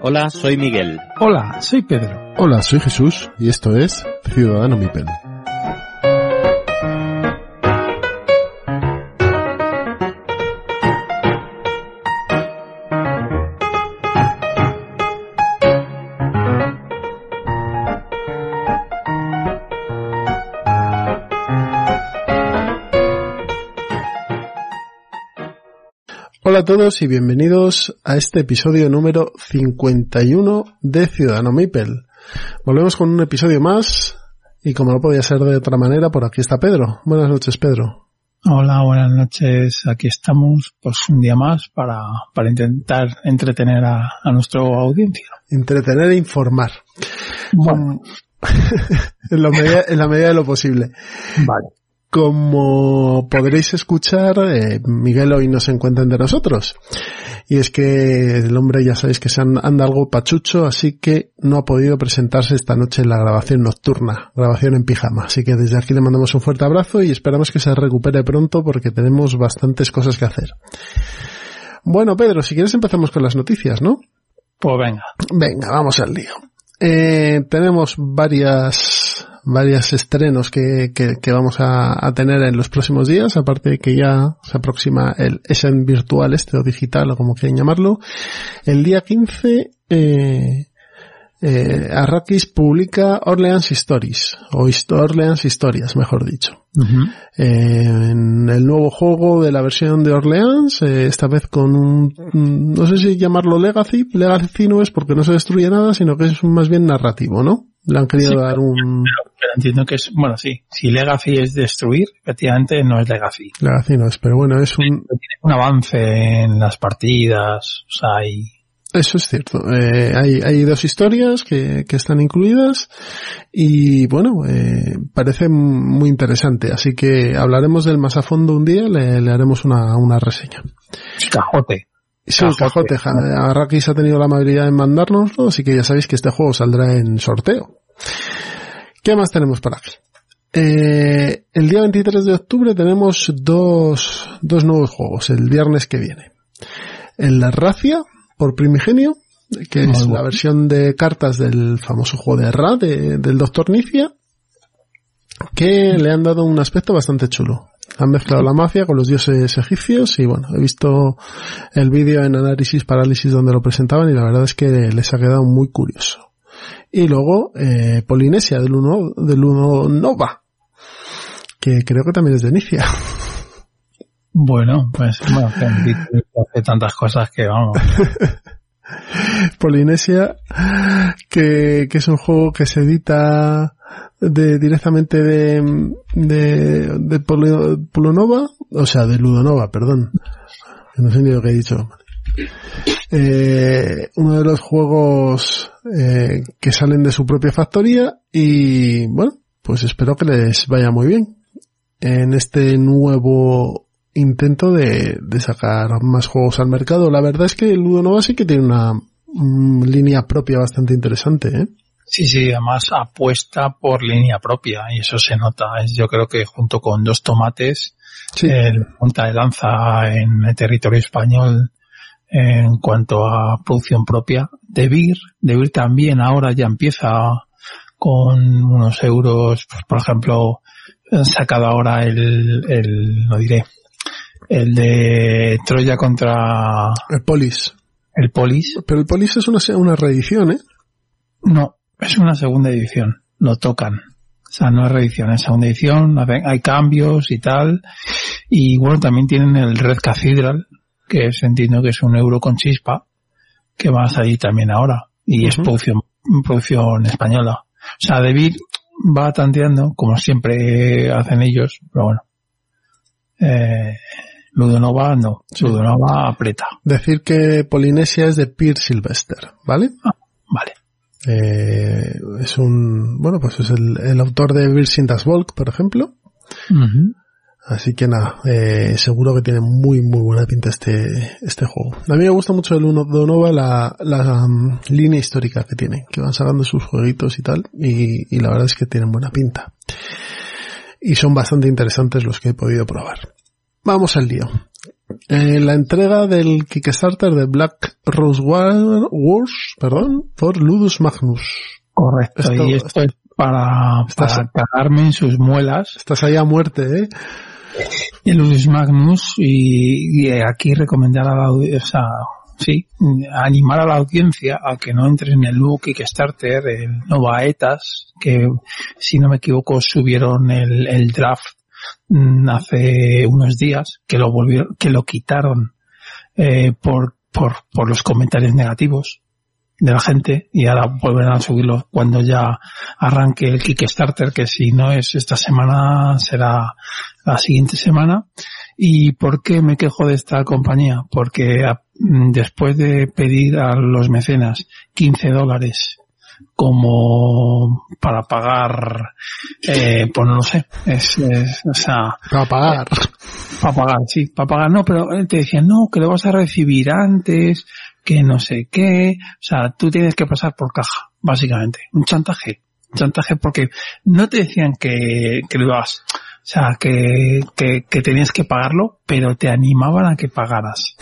Hola, soy Miguel. Hola, soy Pedro. Hola, soy Jesús y esto es Ciudadano Mipel. Hola a todos y bienvenidos a este episodio número 51 de Ciudadano Mipel. Volvemos con un episodio más y como no podía ser de otra manera, por aquí está Pedro. Buenas noches, Pedro. Hola, buenas noches. Aquí estamos, pues un día más para, para intentar entretener a, a nuestra audiencia. Entretener e informar. Bueno, en, la medida, en la medida de lo posible. vale. Como podréis escuchar, eh, Miguel hoy no se encuentra entre nosotros. Y es que el hombre ya sabéis que se an- anda algo pachucho, así que no ha podido presentarse esta noche en la grabación nocturna, grabación en pijama. Así que desde aquí le mandamos un fuerte abrazo y esperamos que se recupere pronto porque tenemos bastantes cosas que hacer. Bueno, Pedro, si quieres empezamos con las noticias, ¿no? Pues venga. Venga, vamos al lío. Eh, tenemos varias, varias estrenos que, que, que vamos a, a tener en los próximos días, aparte de que ya se aproxima el Essen virtual este o digital o como quieran llamarlo. El día 15, eh, eh, Arrakis publica Orleans Stories, o Hist- Orleans Historias, mejor dicho. Eh, en el nuevo juego de la versión de Orleans, eh, esta vez con un, no sé si llamarlo Legacy, Legacy no es porque no se destruye nada, sino que es más bien narrativo, ¿no? Le han querido Sí, dar un, Pero entiendo que es, bueno, sí, si Legacy es destruir, efectivamente no es Legacy. Legacy no es, pero bueno, es un, Tiene un avance en las partidas, o sea, hay, eso es cierto. Eh, hay, hay dos historias que, que están incluidas y bueno, eh, parece muy interesante, así que hablaremos del más a fondo un día, le, le haremos una, una reseña. cajote. Sí, el Cajote. cajote. Arrakis ha tenido la amabilidad en mandárnoslo, así que ya sabéis que este juego saldrá en sorteo. ¿Qué más tenemos por aquí? Eh, el día 23 de octubre tenemos dos, dos nuevos juegos, el viernes que viene. El La Racia, por Primigenio, que Muy es bueno. la versión de cartas del famoso juego de Ra, de- del Doctor Nicia, que le han dado un aspecto bastante chulo. Han mezclado la mafia con los dioses egipcios y bueno, he visto el vídeo en análisis parálisis donde lo presentaban y la verdad es que les ha quedado muy curioso. Y luego eh, Polinesia del Uno, del Uno Nova, que creo que también es de Inicia. Bueno, pues, bueno, hace tantas cosas que vamos. Polinesia, que, que es un juego que se edita de, directamente de, de, de o sea, de Ludonova, perdón. No sé ni lo que he dicho. Eh, uno de los juegos eh, que salen de su propia factoría y bueno, pues espero que les vaya muy bien en este nuevo intento de, de sacar más juegos al mercado. La verdad es que Ludonova sí que tiene una mm, línea propia bastante interesante, ¿eh? Sí, sí, además apuesta por línea propia y eso se nota. Es, yo creo que junto con dos tomates, Sí. el punta de lanza en el territorio español en cuanto a producción propia. Debir, Debir también ahora ya empieza con unos euros, pues, por ejemplo, han sacado ahora el, el, no diré, el de Troya contra El Polis. el Polis. Pero el Polis es una, una reedición, ¿eh? No, es una segunda edición. Lo tocan. O sea, no es reedición, es segunda edición, hay cambios y tal. Y bueno, también tienen el Red Cathedral, que es, entiendo que es un euro con chispa, que va a salir también ahora. Y es producción, producción española. O sea, David va tanteando, como siempre hacen ellos, pero bueno. Eh, Ludonova no, Ludonova aprieta. Decir que Polinesia es de Pierre Sylvester, ¿vale? Vale. Eh, es un, bueno, pues es el, el autor de Virsin das Volk, por ejemplo. Así que nada, eh, seguro que tiene muy muy buena pinta este, este juego. A mí me gusta mucho el Uno de Nova la, la um, línea histórica que tiene, que van sacando sus jueguitos y tal, y, y la verdad es que tienen buena pinta. Y son bastante interesantes los que he podido probar. Vamos al lío. Eh, la entrega del Kickstarter de Black Rose Wars, perdón, por Ludus Magnus. Correcto, y esto es para, para cagarme en sus muelas. Estás ahí a muerte, ¿eh? El Ludus Magnus y, y, aquí recomendar a la audiencia, sí, animar a la audiencia a que no entre en el nuevo Kickstarter, el Nova Etas, que si no me equivoco subieron el, el draft hace unos días, que lo volvieron, que lo quitaron eh, por, por, por los comentarios negativos de la gente y ahora volverán a subirlo cuando ya arranque el Kickstarter, que si no es esta semana será la siguiente semana. ¿Y por qué me quejo de esta compañía? Porque mm, después de pedir a los mecenas 15 dólares como para pagar, eh, pues no lo sé, es, es o sea... Para pagar. para pagar, sí, para pagar, no, pero te decían, no, que lo vas a recibir antes, que no sé qué, o sea, tú tienes que pasar por caja, básicamente, un chantaje, un chantaje porque no te decían que, que lo ibas, o sea, que, que, que tenías que pagarlo, pero te animaban a que pagaras.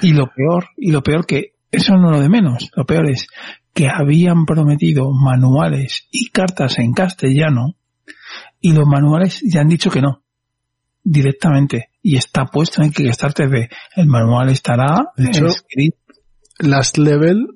Y lo peor, y lo peor que eso no lo de menos, lo peor es que habían prometido manuales y cartas en castellano y los manuales ya han dicho que no directamente y está puesto en Kickstarter de el manual estará de hecho, escrito. Last Level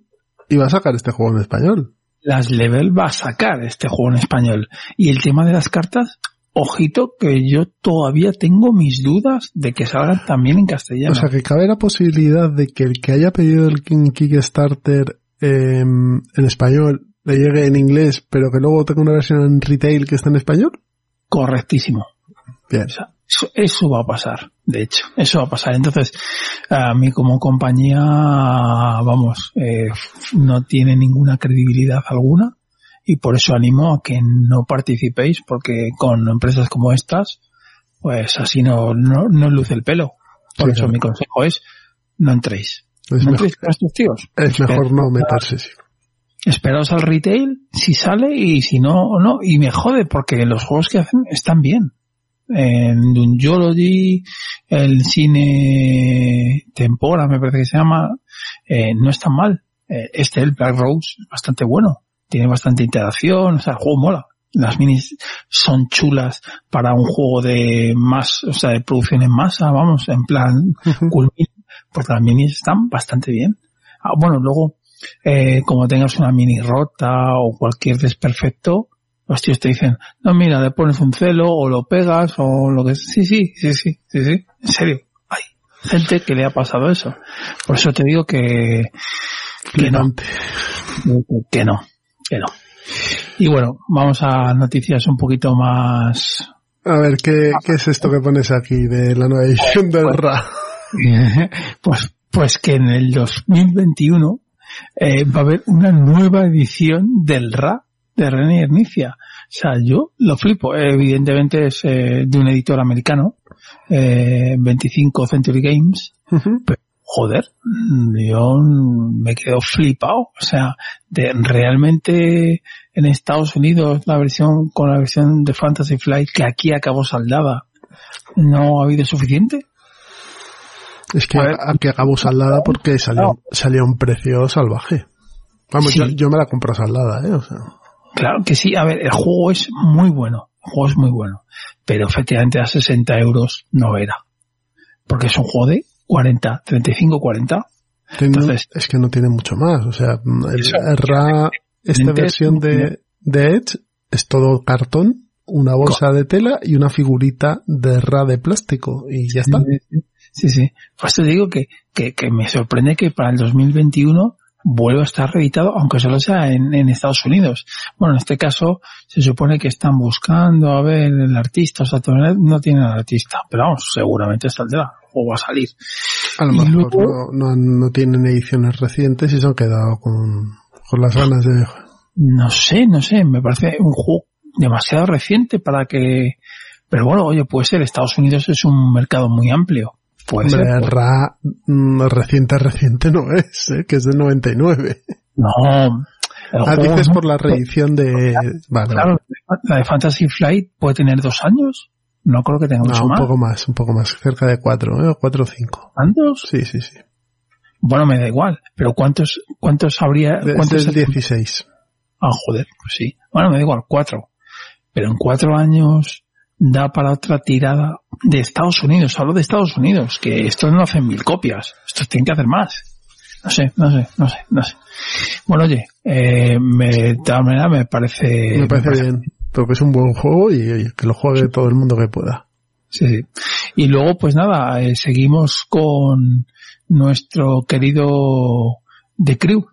iba a sacar este juego en español. Last Level va a sacar este juego en español y el tema de las cartas ojito que yo todavía tengo mis dudas de que salgan también en castellano. O sea, que cabe la posibilidad de que el que haya pedido el Kickstarter eh, en español le llegue en inglés, pero que luego tenga una versión en retail que está en español? Correctísimo. Bien. O sea, eso, eso, va a pasar, de hecho, eso va a pasar. Entonces, a mí como compañía, vamos, eh, no tiene ninguna credibilidad alguna y por eso animo a que no participéis porque con empresas como estas, pues así no, no, no luce el pelo. Por sí, eso claro. mi consejo es, no entréis. Es no mejor, entréis con estos tíos. es mejor no meterse, sí. Esperaos al retail, si sale y si no, o no. Y me jode porque los juegos que hacen están bien. En Dungeology, el cine Tempora, me parece que se llama, eh, no está mal. Eh, este, el Black Rose, es bastante bueno. Tiene bastante interacción, o sea, el juego mola. Las minis son chulas para un juego de más, o sea, de producción en masa, vamos, en plan, -huh. pues las minis están bastante bien. Ah, bueno, luego, eh, como tengas una mini rota o cualquier desperfecto, los tíos te dicen, no, mira, le pones un celo o lo pegas o lo que sí, sí, sí, sí, sí, sí, en serio. Hay gente que le ha pasado eso. Por eso te digo que, que no, que no, que no. Y bueno, vamos a noticias un poquito más. A ver, ¿qué, qué es esto que pones aquí de la nueva edición del RA? Pues, pues que en el 2021 eh, va a haber una nueva edición del RA de René Ernicia. O sea, yo lo flipo. Evidentemente es eh, de un editor americano, eh, 25 Century Games, uh -huh. pero joder, yo me quedo flipado. O sea, de realmente en Estados Unidos la versión con la versión de Fantasy Flight que aquí acabó saldada, no ha habido suficiente. Es que aquí acabó saldada porque salió, salió a un precio salvaje. Vamos, sí. yo, yo, me la compro saldada, ¿eh? O sea. Claro que sí. A ver, el juego es muy bueno. El juego es muy bueno. Pero efectivamente a 60 euros no era. Porque es un juego de 40, 35, 40. Entonces, es que no tiene mucho más. O sea, el, el RA, esta versión de, de Edge es todo cartón, una bolsa de tela y una figurita de RA de plástico y ya está. Sí, sí. Pues te digo que, que, que me sorprende que para el 2021 vuelva a estar reeditado, aunque solo sea en, en, Estados Unidos. Bueno, en este caso se supone que están buscando a ver el artista, o sea, no tienen al artista, pero vamos, seguramente saldrá o va a salir. A lo mejor luego, no, no, no, tienen ediciones recientes y se han quedado con, con las ganas de... No sé, no sé, me parece un juego demasiado reciente para que Pero bueno, oye, puede ser, Estados Unidos es un mercado muy amplio. Hombre, ser. Ra mm, reciente, reciente no es, ¿eh? que es del 99. No. Ah, dices por la reedición de... Vale, Claro, la de Fantasy Flight puede tener dos años. No creo que tenga vale. mucho No, un más. poco más, un poco más, cerca de cuatro, ¿eh? cuatro o cinco. ¿Cuántos? Sí, sí, sí. Bueno, me da igual. Pero ¿cuántos, cuántos habría? ¿Cuántos el 16. Ah, joder, pues sí. Bueno, me da igual, cuatro. Pero en cuatro años da para otra tirada de Estados Unidos. Hablo de Estados Unidos, que estos no hacen mil copias. Estos tienen que hacer más. No sé, no sé, no sé, no sé. Bueno, oye, eh, me, de todas maneras me parece... me parece bien, porque es un buen juego y oye, que lo juegue todo el mundo que pueda. Sí, sí. Y luego, pues nada, eh, seguimos con nuestro querido The Crew,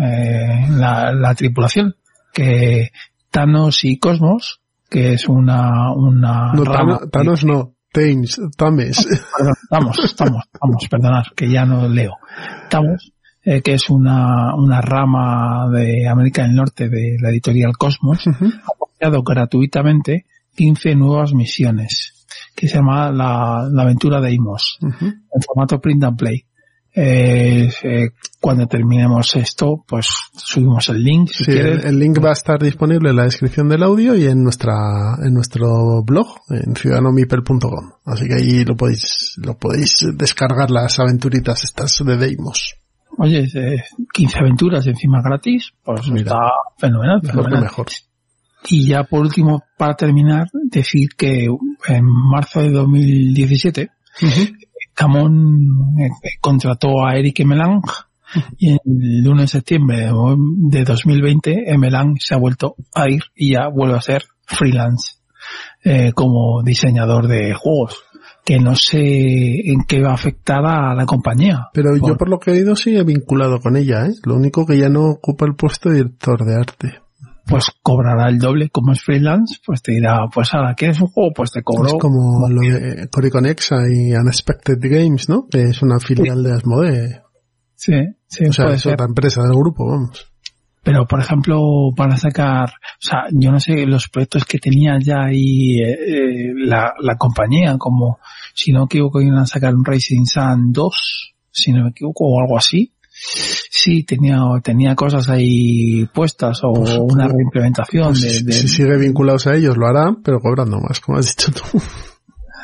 eh, la, la tripulación, que Thanos y Cosmos, que es una, una No, rama- Thanos, no, Thames, Thames. Perdón, vamos, estamos, vamos, perdonad, que ya no leo. Estamos, eh, que es una, una rama de América del Norte de la editorial Cosmos, ha apoyado gratuitamente 15 nuevas misiones, que se llama la, la aventura de Imos, en formato print and play. Eh, eh, cuando terminemos esto, pues subimos el link, si Sí, quieres. el, el link va a estar disponible en la descripción del audio y en nuestra en nuestro blog en ciudadanomipel.com. Así que ahí lo podéis lo podéis descargar las aventuritas estas de Deimos. Oye, eh, 15 aventuras encima gratis, pues Mira. está fenomenal, fenomenal. mejor. Y ya por último, para terminar, decir que en marzo de 2017, Camón eh, contrató a Eric Emelang y el 1 de septiembre de 2020 Emelang se ha vuelto a ir y ya vuelve a ser freelance eh, como diseñador de juegos que no sé en qué va a afectar a la compañía. Pero yo Por- por lo que he oído sigue vinculado con ella, ¿eh? Lo único que ya no ocupa el puesto de director de arte. Pues cobrará el doble como es freelance, pues te dirá, pues ahora, ¿quieres un juego? Pues te cobro. Es como lo de Coriconexa y Unexpected Games, ¿no? Que es una filial de Asmodee. Sí, sí, O sea, es ser. otra empresa del grupo, vamos. Pero, por ejemplo, van a sacar, o sea, yo no sé los proyectos que tenía ya ahí eh, eh, la, la compañía, como, si no me equivoco, iban a sacar un Racing Sun 2, si no me equivoco, o algo así. Sí, tenía, tenía cosas ahí puestas, o Pues, una reimplementación Pues de, si- de- si sigue vinculados a ellos lo harán, pero cobrando más, como has dicho tú.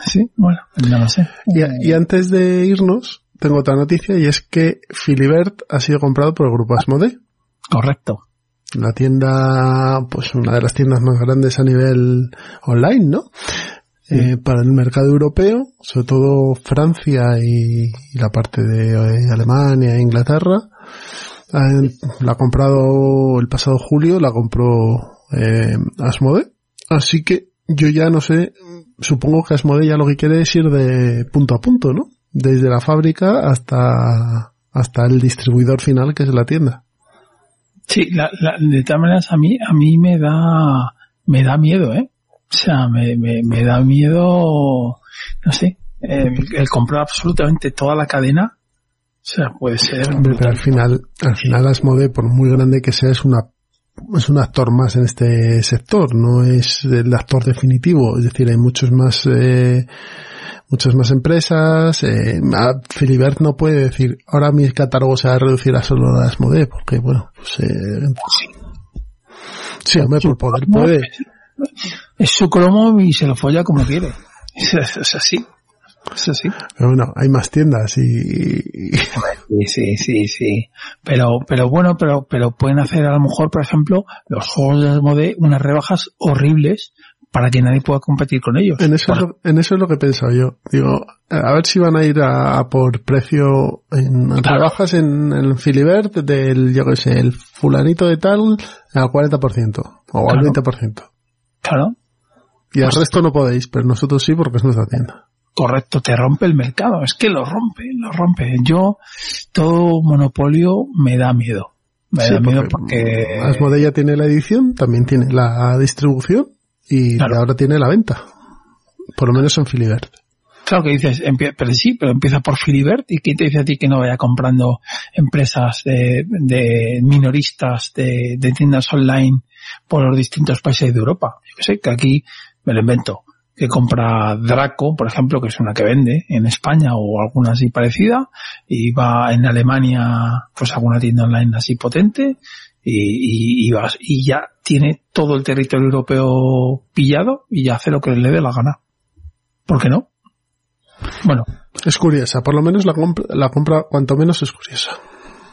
sí, bueno, no lo sé. Y, y antes de irnos, tengo otra noticia y es que Filibert ha sido comprado por el grupo Asmodee. Correcto. La tienda, pues una de las tiendas más grandes a nivel online, ¿no? Eh, para el mercado europeo, sobre todo Francia y, y la parte de eh, Alemania e Inglaterra. Eh, la ha comprado el pasado julio, la compró eh, Asmodee. Así que yo ya no sé, supongo que Asmodee ya lo que quiere es ir de punto a punto, ¿no? Desde la fábrica hasta, hasta el distribuidor final que es la tienda. Sí, la, la- de todas maneras a mí, a mí me da, me da miedo, ¿eh? O sea, me, me, me da miedo, no sé, el, el comprar absolutamente toda la cadena. O sea, puede ser Hombre, pero al final, al final Asmodee, por muy grande que sea, es una es un actor más en este sector, no es el actor definitivo, es decir, hay muchos más eh, muchas más empresas, eh, Filibert no puede decir, ahora mi catálogo se va a reducir a solo a Asmodee, porque bueno, pues eh, sí, hombre, por poder puede, Es su cromo y se lo folla como quiere. Es, así. Es así. pero bueno, hay más tiendas y, Sí, sí, sí, sí. Pero, pero bueno, pero, pero pueden hacer a lo mejor, por ejemplo, los juegos de Asmodee unas rebajas horribles para que nadie pueda competir con ellos. En eso, es lo, en eso es lo que he pensado yo. Digo, a ver si van a ir a, a por precio en Claro. rebajas en el Filibert del, yo que sé, el fulanito de tal al 40% o al Claro. 20%. Claro. Y al Pues- resto no podéis, pero nosotros sí porque es nuestra tienda. Correcto, te rompe el mercado, es que lo rompe, lo rompe. Yo, todo monopolio me da miedo. Me Sí, da miedo porque... Asmodee ya tiene la edición, también tiene la distribución y Claro. ahora tiene la venta. Por lo menos en Filibert. Claro que dices, pero sí, pero empieza por Filibert y ¿quién te dice a ti que no vaya comprando empresas de, de minoristas de, tiendas online por los distintos países de Europa? Yo sé, que aquí me lo invento. que compra Draco, por ejemplo, que es una que vende en España o alguna así parecida, y va en Alemania, pues alguna tienda online así potente, y, y, vas, y ya tiene todo el territorio europeo pillado y ya hace lo que le dé la gana. ¿Por qué no? Bueno. Es curiosa, por lo menos la compra, la compra cuanto menos es curiosa.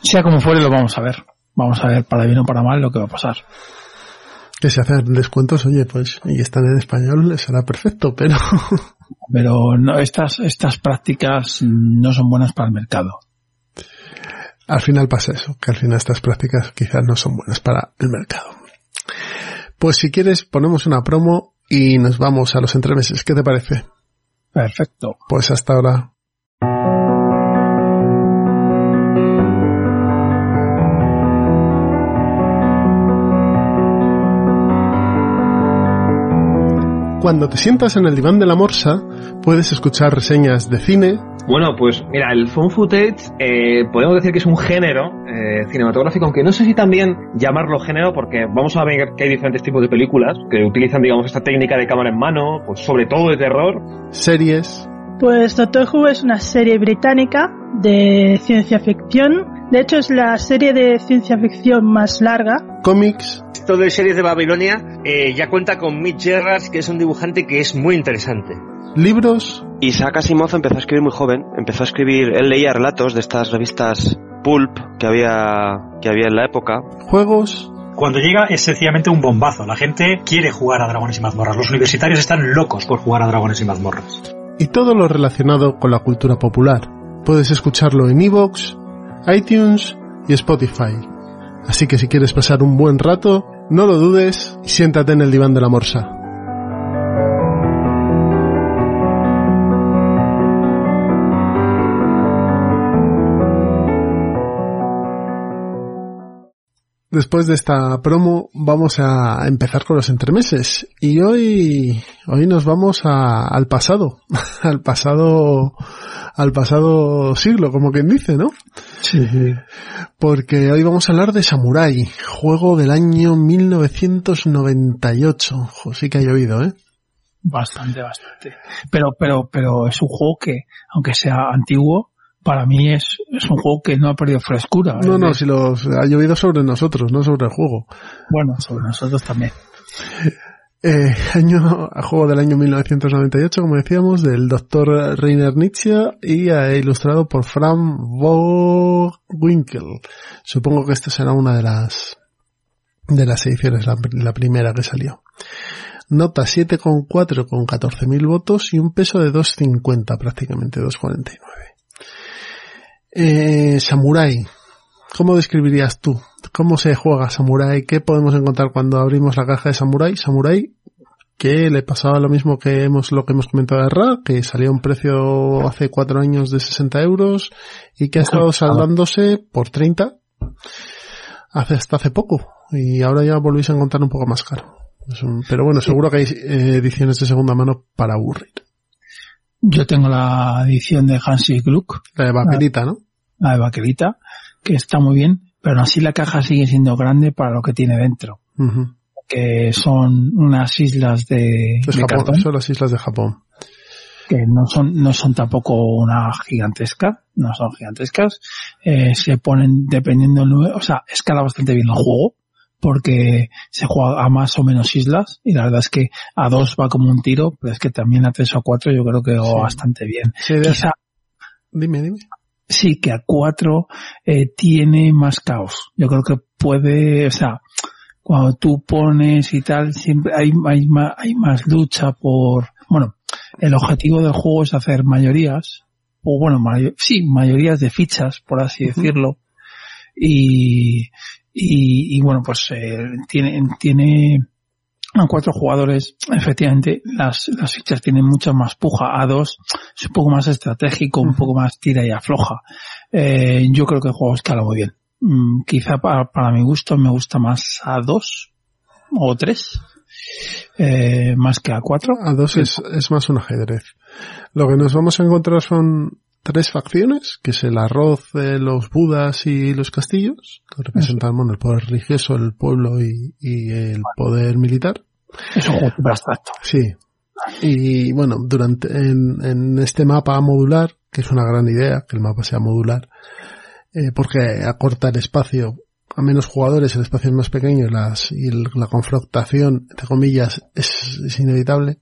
Sea como fuere, lo vamos a ver. Vamos a ver para bien o para mal lo que va a pasar. Que si hacen descuentos, oye, pues, y están en español, será perfecto, pero... pero no, estas, estas prácticas no son buenas para el mercado. Al final pasa eso, que al final estas prácticas quizás no son buenas para el mercado. Pues si quieres, ponemos una promo y nos vamos a los entremeses. ¿Qué te parece? Perfecto. Pues hasta ahora. Cuando te sientas en el diván de la morsa, puedes escuchar reseñas de cine. Bueno, pues mira, el phone footage eh, podemos decir que es un género eh, cinematográfico, aunque no sé si también llamarlo género, porque vamos a ver que hay diferentes tipos de películas que utilizan, digamos, esta técnica de cámara en mano, pues sobre todo de terror. Series. Pues Doctor Who es una serie británica de ciencia ficción. De hecho, es la serie de ciencia ficción más larga. Cómics. Esto de series de Babilonia eh, ya cuenta con Mitch Gerrard, que es un dibujante que es muy interesante. Libros. Isaac Asimov empezó a escribir muy joven. Empezó a escribir, él leía relatos de estas revistas pulp que había, que había en la época. Juegos. Cuando llega es sencillamente un bombazo. La gente quiere jugar a dragones y mazmorras. Los universitarios están locos por jugar a dragones y mazmorras. Y todo lo relacionado con la cultura popular. Puedes escucharlo en iVoox, iTunes y Spotify. Así que si quieres pasar un buen rato, no lo dudes y siéntate en el diván de la morsa. Después de esta promo vamos a empezar con los entremeses y hoy hoy nos vamos a, al pasado, al pasado al pasado siglo, como quien dice, ¿no? Sí. Porque hoy vamos a hablar de Samurai, juego del año 1998. Jo, sí que ha llovido, ¿eh? Bastante, bastante. Pero, pero, pero es un juego que, aunque sea antiguo, para mí es, es un juego que no ha perdido frescura. No, Es no, si los ha llovido sobre nosotros, no sobre el juego. Bueno, sobre nosotros también. Eh, año, juego del año 1998, como decíamos, del doctor Rainer Nietzsche y eh, ilustrado por Fran Winkel. Supongo que esta será una de las de las ediciones, la, la primera que salió. Nota 7,4 con 14.000 votos y un peso de 2,50 prácticamente, 2,49. Eh, Samurai. ¿Cómo describirías tú? ¿Cómo se juega Samurai? ¿Qué podemos encontrar cuando abrimos la caja de Samurai? Samurai que le pasaba lo mismo que hemos, lo que hemos comentado de Ra, que salía a un precio hace cuatro años de 60 euros y que ha estado saldándose por 30 hace, hasta hace poco. Y ahora ya volvéis a encontrar un poco más caro. Un- pero bueno, seguro que hay eh, ediciones de segunda mano para aburrir. Yo tengo la edición de Hansi Gluck, La de papelita, ¿no? la de Vaquerita, que está muy bien, pero aún así la caja sigue siendo grande para lo que tiene dentro. Que son unas islas de, Es de Japón, cartón, son las islas de Japón. que no son, no son tampoco una gigantesca, no son gigantescas, eh, se ponen dependiendo del número, o sea, escala bastante bien el juego, porque se juega a más o menos islas, y la verdad es que a dos va como un tiro, pero es que también a tres o a cuatro yo creo que va Sí. bastante bien. Sí, Quizá Dime, dime. sí que a cuatro eh, tiene más caos. Yo creo que puede, o sea, cuando tú pones y tal, siempre hay, hay, más, hay más lucha por, bueno, el objetivo del juego es hacer mayorías, o bueno, mayo- sí, mayorías de fichas, por así decirlo, y, y, y bueno, pues eh, tiene, tiene a cuatro jugadores, efectivamente, las, las fichas tienen mucha más puja. A dos es un poco más estratégico, un poco más tira y afloja. Eh, yo creo que el juego escala muy bien. Mm, quizá para, para mi gusto me gusta más a dos o tres, eh, más que a cuatro. A dos es, es más un ajedrez. Lo que nos vamos a encontrar son tres facciones, que es el arroz, eh, los budas y los castillos, que representan bueno, el poder religioso, el pueblo y, y el poder militar. Es un juego abstracto. Sí. Y bueno, durante en, en este mapa modular, que es una gran idea, que el mapa sea modular, eh, porque acorta el espacio a menos jugadores, el espacio es más pequeño y, las, y el- la confrontación, entre comillas, es, es inevitable.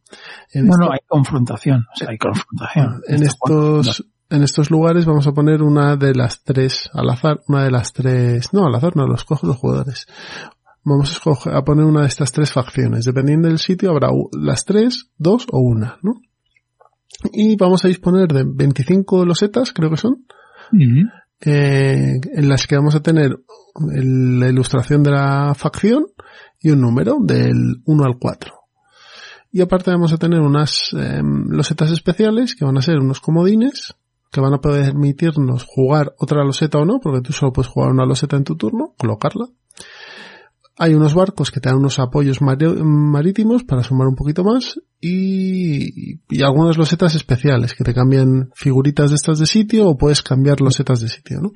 En No, esto- no, hay confrontación. O sea, hay confrontación. en Este juego, estos, en estos lugares vamos a poner una de las tres al azar, una de las tres, no, al azar no, los cojo los jugadores. Vamos a, escoger, a poner una de estas tres facciones. Dependiendo del sitio habrá las tres, dos o una, ¿no? Y vamos a disponer de 25 losetas, creo que son, eh, en las que vamos a tener el- la ilustración de la facción y un número del 1 al 4. Y aparte vamos a tener unas em, losetas especiales que van a ser unos comodines que van a permitirnos jugar otra loseta o no, porque tú solo puedes jugar una loseta en tu turno, colocarla. Hay unos barcos que te dan unos apoyos marítimos para sumar un poquito más y, y algunas losetas especiales que te cambian figuritas de estas de sitio o puedes cambiar losetas de sitio, ¿no?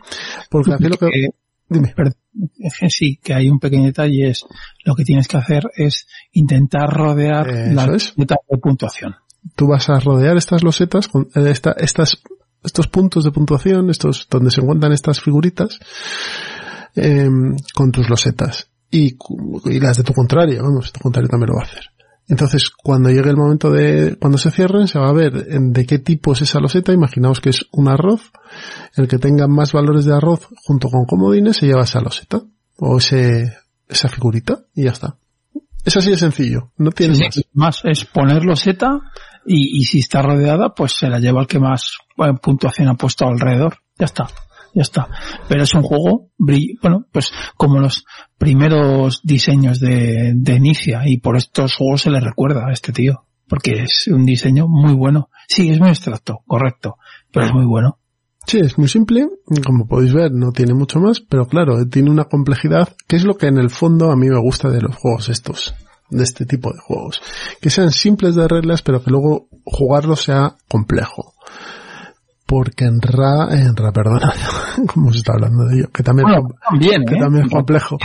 Porque aquí lo que... Eh, Dime. Perdón, es que sí, que hay un pequeño detalle, es lo que tienes que hacer es intentar rodear Eso las es. de puntuación. tú vas a rodear estas losetas con eh, esta- estas estos puntos de puntuación, estos donde se encuentran estas figuritas em, con tus losetas y, y las de tu contrario, vamos, tu contrario también lo va a hacer. Entonces, cuando llegue el momento de cuando se cierren, se va a ver de qué tipo es esa loseta. Imaginaos que es un arroz. El que tenga más valores de arroz junto con comodines se lleva esa loseta o ese esa figurita y ya está. Es así de sencillo. No tiene Sí, más. más es ponerlo seta y, y si está rodeada, pues se la lleva el que más puntuación ha puesto alrededor. Ya está, ya está. Pero es un juego, bueno, pues como los primeros diseños de, de Inicia y por estos juegos se le recuerda a este tío. Porque es un diseño muy bueno. Sí, es muy abstracto, correcto, pero es muy bueno. Sí, es muy simple, como podéis ver, no tiene mucho más, pero claro, tiene una complejidad, que es lo que en el fondo a mí me gusta de los juegos estos, de este tipo de juegos. Que sean simples de reglas, pero que luego jugarlo sea complejo. Porque en Ra, en Ra, perdona, como se está hablando de ello, que también, Bueno, también, que ¿eh? también es complejo.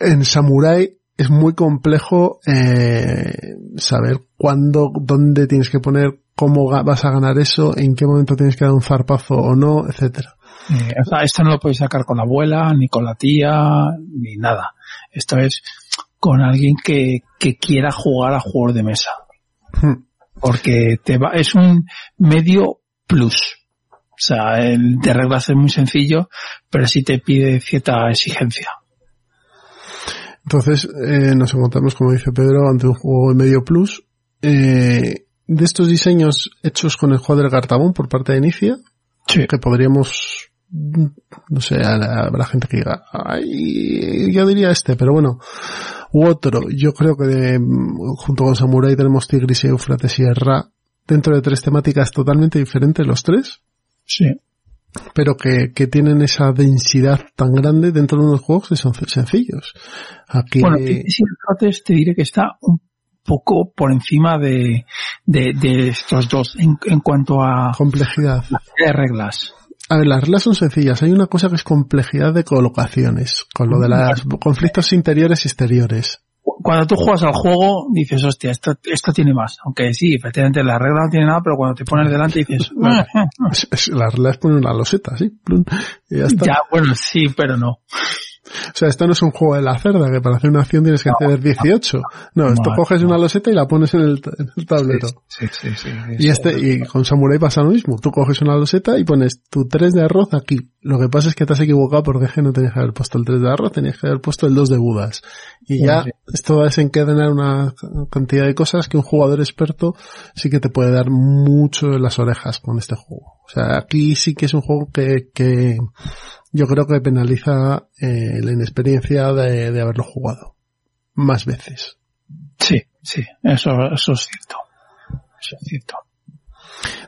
En Samurai es muy complejo eh, saber cuándo, dónde tienes que poner, cómo vas a ganar eso, en qué momento tienes que dar un zarpazo o no, etcétera. Eh, o sea, esto no lo puedes sacar con la abuela, ni con la tía, ni nada. Esto es con alguien que, que quiera jugar a juegos de mesa. Hmm. Porque te va, es un medio plus. O sea, el de reglas es muy sencillo, pero sí te pide cierta exigencia. Entonces eh, nos encontramos, como dice Pedro, ante un juego de medio plus. Eh, de estos diseños hechos con el juego del Gartabón por parte de Inicia, Sí. que podríamos, no sé, habrá gente que diga, ay, yo diría este, pero bueno, u otro. Yo creo que de, mm, junto con Samurai tenemos Tigris y Eufrates y Ra, dentro de tres temáticas totalmente diferentes los tres, Sí. pero que, que tienen esa densidad tan grande dentro de unos juegos que son sencillos. Aquí, Bueno, Tigris y Eufrates te diré que está un poco por encima de, de, de estos dos en, en cuanto a complejidad. de reglas. A ver, las reglas son sencillas. Hay una cosa que es complejidad de colocaciones, con lo de los conflictos interiores y exteriores. cuando tú juegas al juego, dices, hostia, esto, esto tiene más. Aunque sí, efectivamente la regla no tiene nada, pero cuando te pones delante dices, es- las reglas ponen una loseta, sí, y ya está. ya, bueno, sí, pero no. O sea, esto no es un juego de la cerda, que para hacer una acción tienes que hacer 18. No, esto No, coges no. una loseta y la pones en el, en el tablero. Sí, sí, sí. Y este, y con Samurai pasa lo mismo. Tú coges una loseta y pones tu 3 de arroz aquí. Lo que pasa es que te has equivocado porque no tenías que haber puesto el 3 de arroz, tenías que haber puesto el 2 de budas. Y ya, esto va a desencadenar una cantidad de cosas que un jugador experto sí que te puede dar mucho en las orejas con este juego. O sea, aquí sí que es un juego que, que yo creo que penaliza eh, la inexperiencia de, de haberlo jugado. Más veces. Sí, sí, eso, eso es cierto. Eso es cierto.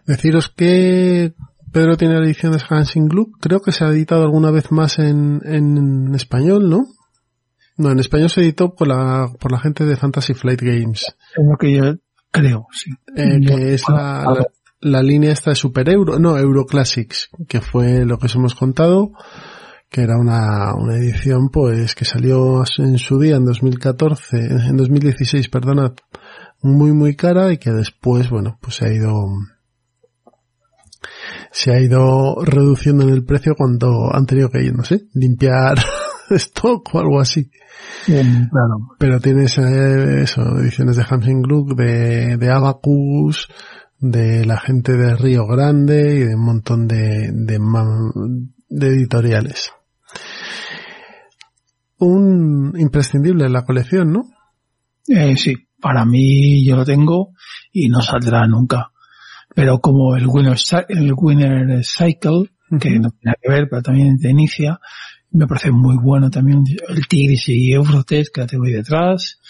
Deciros que Pedro tiene la edición de Hansing Glue. Creo que se ha editado alguna vez más en, en español, ¿no? No, en español se editó por la, por la gente de Fantasy Flight Games, Es lo que yo creo, sí. eh, que es la, la, la línea esta de Super Euro, no, Euro Classics, que fue lo que os hemos contado, que era una, una edición pues que salió en su día en 2014, en 2016, perdonad, muy muy cara y que después, bueno, pues se ha ido se ha ido reduciendo en el precio cuando han tenido que ir, no sé, limpiar stock o algo así. claro. Pero tienes eh, eso, ediciones de Hansing Group, de, de Abacus, de la gente de Río Grande y de un montón de, de, editoriales. Un imprescindible en la colección, ¿no? Eh, sí, para mí yo lo tengo y no saldrá nunca. Pero como el Winner, el winner Cycle, que no tiene que ver, pero también de Inicia, me parece muy bueno también el Tigris y Eurotest que la tengo ahí detrás.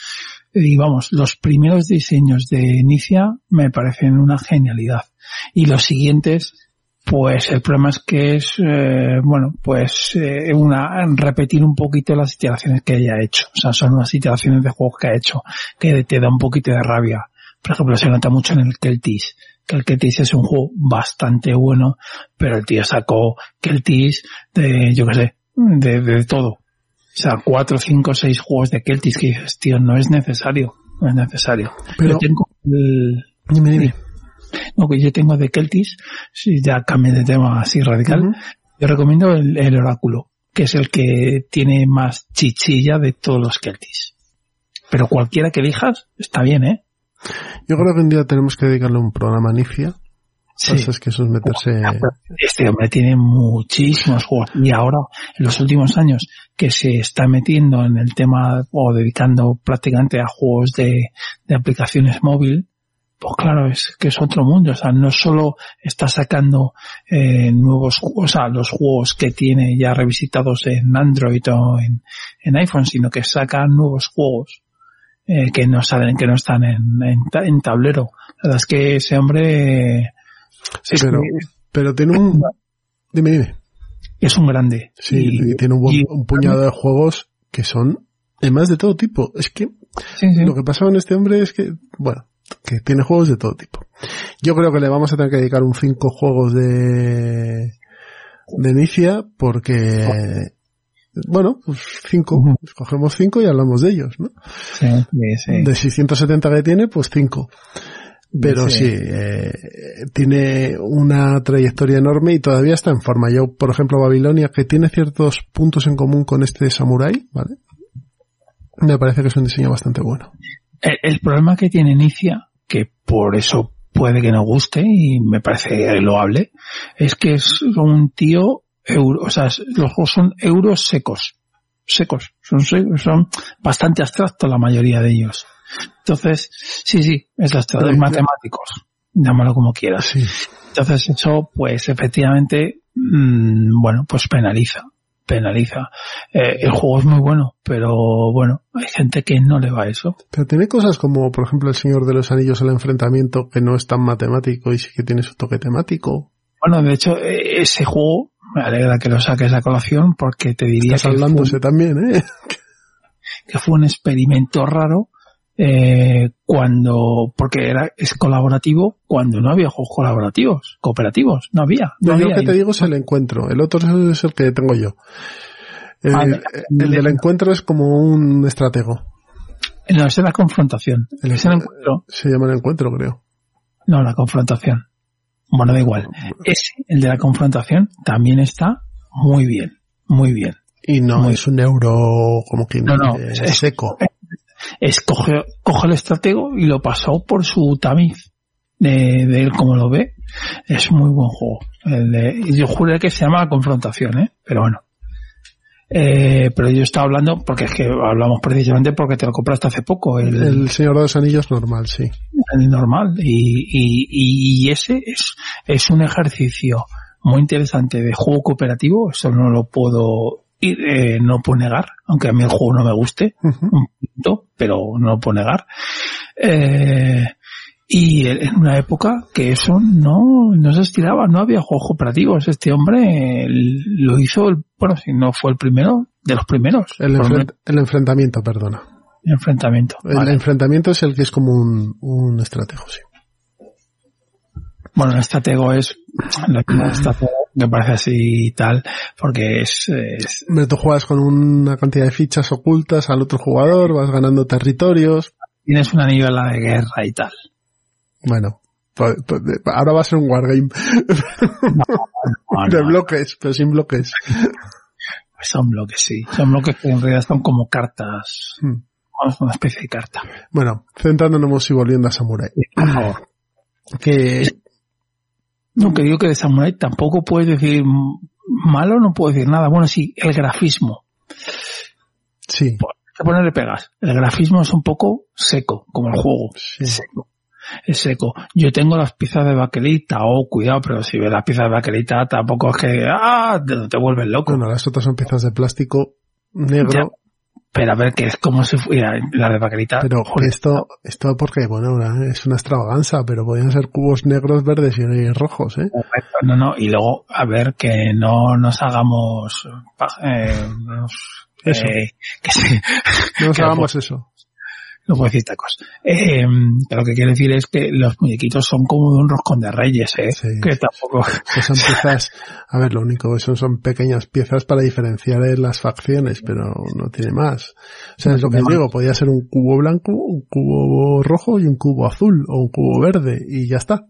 Y vamos, los primeros diseños de Inicia me parecen una genialidad. Y los siguientes, pues el problema es que es, eh, bueno, pues eh, una repetir un poquito las iteraciones que ella ha hecho. O sea, son unas iteraciones de juegos que ha hecho que te da un poquito de rabia. Por ejemplo, se nota mucho en el Keltis. Que el Keltis es un juego bastante bueno, pero el tío sacó Keltis de, yo qué sé, de, de todo. O sea, cuatro, cinco, seis juegos de Keltis que dices, tío, no es necesario. No es necesario. Pero- Yo tengo el, Dime, dime. no, que yo tengo de Keltis, si ya cambio de tema así radical, yo recomiendo el, el oráculo, que es el que tiene más chichilla de todos los Keltis. Pero cualquiera que elijas, está bien, ¿eh? Yo creo que un día tenemos que dedicarle un programa a Nifia. Sí. Pues es que eso es meterse... Este hombre tiene muchísimos juegos y ahora, en los últimos años, que se está metiendo en el tema o dedicando prácticamente a juegos de, de aplicaciones móvil, pues claro, es que es otro mundo. O sea, no solo está sacando eh, nuevos juegos, o sea, los juegos que tiene ya revisitados en Android o en, en iPhone, sino que saca nuevos juegos eh, que no salen, que no están en, en, en tablero. La verdad es que ese hombre Sí, es, pero, pero tiene un... Dime, dime. es un grande. Sí, y, tiene un, buen- y- un puñado de juegos que son, además de todo tipo. Es que sí, sí. lo que pasa con este hombre es que, bueno, que tiene juegos de todo tipo. Yo creo que le vamos a tener que dedicar un 5 juegos de, de Inicia porque, bueno, pues 5. Ujú. Cogemos 5 y hablamos de ellos, ¿no? Sí, sí, sí. De 670 que tiene, pues 5. Pero Sí. sí, eh, tiene una trayectoria enorme y todavía está en forma. Yo, por ejemplo, Babilonia, que tiene ciertos puntos en común con este Samurai, ¿vale? Me parece que es un diseño bastante bueno. El, el problema que tiene Inicia, que por eso puede que no guste y me parece loable, es que es un tío euro, o sea, los juegos son euros secos, secos, son, son bastante abstractos la mayoría de ellos. Entonces, sí, sí, es abstracto, Pero- matemáticos, llámalo como quieras. Sí. Entonces eso, pues efectivamente, mm, bueno, pues penaliza, penaliza. Eh, el juego es muy bueno, pero bueno, hay gente que no le va a eso. Pero tiene cosas como, por ejemplo, el Señor de los Anillos, el enfrentamiento, que no es tan matemático y sí que tiene su toque temático. Bueno, de hecho, eh, ese juego, me alegra que lo saques a colación porque te diría Estás que fue, también, ¿eh? que fue un experimento raro eh, cuando, porque era, es colaborativo cuando no había juegos colaborativos, cooperativos, no había. No Yo lo había. que te digo es el encuentro. El otro es el que tengo yo. Eh, Ah, el del encuentro es como un estratego. No, es la confrontación. El- Ese encuentro, Se llama el encuentro, creo. no, la confrontación. Bueno, da igual. Ese, el de la confrontación, también está muy bien, muy bien. Y no Muy- es un euro como que No, no, eh, es- seco. es coge, coge el estratego y lo pasó por su tamiz de, de él como lo ve. Es muy buen juego. El de- yo juré que se llama confrontación, ¿eh? Pero bueno. Eh, pero yo estaba hablando, porque es que hablamos precisamente porque te lo compraste hace poco, el, El Señor de los Anillos normal, sí. el normal. Y, y, y, y ese es, es un ejercicio muy interesante de juego cooperativo, eso no lo puedo ir, eh, no puedo negar, aunque a mí el juego no me guste, un punto, pero no puedo negar. Eh, y en una época que eso no, no se estiraba, no había juegos cooperativos. Este hombre lo hizo, el- bueno, si no fue el primero, de los primeros. El, enfrent- enfrentamiento, perdona. el enfrentamiento. El Vale. enfrentamiento es el que es como un, un estratego, sí. Bueno, el estratego es, lo que estratego me parece así y tal, porque es, es Tú juegas con una cantidad de fichas ocultas al otro jugador, vas ganando territorios. tienes una niebla de guerra y tal. Bueno, ahora va a ser un wargame No, de no, bloques, pero sin bloques. pues son bloques, sí. Son bloques que en realidad son como cartas. Hmm. Una especie de carta. Bueno, centrándonos y volviendo a Samurai. Por favor. Que No, que digo que de Samurai tampoco puedes decir malo, no puedo decir nada. Bueno, sí, el grafismo. sí, Hay ponerle pegas. El grafismo es un poco seco, como el juego. sí. Es seco. Es seco. Yo tengo las piezas de baquelita, oh, cuidado, pero si ves las piezas de baquelita, tampoco es que, ah, te, te vuelves loco. Bueno, las otras son piezas de plástico negro, Pero a ver, que es como si fuera la de baquelita. pero esto, esto porque, bueno, es una extravaganza, pero podrían ser cubos negros, verdes y rojos, ¿eh? No, no, y luego, a ver, que no nos hagamos, eh, nos- Eso. eh, que No nos que hagamos eso. No puedo decir tacos. Eh, que lo que quiero decir es que los muñequitos son como un roscón de reyes, eh, Sí. que tampoco, Que son piezas, a ver, lo único que son son pequeñas piezas para diferenciar en las facciones, pero no tiene más. O sea, es lo que digo, podía ser un cubo blanco, un cubo rojo y un cubo azul, o un cubo verde, y ya está.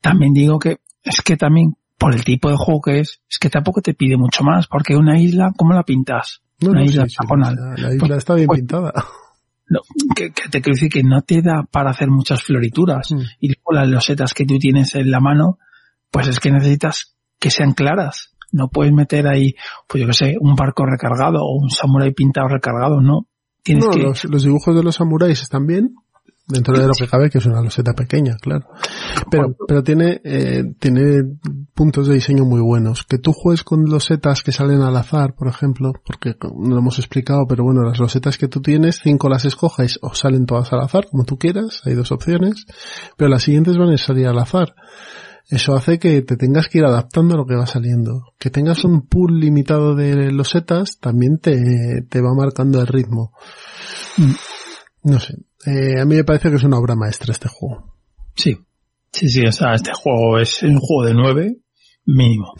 también digo que es que también por el tipo de juego que es, es que tampoco te pide mucho más, porque una isla, ¿cómo la pintas? No, una no, isla sí, la isla Pues- está bien pues- pintada. No, que, que te quiero decir que no te da para hacer muchas florituras. Mm. Y luego las losetas que tú tienes en la mano, pues es que necesitas que sean claras. No puedes meter ahí, pues yo que sé, un barco recargado o un samurái pintado recargado, no. Tienes No, que... los, los dibujos de los samuráis están bien, dentro de lo que cabe, que es una loseta pequeña, claro. Pero, pero tiene, eh, tiene puntos de diseño muy buenos. Que tú juegues con losetas que salen al azar, por ejemplo, porque no lo hemos explicado, pero bueno, las losetas que tú tienes, cinco las escoges o salen todas al azar, como tú quieras, hay dos opciones, pero las siguientes van a salir al azar. Eso hace que te tengas que ir adaptando a lo que va saliendo. Que tengas un pool limitado de losetas también te, te va marcando el ritmo. No sé. Eh, a mí me parece que es una obra maestra este juego. Sí, sí, sí, o sea, este juego es un juego de nueve mínimo.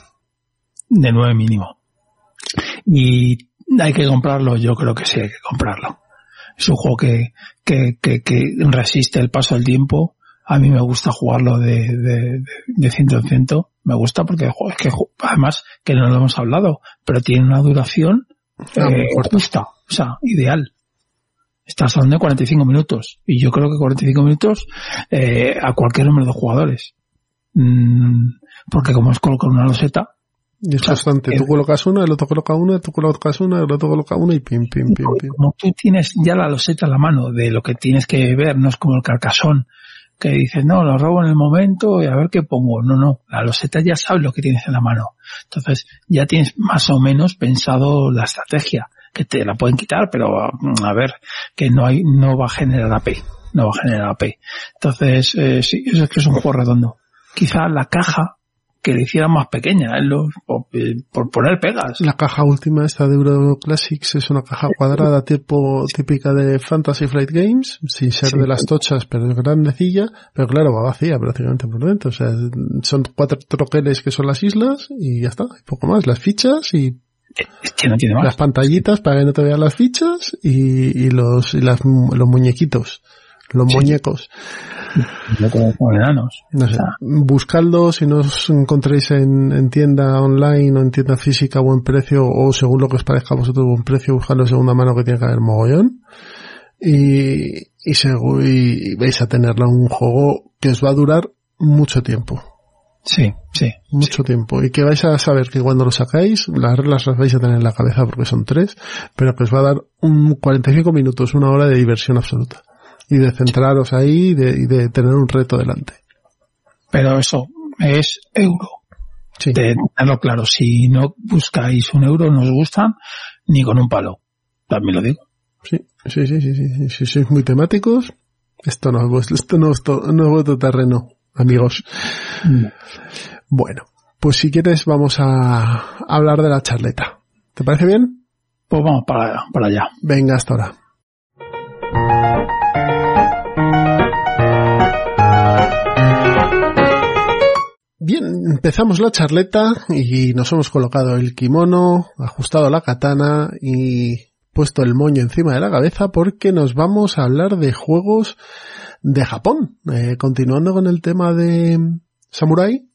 De nueve mínimo. Y hay que comprarlo, yo creo que sí hay que comprarlo. Es un juego que, que, que, que resiste el paso del tiempo. A mí me gusta jugarlo de, de, de, ciento en ciento. Me gusta porque jo, es que además que no lo hemos hablado, pero tiene una duración Ah, eh, justa, o sea, ideal. Estás hablando de 45 minutos. Y yo creo que 45 minutos eh, a cualquier número de jugadores. Mm, porque como es colocar una loseta, Y es O sea, constante. Tú colocas una, el otro coloca una, tú colocas una, el otro coloca una y pim, pim, pim, pim. como tú tienes ya la loseta en la mano de lo que tienes que ver, no es como el carcasón que dices, no, lo robo en el momento y a ver qué pongo. No, no, la loseta ya sabes lo que tienes en la mano. Entonces ya tienes más o menos pensado la estrategia, que te la pueden quitar, pero mm, a ver, que no hay, no va a generar AP, no va a generar AP. Entonces, eh, sí, eso es que es un juego redondo. Quizá la caja que le hicieran más pequeña, ¿eh? Lo- por, eh, por poner pegas. La caja última esta de Euro Classics es una caja cuadrada tipo típica de Fantasy Flight Games, sin ser Sí. de las tochas, pero es grandecilla, pero claro, va vacía prácticamente por dentro. O sea, son cuatro troqueles que son las islas y ya está, y poco más. Las fichas y Es que no tiene más. las pantallitas para que no te vean las fichas y, y los y las, los muñequitos, los Sí. muñecos. Yo como enanos. No sé, buscadlo si no os encontréis en, en tienda online o en tienda física a buen precio o según lo que os parezca a vosotros buen precio, buscadlo de segunda mano que tiene que haber mogollón. Y, y, y vais a tenerlo un juego que os va a durar mucho tiempo. Sí, sí. Mucho tiempo. Y que vais a saber que cuando lo sacáis, las reglas las vais a tener en la cabeza porque son tres, pero que os va a dar un 45 minutos, una hora de diversión absoluta. Y de centraros ahí y de, y de tener un reto delante. Pero eso es euro. Sí. De tenerlo claro. Si no buscáis un euro, no os gustan ni con un palo. También lo digo. Sí, sí, sí, sí, sí. Si sois muy temáticos, esto no esto no es, to- no es vuestro terreno, amigos. Bueno, pues si quieres vamos a hablar de la charleta. ¿Te parece bien? Pues vamos para, para allá. Venga, hasta ahora. Bien, empezamos la charleta y nos hemos colocado el kimono, ajustado la katana y puesto el moño encima de la cabeza porque nos vamos a hablar de juegos de Japón. Eh, continuando con el tema de Samurai,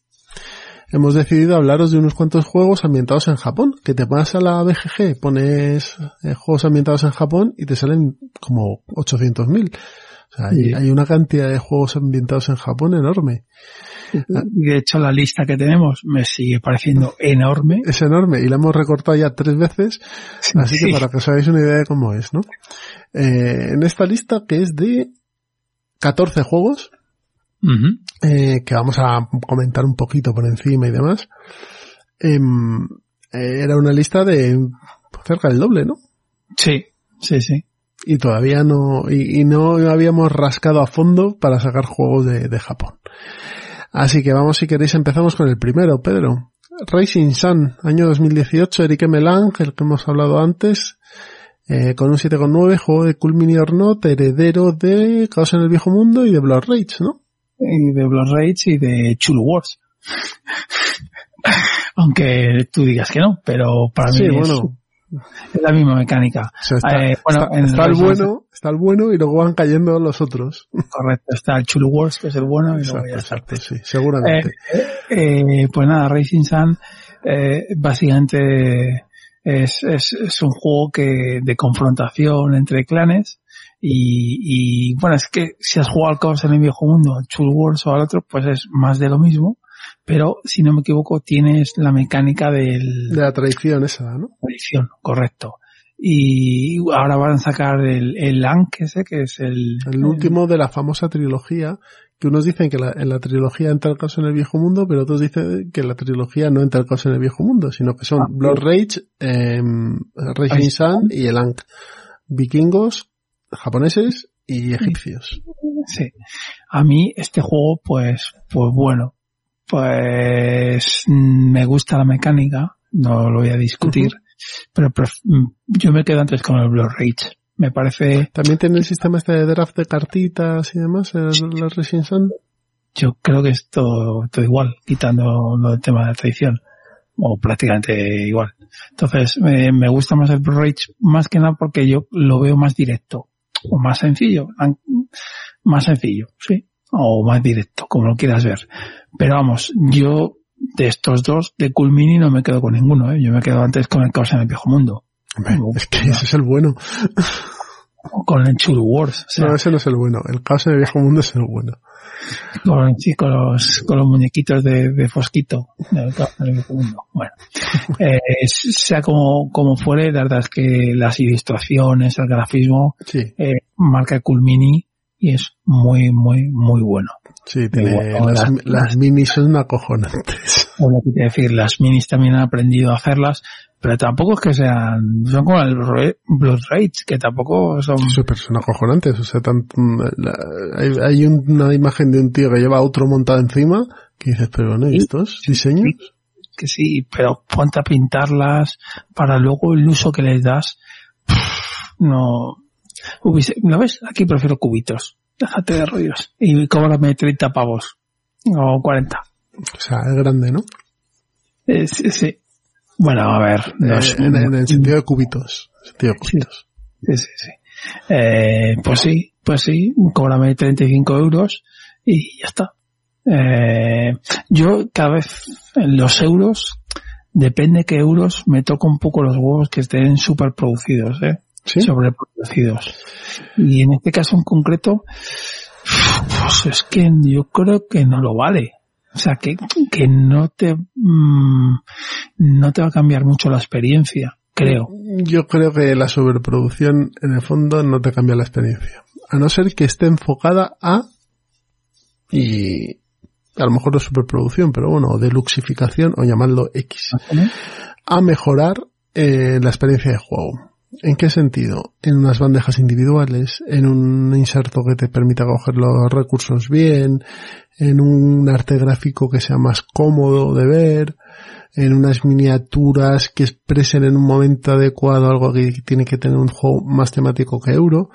hemos decidido hablaros de unos cuantos juegos ambientados en Japón. Que te vas a la BGG, pones eh, juegos ambientados en Japón y te salen como 800.000. O sea, hay, hay una cantidad de juegos ambientados en Japón enorme. De hecho, la lista que tenemos me sigue pareciendo enorme. Es enorme y la hemos recortado ya tres veces, así Sí. que para que os hagáis una idea de cómo es, ¿no? Eh, en esta lista que es de 14 juegos, eh, que vamos a comentar un poquito por encima y demás, em, eh, era una lista de cerca del doble, ¿no? Sí, sí, sí. Y todavía no, y, y no habíamos rascado a fondo para sacar juegos de, de Japón. Así que vamos, si queréis, empezamos con el primero, Pedro. Racing Sun, año 2018, Eric Melang, el que hemos hablado antes, eh, con un 7,9, juego de Cool Mini or Not, heredero de Caos en el Viejo Mundo y de Blood Rage, ¿no? Y de Blood Rage y de Chulu Wars. Aunque tú digas que no, pero para Sí, mí es, bueno. es la misma mecánica. O sea, está, Eh, bueno, está- el bueno, está el bueno y luego van cayendo los otros. Correcto, está el Chulu Wars, que es el bueno, y luego Exacto, exacto, sí, seguramente. Eh, pues nada, Racing Sun básicamente es, es, es un juego que de confrontación entre clanes y, y bueno, es que si has jugado al Caos en el Viejo Mundo, al Chul Wars o al otro, pues es más de lo mismo, pero si no me equivoco tienes la mecánica del, de la tradición esa, ¿no? tradición, correcto. Y ahora van a sacar el, el Ankh ese, que es el... El último de la famosa trilogía, que unos dicen que la- en la trilogía entra el caos en el viejo mundo, pero otros dicen que la trilogía no entra el caos en el viejo mundo, sino que son Ah, Blood Rage, eh, Raging Sun y el Ankh. Vikingos, japoneses y egipcios. Sí. A mí este juego, pues, pues bueno, pues mm, me gusta la mecánica, no lo voy a discutir, pero mm, yo me quedo antes con el Blood Rage. Me parece, También tiene el sistema este de draft de cartitas y demás, el, el Sun. yo creo que es todo, todo igual, quitando lo del tema de la traición, o prácticamente igual. Entonces, me, me gusta más el Rage, más que nada porque yo lo veo más directo, o más sencillo, más sencillo, sí, o más directo, como lo quieras ver. Pero vamos, yo de estos dos, de Cool Mini no me quedo con ninguno, ¿eh? yo me quedo antes con el Caos en el Viejo Mundo, Hombre, es que ese es el bueno. o con el Chulu Wars, o sea, No, ese no es el bueno. El caos en el viejo mundo es el bueno. con, sí, con los, con los muñequitos de, de Fosquito, del Caos en el Viejo Mundo. Bueno, eh, sea como, como fuere, la verdad es que las ilustraciones, el grafismo, Sí, eh, marca Cool Mini y es muy, muy, muy bueno. sí, tiene, Igual, las, las- las minis son acojonantes. Que quiero decir, las minis también han aprendido a hacerlas, pero tampoco es que sean, son como el Blood Rage, que tampoco son, Súper, son acojonantes. O sea, tan- la- hay, hay un- una imagen de un tío que lleva otro montado encima que dices, pero ¿no? ¿y estos diseños? que sí, pero ponte a pintarlas para luego el uso que les das, no, hubiese, ¿lo ves? Aquí prefiero cubitos, déjate de rollos, y cóbrame 30 pavos, o 40. O sea, es grande, ¿no? Eh, sí, sí. Bueno, a ver, no Eh, en, en el sentido de cubitos. Sentido de cubitos. Sí, sí, sí. Eh, pues sí, pues sí, cóbrame 35 euros y ya está. Eh, yo cada vez en los euros, depende qué euros, me toca un poco los huevos que estén super producidos, eh, ¿Sí? sobreproducidos. Y en este caso en concreto, pues es que yo creo que no lo vale. O sea, que, que no te, mm, no te va a cambiar mucho la experiencia, creo. Yo creo que la sobreproducción en el fondo no te cambia la experiencia. A no ser que esté enfocada a y a lo mejor no superproducción, pero bueno, de luxificación o llamarlo X, a mejorar eh, la experiencia de juego. ¿En qué sentido? En unas bandejas individuales, en un inserto que te permita coger los recursos bien, en un arte gráfico que sea más cómodo de ver, en unas miniaturas que expresen en un momento adecuado algo que tiene que tener un juego más temático que euro,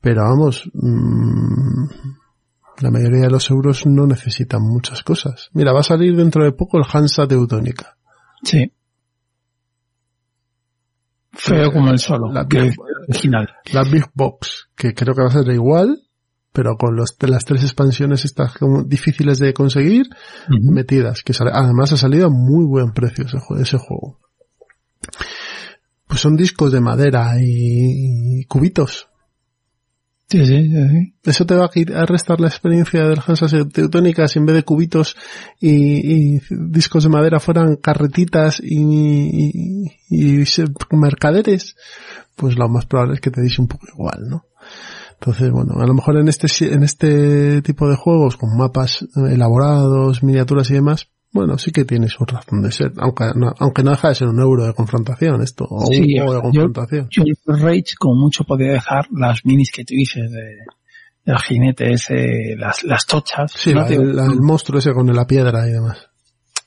pero vamos, mmm, la mayoría de los euros no necesitan muchas cosas. Mira, va a salir dentro de poco el Hansa Teutónica. Sí. Feo como el solo, La Big, original. la Big Box, que creo que va a ser igual, pero con los, de las tres expansiones estas como difíciles de conseguir, metidas, que sale- además ha salido a muy buen precio ese, jue- ese juego. Pues son discos de madera y, y cubitos. Sí, sí, sí. Eso te va a restar la experiencia del Hansa Teutónica si en vez de cubitos y, discos de madera fueran carretitas y, y- mercaderes, pues lo más probable es que te dice un poco igual, ¿no? Entonces, bueno, a lo mejor en este, en este tipo de juegos con mapas elaborados, miniaturas y demás, bueno, sí que tiene su razón de ser, aunque no, aunque no deja de ser un euro de confrontación esto, o un Sí, juego de yo- confrontación. Yo el Rage como mucho podía dejar las minis que tú dices de, del jinete ese, las, las tochas. Sí, No la- digo- la- el monstruo ese con la piedra y demás.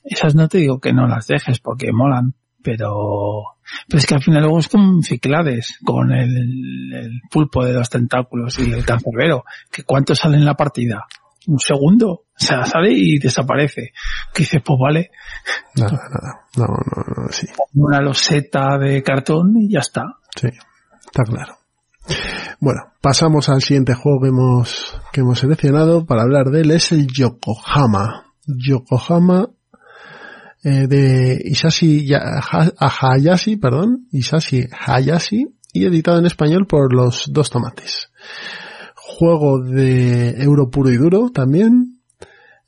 esas no te digo que no las dejes porque molan, pero, pero es que al final luego es como un Ciclades con el, el pulpo de los tentáculos y el cancerbero, que cuánto sale en la partida. Un segundo, o sea, sale y desaparece. Que dices, pues vale, Nada, nada. No, no, no, sí. una loseta de cartón y ya está. Sí, está claro. Bueno, pasamos al siguiente juego que hemos, que hemos seleccionado para hablar de él, es el Yokohama. Yokohama eh, de Isashi Ya- Ha- Hayashi, perdón, Isashi Hayashi, y editado en español por los dos tomates. Juego de euro puro y duro también,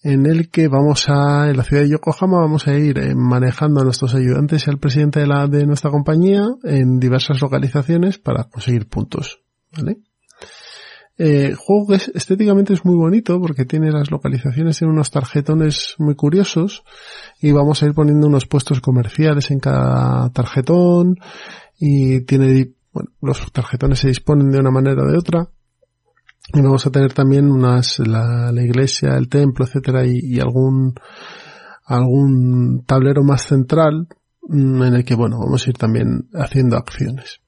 en el que vamos a, en la ciudad de Yokohama, vamos a ir eh, manejando a nuestros ayudantes y al presidente de, la, de nuestra compañía en diversas localizaciones para conseguir puntos. ¿Vale? Eh, juego que es, estéticamente es muy bonito porque tiene las localizaciones, tiene unos tarjetones muy curiosos y vamos a ir poniendo unos puestos comerciales en cada tarjetón y tiene, bueno, los tarjetones se disponen de una manera o de otra y vamos a tener también unas, la, la iglesia, el templo, etcétera, y, y algún, algún tablero más central mm, en el que, bueno, vamos a ir también haciendo acciones.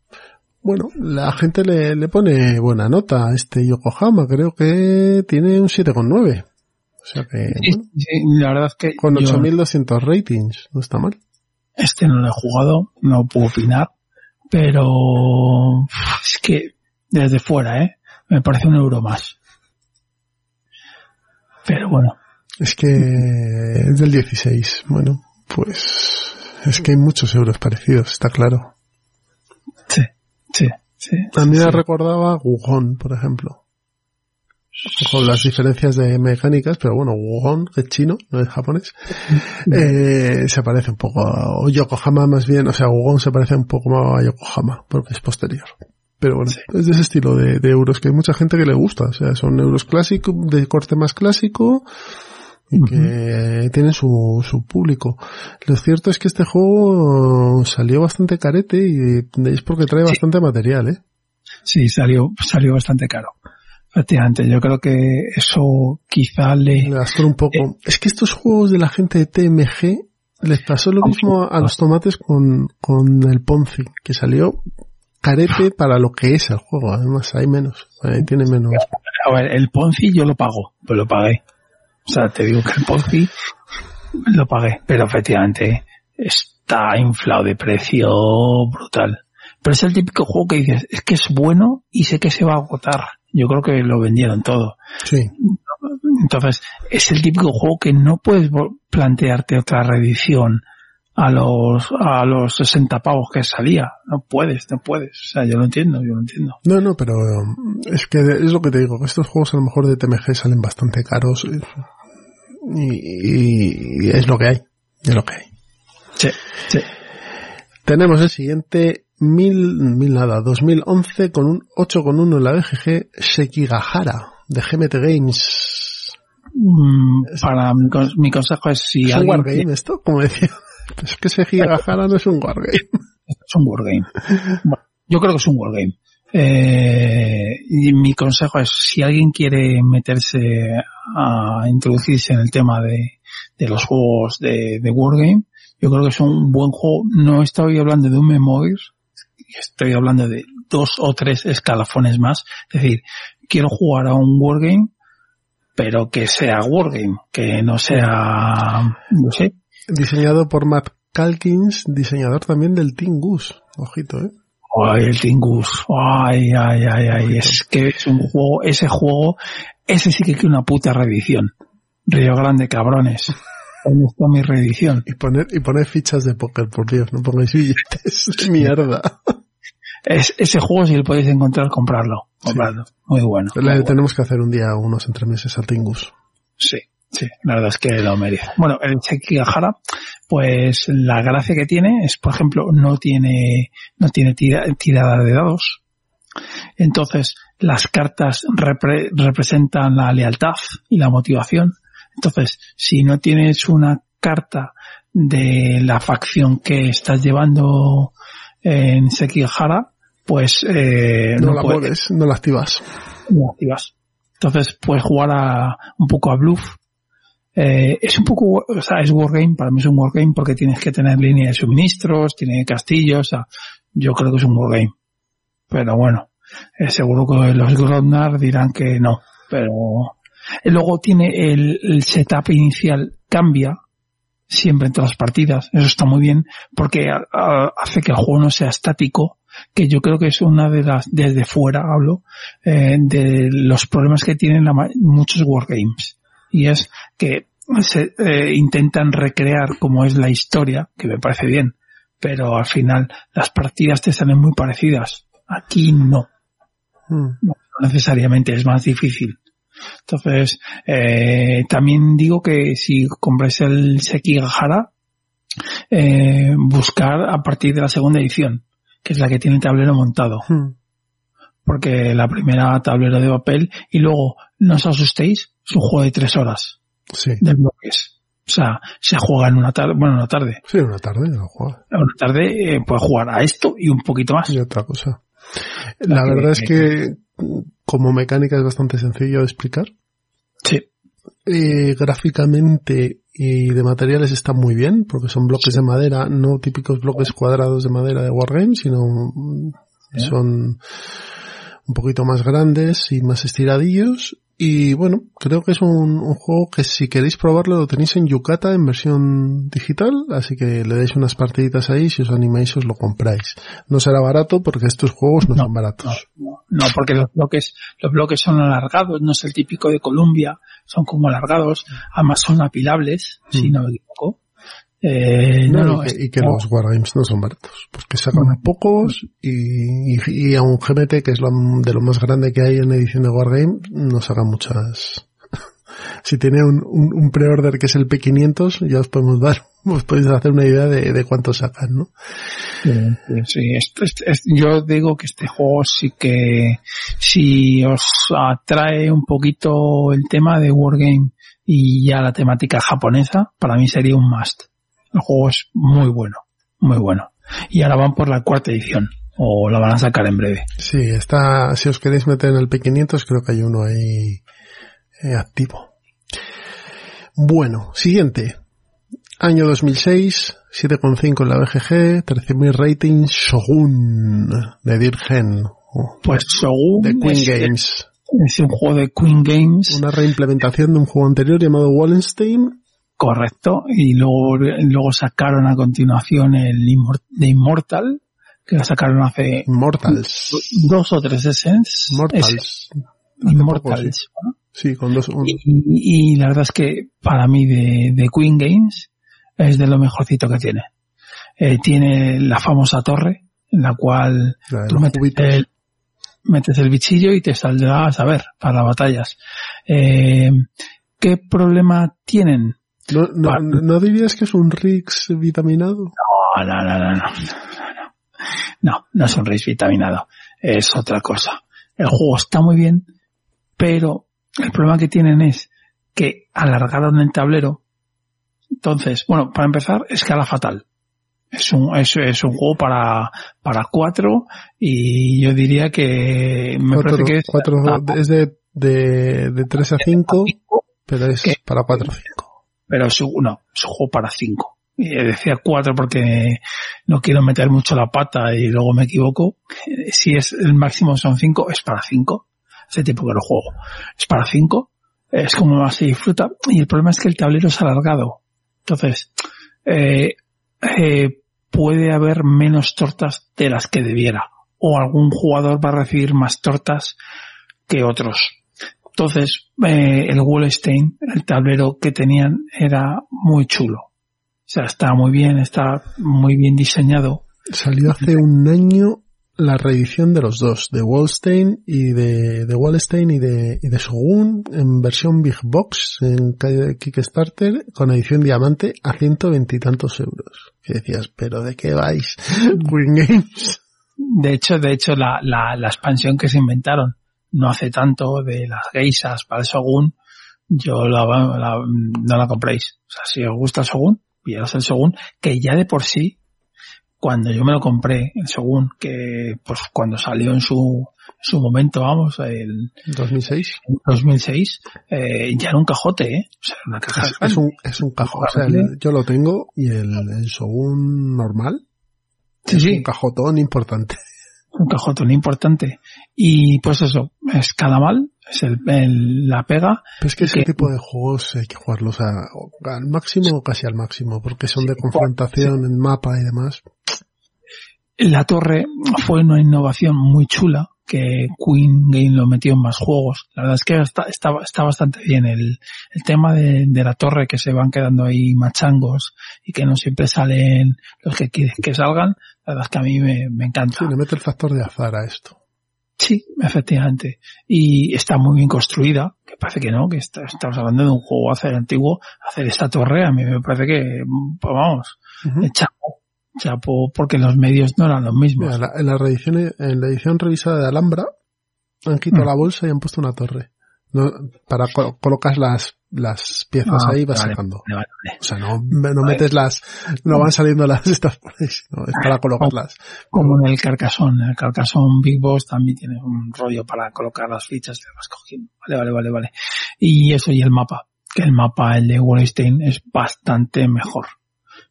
Bueno, la gente le, le pone buena nota a este Yokohama, creo que tiene un 7,9. O sea que, Sí, bueno, sí, la verdad es que con yo 8.200 ratings, no está mal. este no lo he jugado, no puedo opinar, pero es que desde fuera, ¿eh? Me parece un euro más. Pero bueno, Es que es del 16. Bueno, pues es que hay muchos euros parecidos, está claro. sí, sí, sí. A mí me sí. recordaba Wugon, por ejemplo. Con las diferencias de mecánicas, pero bueno, Wugon, que es chino, no es japonés, eh, se parece un poco a Yokohama más bien, o sea, Wugon se parece un poco más a Yokohama, porque es posterior. Pero bueno, Sí. es de ese estilo de, de euros que hay mucha gente que le gusta, o sea, son euros clásicos, de corte más clásico, y que tienen su, su público. Lo cierto es que este juego salió bastante carete y es porque trae Sí. bastante material, ¿eh? Sí, salió, salió bastante caro. Efectivamente, yo creo que eso quizá le... Le gastó un poco. Es que estos juegos de la gente de TMG les pasó lo mismo a los tomates con, con el Ponzi, que salió carete para lo que es el juego. Además, hay menos, eh, tiene menos. A ver, el Ponzi yo lo pago, pues lo pagué. O sea, te digo que el Ponzi lo pagué, pero efectivamente está inflado de precio brutal. Pero es el típico juego que dices, es que es bueno y sé que se va a agotar. Yo creo que lo vendieron todo. Sí, Entonces, es el típico juego que no puedes plantearte otra reedición a los, a los 60 pavos que salía. No puedes, no puedes. O sea, yo lo entiendo, yo lo entiendo. no, no, pero um, es que es lo que te digo, que estos juegos a lo mejor de TMG salen bastante caros eh, y, y es lo que hay, es lo que hay. Sí, sí. Tenemos el siguiente, mil, mil nada, 2011 con un 8,1 en la BGG, Sekigahara, de GMT Games. Mm, para mi, cons- mi consejo es si ¿Es un alguien wargame esto? Como decía. Es que Sekigahara no es un wargame. Es un wargame. Bueno, yo creo que es un wargame. Eh, y mi consejo es, si alguien quiere meterse a introducirse en el tema de, de los juegos de, de wargame, yo creo que es un buen juego. No estoy hablando de un Memoirs, estoy hablando de dos o tres escalafones más. Es decir, quiero jugar a un wargame, pero que sea wargame, que no sea, no sé, Diseñado por Matt Calkins, diseñador también del Goose. Ojito, ¿eh? Ay, el Tingus. Ay, ay, ay, ay. Es que es un juego, ese juego, ese sí que es una puta reedición. Río Grande, cabrones. ¿Dónde está mi reedición? Y poner, y poner fichas de póker, por Dios, no pongáis billetes. Mierda. Es, ese juego, si lo podéis encontrar, comprarlo. Comprarlo. Muy bueno. Le muy bueno. tenemos que hacer un día unos entremeses al Tingus. Sí, sí, la verdad es que lo merece. Bueno, el Sekigahara, pues la gracia que tiene es, por ejemplo, no tiene, no tiene tira- tirada de dados. Entonces, las cartas repre- representan la lealtad y la motivación. Entonces, si no tienes una carta de la facción que estás llevando en Sekigahara, pues eh, No, la puedes- mueves, no la activas. lo activas. Entonces puedes jugar a, un poco a bluff. Eh, es un poco, o sea, es wargame, para mí es un wargame porque tienes que tener línea de suministros, tiene castillos, o sea, yo creo que es un wargame. Pero bueno, eh, seguro que los Grodnar dirán que no, pero eh, luego tiene el, el setup inicial cambia siempre en todas las partidas, eso está muy bien porque hace que el juego no sea estático, que yo creo que es una de las, desde fuera hablo, eh, de los problemas que tienen la muchos wargames. Y es que se eh, intentan recrear como es la historia, que me parece bien, pero al final las partidas te salen muy parecidas. Aquí no, Mm. no necesariamente es más difícil. Entonces, eh, también digo que si compráis el Sekigahara, eh, buscar a partir de la segunda edición, que es la que tiene el tablero montado Mm. porque la primera tablero de papel y luego no os asustéis, es un juego de tres horas Sí. de bloques. O sea, se juega en una tarde, bueno, en una tarde. Sí, una tarde lo juega. En una tarde eh, puedes jugar a esto y un poquito más. Y otra cosa. La que- verdad es que como mecánica es bastante sencillo de explicar. Sí, Eh, gráficamente y de materiales está muy bien, porque son bloques de madera, no típicos bloques cuadrados de madera de Wargame, sino son un poquito más grandes y más estiradillos. Y bueno, creo que es un, un juego que si queréis probarlo lo tenéis en Yucata en versión digital, así que le dais unas partiditas ahí, si os animáis os lo compráis. No será barato porque estos juegos no, No, son baratos. no, no, porque los bloques, los bloques son alargados, no es el típico de Columbia, son como alargados, además son apilables, si Mm. no me equivoco. Eh, No, no, no, y, que, y que no, los Wargames no son baratos, porque sacan No. pocos y, y, y a un GMT que es lo, de lo más grande que hay en edición de Wargame, no sacan muchas. si tiene un, un, un pre-order que es el P500, ya os podemos dar, os podéis hacer una idea de, de cuánto sacan, ¿no? Sí, sí, esto- esto- es- yo digo que este juego sí que si os atrae un poquito el tema de Wargame y ya la temática japonesa, para mí sería un must. El juego es muy bueno, muy bueno. Y ahora van por la cuarta edición, o la van a sacar en breve. Sí, está, si os queréis meter en el P500, creo que hay uno ahí eh, activo. Bueno, siguiente. Año 2006, 7,5 en la BGG, 13.000 ratings, Shogun, de Dirgen, Pues Shogun de Queen es, Games. es un juego de Queen Games, Una reimplementación de un juego anterior llamado Wallenstein. Correcto, y luego, luego sacaron a continuación el de Immortal, que lo sacaron hace Mortals. dos o tres Essence. Mortals. Immortals. ¿no? Sí, con dos. un- Y, y la verdad es que para mí de, de Queen Games es de lo mejorcito que tiene. Eh, tiene la famosa torre en la cual la tú metes el, metes el bichillo y te saldrá a saber para las batallas. Eh, ¿Qué problema tienen? ¿No, no, ¿No dirías que es un Rix vitaminado? No, no, no, no, no. No, no es un race vitaminado. Es otra cosa. El juego está muy bien, pero el problema que tienen es que alargaron el tablero. Entonces, bueno, para empezar, escala fatal. Es un, es, es un juego para, para cuatro y yo diría que me Cuatro- parece que es, cuatro- es de, de, de 3 a 5, pero es para 4 o 5. Pero es un, no, es un juego para cinco. Y decía cuatro porque no quiero meter mucho la pata y luego me equivoco. Eh, Si es el máximo son cinco, es para cinco. Ese tipo que lo juego. Es para cinco. Es como más se disfruta. Y el problema es que el tablero es alargado. Entonces, eh, eh, puede haber menos tortas de las que debiera. O algún jugador va a recibir más tortas que otros. Entonces, eh, el Wallstein, el tablero que tenían, era muy chulo. O sea, está muy bien, está muy bien diseñado. Salió hace un año la reedición de los dos, de Wallstein y de, de Wallstein y de, y de Shogun en versión Big Box en Kickstarter con edición diamante a ciento veintitantos euros. Que decías, pero ¿de qué vais? Queen Games. De hecho, de hecho, la, la, la expansión que se inventaron no hace tanto de las geisas para el Shogun, yo la, la- no la compréis. O sea, si os gusta el Shogun, pillaros el Shogun, que ya de por sí, cuando yo me lo compré, el Shogun, que pues cuando salió en su, su momento, vamos, el 2006. 2006, eh, ya era un cajote, ¿eh? O sea, una caja Es, es un, es un cajón. O sea, el- yo lo tengo y el, el Shogun normal Sí, es sí. un cajotón importante. un cajotón importante. Y pues eso, es cada mal, es el, el- la pega. Pero es que ese Que- tipo de juegos hay que jugarlos a- al máximo o casi al máximo, porque son de confrontación en mapa y demás. La torre fue una innovación muy chula que Queen Game lo metió en más juegos. La verdad es que está, está, está bastante bien el, el tema de, de la torre que se van quedando ahí machangos y que no siempre salen los que quieren que salgan. La verdad es que a mí me, me encanta. Sí, le mete el factor de azar a esto. Sí, efectivamente. Y está muy bien construida, que parece que no, que está- estamos hablando de un juego hace antiguo. Hacer esta torre a mí me parece que, pues vamos, chapo, chapo, porque los medios no eran los mismos. Mira, la- en, la reedición, en la edición revisada de Alhambra han quitado Mm. la bolsa y han puesto una torre. No, para co- colocas las, las piezas Ah, ahí vas vale, sacando. vale, vale. O sea, no, no metes las, no van saliendo las estas por ahí, sino es para colocarlas. Como en el Carcassonne. En el Carcassonne Big Boss también tiene un rollo para colocar las fichas que vas cogiendo. Vale, vale, vale, vale. Y eso y el mapa. Que el mapa, el de Wallenstein, es bastante mejor.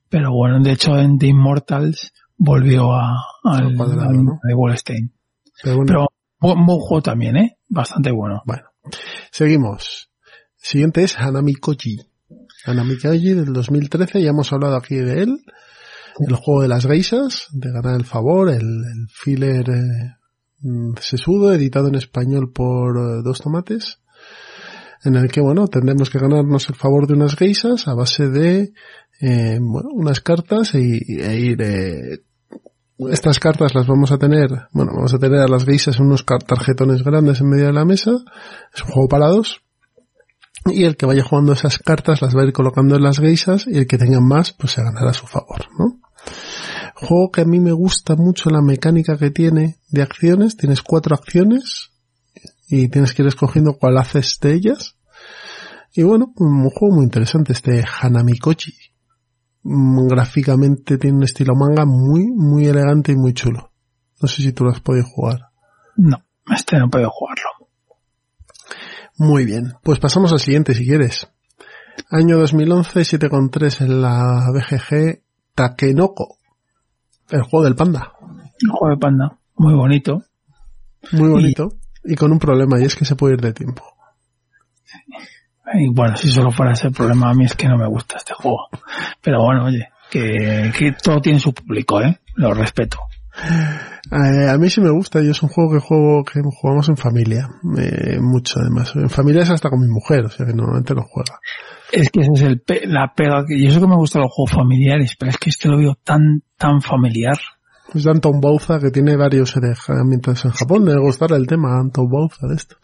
Pero bueno, de hecho en The Immortals volvió a, al, Al cuadrado, al ¿no? de Wallenstein. Pero bueno, Pero buen, buen juego también, ¿eh? Bastante bueno. bueno. Seguimos. Siguiente es Hanami Koji. Hanami Koji del 2013, ya hemos hablado aquí de él. El juego de las geisas, de ganar el favor, el, filler eh, mm, sesudo, editado en español por eh, Dos Tomates, en el que, bueno, tendremos que ganarnos el favor de unas geisas a base de, eh, bueno, unas cartas y, e ir, estas cartas las vamos a tener, bueno, vamos a tener a las geisas unos tarjetones grandes en medio de la mesa, es un juego para dos, y el que vaya jugando esas cartas las va a ir colocando en las geisas y el que tenga más pues se ganará a su favor, ¿no? Juego que a mí me gusta mucho la mecánica que tiene de acciones, tienes cuatro acciones y tienes que ir escogiendo cuál haces de ellas. Y bueno, un juego muy interesante este Hanamikochi. Mm, Gráficamente tiene un estilo manga muy, muy elegante y muy chulo. No sé si tú lo has podido jugar. No, este no puedo jugarlo. Muy bien, pues pasamos al siguiente si quieres. Año 2011, 7,3 en la BGG Takenoko. El juego del panda. Un juego de panda. Muy bonito. Muy bonito. Y con un problema, y es que se puede ir de tiempo. Y bueno, si solo fuera ese problema, a mí es que no me gusta este juego. Pero bueno, oye, que, que todo tiene su público, ¿eh? Lo respeto. Eh, a mí sí me gusta y es un juego que juego que jugamos en familia. Eh, mucho además. En familia es hasta con mi mujer, o sea que normalmente lo juega. Es que ese es el pe- la pega y eso que me gustan los juegos familiares, pero es que este lo veo tan, tan familiar. Es de Anton Bauza que tiene varios herejamientos en Japón. Le gustará el tema Anton Bauza de esto.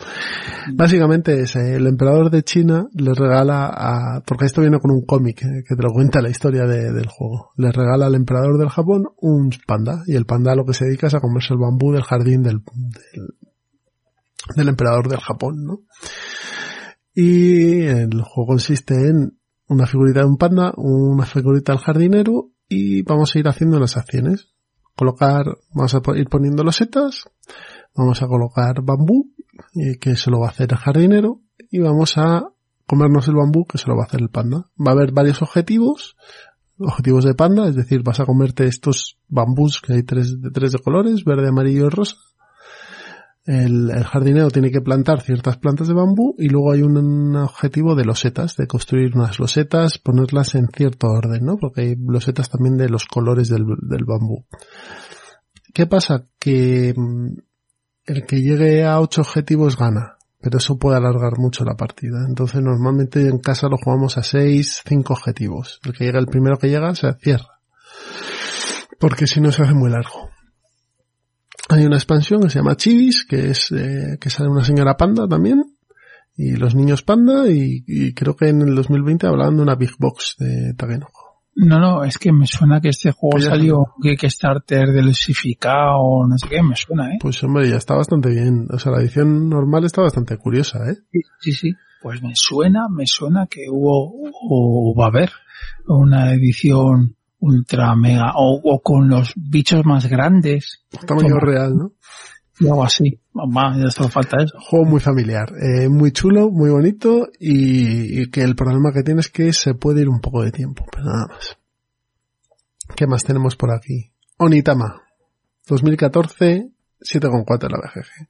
Básicamente es eh, el emperador de China le regala a, porque esto viene con un cómic eh, que te lo cuenta la historia de- del juego. Le regala al emperador del Japón un panda y el panda lo que se dedica es a comerse el bambú del jardín del, del, del emperador del Japón, ¿no? Y el juego consiste en una figurita de un panda, una figurita del jardinero y vamos a ir haciendo las acciones. Colocar, vamos a ir poniendo losetas, vamos a colocar bambú, eh, que se lo va a hacer el jardinero, y vamos a comernos el bambú, que se lo va a hacer el panda. Va a haber varios objetivos, objetivos de panda, es decir, vas a comerte estos bambús, que hay tres de tres de colores, verde, amarillo y rosa. El, jardinero tiene que plantar ciertas plantas de bambú y luego hay un, objetivo de losetas, de construir unas losetas, ponerlas en cierto orden, ¿no? Porque hay losetas también de los colores del, bambú. ¿Qué pasa? Que mm, el que llegue a ocho objetivos gana, pero eso puede alargar mucho la partida. Entonces normalmente en casa lo jugamos a seis, cinco objetivos. El que llega, el primero que llega se cierra. Porque si no se hace muy largo. Hay una expansión que se llama Chivis, que es eh, que sale una señora panda también, y los niños panda, y, y creo que en el 2020 hablaban de una Big Box de Tagenoko. No, no, es que me suena que este juego Pues ya salió Kickstarter delusificado, no sé qué, me suena, ¿eh? Pues hombre, ya está bastante bien. O sea, la edición normal está bastante curiosa, ¿eh? Sí, sí. Pues me suena, me suena que hubo, o va a haber una edición ultra mega, o, o con los bichos más grandes, Tamaño real, ¿no? y algo así. Mamá, ya solo falta eso. Juego muy familiar, eh, muy chulo, muy bonito y, y que el problema que tiene es que se puede ir un poco de tiempo, pero nada más. ¿Qué más tenemos por aquí? Onitama, 2014, 7,4 la BGG.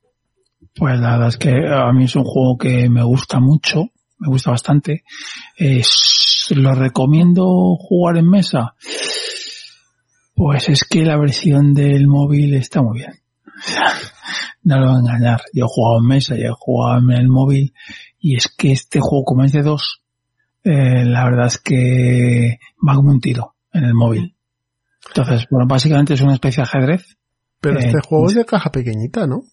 Pues la verdad es que a mí es un juego que me gusta mucho, me gusta bastante. Es- lo recomiendo jugar en mesa. Pues es que la versión del móvil está muy bien. No lo voy a engañar. Yo he jugado en mesa, yo he jugado en el móvil y es que este juego como es de dos, eh, la verdad es que va como un tiro en el móvil. Entonces, bueno, básicamente es una especie de ajedrez Pero Eh, este juego es de caja pequeñita, ¿no?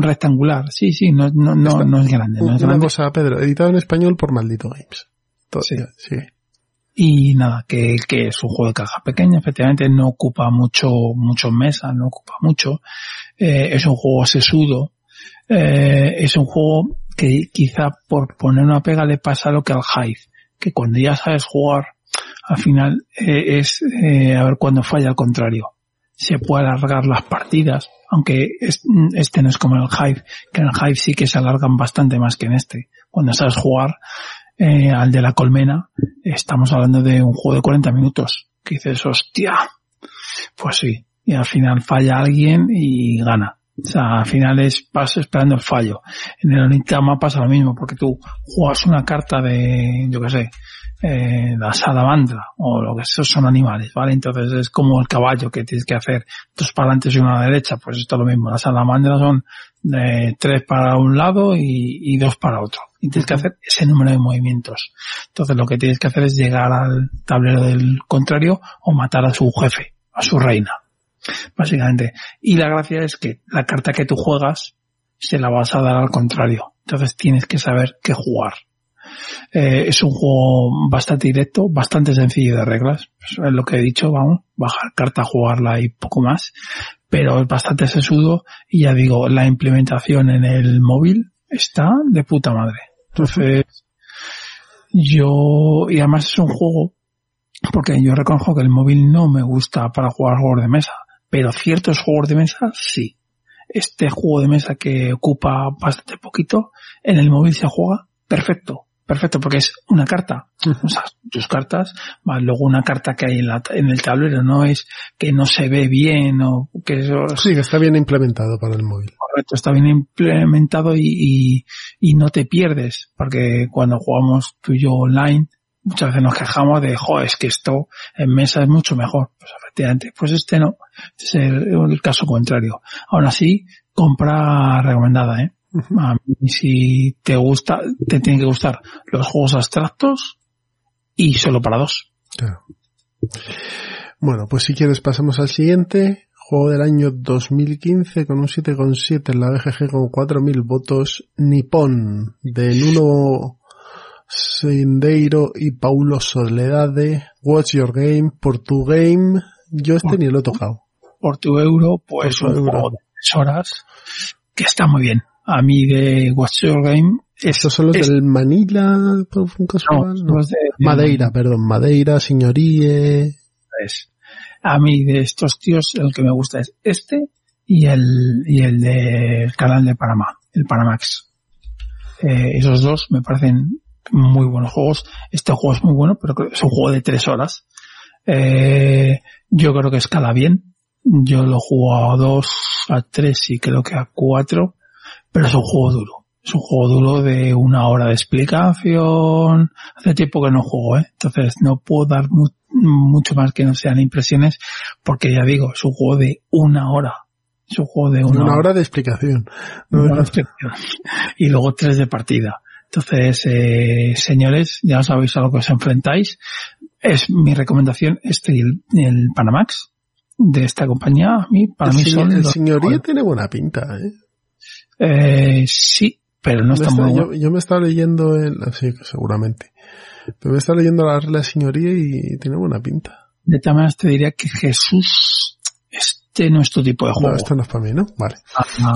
Rectangular, sí, sí, no, no, no, no es grande, no es Una grande. cosa, Pedro, editado en español por Maldito Games. Sí. sí. Y nada, que, que es un juego de caja pequeña, efectivamente no ocupa mucho, mucho mesa, no ocupa mucho. Eh, es un juego sesudo. Eh, es un juego que quizá por poner una pega le pasa lo que al Hive, que cuando ya sabes jugar, al final eh, es a ver cuando falla al contrario. Se puede alargar las partidas, aunque es- este no es como el Hive, que en el Hive sí que se alargan bastante más que en este. Cuando sabes jugar eh, al de la colmena, estamos hablando de un juego de 40 minutos. Que dices, hostia, pues sí. Y al final falla alguien y gana. O sea, al final es, vas esperando el fallo. En el Onitama pasa lo mismo, porque tú juegas una carta de, yo qué sé, eh, la salamandra, o lo que esos son animales, ¿vale? Entonces es como el caballo que tienes que hacer dos para adelante y una a la derecha, pues esto es lo mismo. Las salamandras son de tres para un lado y, y dos para otro. Y tienes que hacer ese número de movimientos. Entonces lo que tienes que hacer es llegar al tablero del contrario o matar a su jefe, a su reina, básicamente. Y la gracia es que la carta que tú juegas se la vas a dar al contrario. Entonces tienes que saber qué jugar. Eh, es un juego bastante directo, bastante sencillo de reglas. Eso es lo que he dicho, vamos, bajar carta, jugarla y poco más. Pero es bastante sesudo y ya digo, la implementación en el móvil está de puta madre. Entonces, yo, y además es un juego, porque yo reconozco que el móvil no me gusta para jugar juegos de mesa, pero ciertos juegos de mesa sí. Este juego de mesa que ocupa bastante poquito, en el móvil se juega perfecto, perfecto, porque es una carta, o sea, tus cartas, más luego una carta que hay en, la, en el tablero, no es que no se ve bien o que eso Sí, que está bien implementado para el móvil. correcto, está bien implementado y, y, y no te pierdes, porque cuando jugamos tú y yo online, muchas veces nos quejamos de, jo, es que esto en mesa es mucho mejor. Pues efectivamente, pues este no, este es el, el caso contrario. Aún así, compra recomendada, ¿eh? A mí si te gusta, te tienen que gustar los juegos abstractos y solo para dos. Claro. Bueno, pues si quieres pasamos al siguiente. Juego del año 2015 con un 7,7 en la BGG con 4.000 votos. Nippon de Nuno Sendeiro y Paulo Soledade. What's Your Game? Por tu game. Yo este ni lo he tocado. Por tu euro, pues Por tu un euro. juego de tres horas que está muy bien. A mí de What's Your Game Estos son los es- del Manila, por un casual, no, ¿no? los de- Madeira, perdón, Madeira, Signorie. es. A mí de estos tíos el que me gusta es este y el y el del canal de Panamá, el Panamax. Eh, esos dos me parecen muy buenos juegos. Este juego es muy bueno, pero es un juego de tres horas. Eh, yo creo que escala bien. Yo lo juego a 2, a 3 y creo que a 4, pero es un juego duro. Es un juego duro de una hora de explicación. Hace tiempo que no juego, ¿eh? Entonces no puedo dar mu- mucho más que no sean impresiones porque ya digo, es un juego de una hora. Es un juego de una, Una hora de explicación. No, una hora de explicación. Y luego tres de partida. Entonces, eh, señores, ya sabéis a lo que os enfrentáis. Es mi recomendación este y el, el Panamax de esta compañía. A mí, para el mí son el señoría tiene buena pinta, ¿eh? Eh, sí, pero no está está- muy yo, bueno. yo me estaba leyendo el, sí, seguramente. Pero me está leyendo la regla de señoría y tiene buena pinta. De todas maneras te diría que Jesús, este no es tu tipo de juego. No, esto no es para mí, ¿no? Vale. Ah,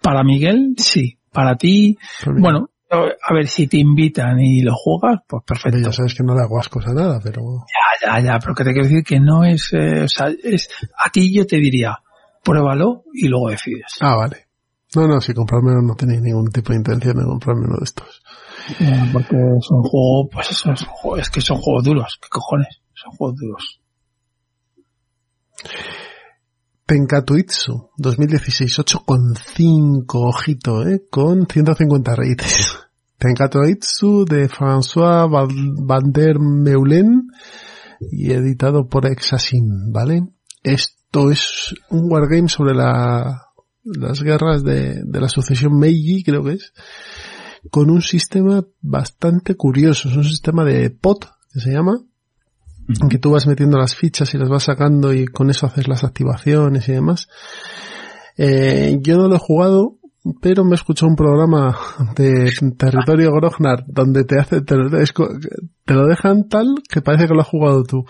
Para Miguel, sí. Para ti, Para bueno, a ver si te invitan y lo juegas, pues perfecto. ya sabes que no le hago ascos a nada, pero... Ya, ya, ya, pero que te quiero decir que no es, eh, o sea, es, a ti yo te diría, pruébalo y luego decides. Ah, vale. No, no, si comprármelo no tenéis ningún tipo de intención de comprarme uno de estos. Eh, porque es un juego, pues eso, es, es que son juegos duros, ¿qué cojones? Son juegos duros. Tenkatuitsu 2016, 8,5, ojito, eh, con 150 rates. Tenkatuitsu de François Van der Meulen y editado por Exasim, ¿vale? Esto es un wargame sobre la, las guerras de, de la sucesión Meiji, creo que es, con un sistema bastante curioso. Es un sistema de pot, que se llama, en que tú vas metiendo las fichas y las vas sacando y con eso haces las activaciones y demás. Eh, yo no lo he jugado, pero me he escuchado un programa de Territorio Grognar donde te hace, te lo, te lo dejan tal que parece que lo has jugado tú.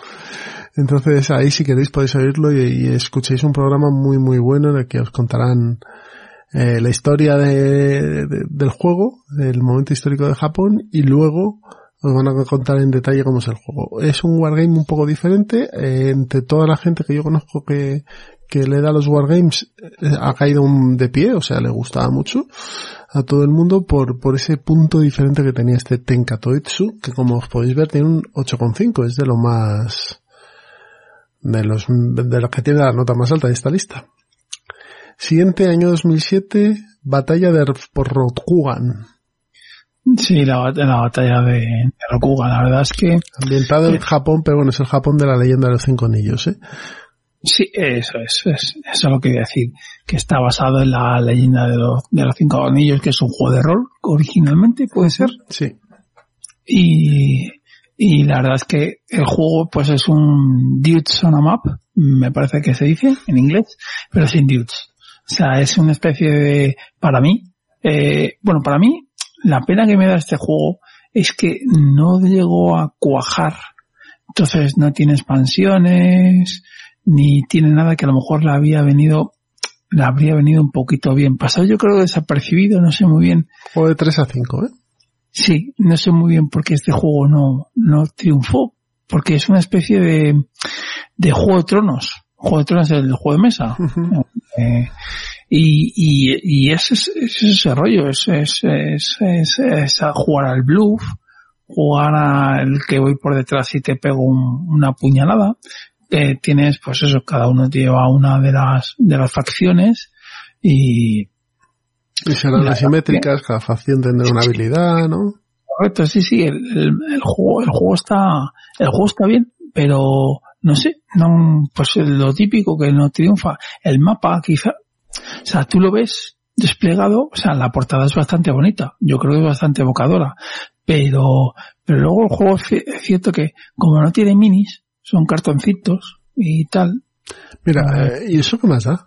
Entonces ahí si queréis podéis oírlo y, escuchéis un programa muy muy bueno en el que os contarán eh, la historia de- de- del juego, el momento histórico de Japón y luego os van a contar en detalle cómo es el juego. Es un wargame un poco diferente. eh, entre toda la gente que yo conozco que, que le da los wargames eh, ha caído un de pie, o sea, le gustaba mucho a todo el mundo por, por ese punto diferente que tenía este Tenkatoitsu, que como os podéis ver tiene un 8,5, es de lo más de los de los que tiene la nota más alta de esta lista. Siguiente año 2007, batalla de por Rokugan, Sí, la, bat- la batalla de, de Rokugan, la verdad es que ambientado en Japón, pero bueno, es el Japón de la leyenda de los cinco anillos, ¿eh? Sí, eso es, es- eso es lo que iba a decir, que está basado en la leyenda de, los de los cinco anillos, que es un juego de rol originalmente, puede ser, Sí. y, y la verdad es que el juego pues es un dudes on a map, me parece que se dice en inglés, pero sin dudes. O sea, es una especie de, para mí, eh, bueno, para mí, la pena que me da este juego es que no llegó a cuajar. Entonces no tiene expansiones, ni tiene nada que a lo mejor le había venido, le habría venido un poquito bien. Pasado yo creo desapercibido, no sé muy bien. Juego de 3 a 5, ¿eh? Sí, no sé muy bien por qué este juego no, no triunfó. Porque es una especie de, de Juego de Tronos. Juego de Tronos es el juego de mesa. Eh, y, y, y ese es, ese es ese rollo, es, es, es, jugar al bluff, jugar al que voy por detrás y te pego un- una puñalada. Eh, tienes, pues eso, cada uno lleva una de las, de las facciones y, Y serán La- asimétricas, cada facción tendrá una habilidad, ¿no? Correcto, sí, sí, el, el, el juego, el juego está, el juego está bien, pero no sé, no, pues lo típico que no triunfa. El mapa, quizá, o sea, tú lo ves desplegado, o sea, la portada es bastante bonita, yo creo que es bastante evocadora, pero, pero luego el juego es cierto que como no tiene minis, son cartoncitos y tal, Mira, eh, ¿y eso qué más da?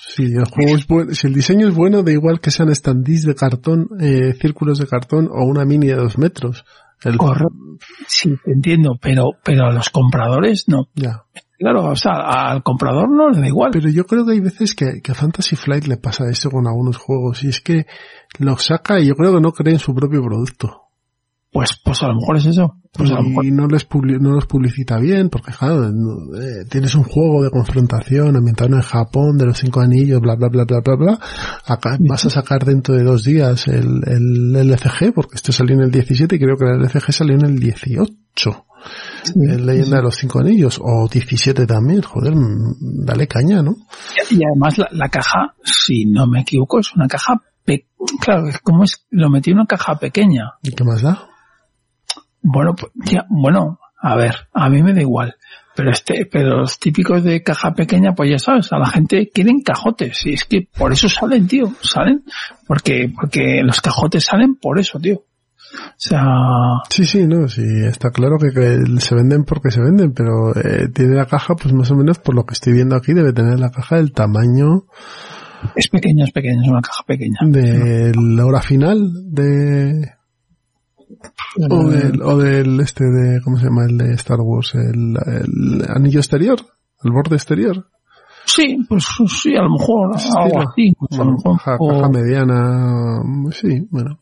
Si el juego es bueno, si el diseño es bueno, da igual que sean standees de cartón, eh, círculos de cartón o una mini de dos metros. El, correcto, sí, te entiendo, pero, pero a los compradores no. ya. Claro, o sea, al comprador no le da igual. Pero yo creo que hay veces que, que a Fantasy Flight le pasa esto con algunos juegos y es que lo saca y yo creo que no cree en su propio producto. Pues, pues a lo mejor es eso. Pues a lo mejor. y no les publi- no los publicita bien porque claro eh, tienes un juego de confrontación ambientado en Japón de los cinco anillos bla bla bla bla bla bla acá vas a sacar dentro de dos días el, el LCG porque este salió en el 17 y creo que el LCG salió en el 18 El Leyenda de los Cinco Anillos, o 17 también, joder, mm, dale caña, ¿no? Y, además la, la caja, si no me equivoco, es una caja, pe- claro, es como es, lo metí en una caja pequeña. ¿Y qué más da? Bueno, pues, ya, bueno, a ver, a mí me da igual. Pero este, pero los típicos de caja pequeña, pues ya sabes, a la gente quieren cajotes. Y es que por eso salen, tío, salen. Porque, porque los cajotes salen por eso, tío. O sea, Sí, sí, no, sí, está claro que, que se venden porque se venden, pero eh, tiene la caja, pues más o menos por lo que estoy viendo aquí, debe tener la caja del tamaño es pequeña, es pequeña, es una caja pequeña. de la hora final de... O del, o del este de, ¿cómo se llama? El de Star Wars, el, el anillo exterior, el borde exterior. Sí, pues sí, a lo mejor, algo así. pues, a lo mejor, caja, o- caja mediana, sí, bueno.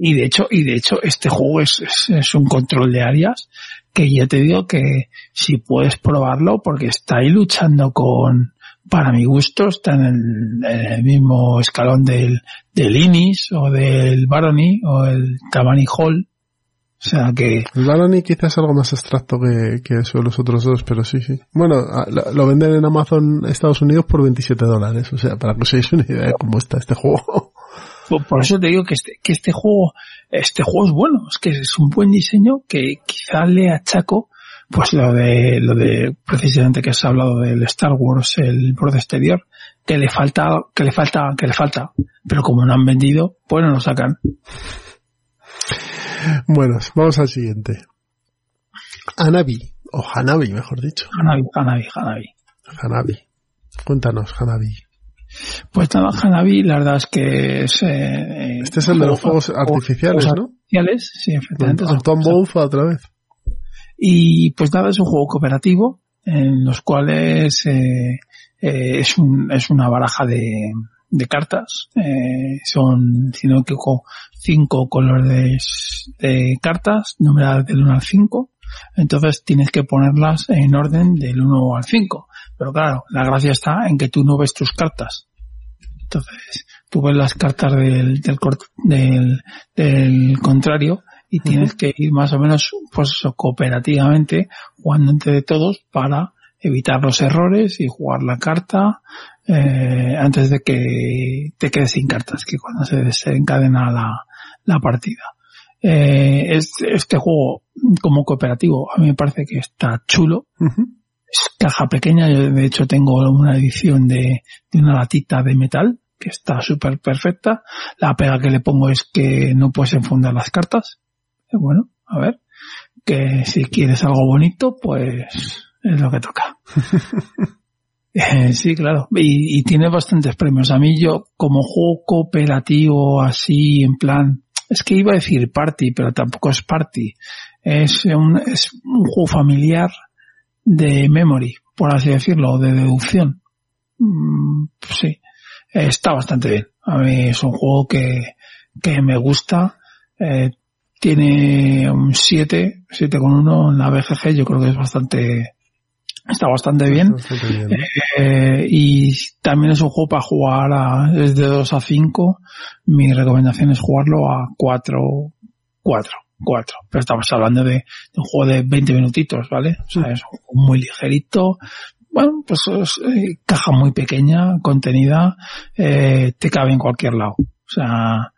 y de hecho, y de hecho, este juego es, es, es un control de áreas que ya te digo que si puedes probarlo, porque está ahí luchando con, para mi gusto, está en el, en el mismo escalón del, del Inis o del Barony o el Tamani Hall. O sea que, El Barony quizás es algo más abstracto que, que eso los otros dos, pero sí, sí. Bueno, lo, lo venden en Amazon Estados Unidos por 27 dólares, o sea, para que os hagáis una idea de cómo está este juego. por, por eso te digo que este, que este juego, este juego es bueno, es que es un buen diseño que quizá le achaco pues lo de, lo de, precisamente que has hablado del Star Wars, el borde exterior, que le falta, que le falta, que le falta, pero como no han vendido, pues no lo sacan. Bueno, vamos al siguiente. Hanabi, o Hanabi, mejor dicho. Hanabi, Hanabi, Hanabi. Hanabi. Cuéntanos, Hanabi. Pues nada, Hanabi, la verdad es que es, eh, Este es el de los fuegos artificiales, ¿no? artificiales, sí, efectivamente. Boufa otra vez. Y pues nada, es un juego cooperativo en los cuales eh, eh, es, un, es una baraja de, cartas. Eh, son, si no cinco colores de cartas, numeradas del 1 al 5. Entonces tienes que ponerlas en orden del 1 al 5. Pero claro, la gracia está en que tú no ves tus cartas. Entonces, tú ves las cartas del, del, del, del contrario y tienes que ir más o menos pues eso, cooperativamente jugando entre todos para evitar los errores y jugar la carta eh, antes de que te quedes sin cartas, que cuando se desencadena la, la partida. Eh, este, este juego como cooperativo a mí me parece que está chulo. Es caja pequeña, yo de hecho tengo una edición de, de una latita de metal que está súper perfecta. La pega que le pongo es que no puedes enfundar las cartas. Eh, Bueno, a ver, que si quieres algo bonito, pues es lo que toca. Eh, sí, claro. Y, y tiene bastantes premios. A mí yo, como juego cooperativo así, en plan, es que iba a decir party, pero tampoco es party. Es un, es un juego familiar de memory, por así decirlo, de deducción. Mm, pues sí, está bastante bien. A mí es un juego que, que me gusta. Eh, tiene un 7, 7 con 1 en la BGG, yo creo que es bastante, está bastante bien. Bastante bien. Eh, y también es un juego para jugar a, desde 2 a 5. Mi recomendación es jugarlo a 4, 4, 4. Pero estamos hablando de, de un juego de 20 minutitos, ¿vale? O sea, es muy ligerito. Bueno, pues es eh, caja muy pequeña, contenida, eh, te cabe en cualquier lado. O sea,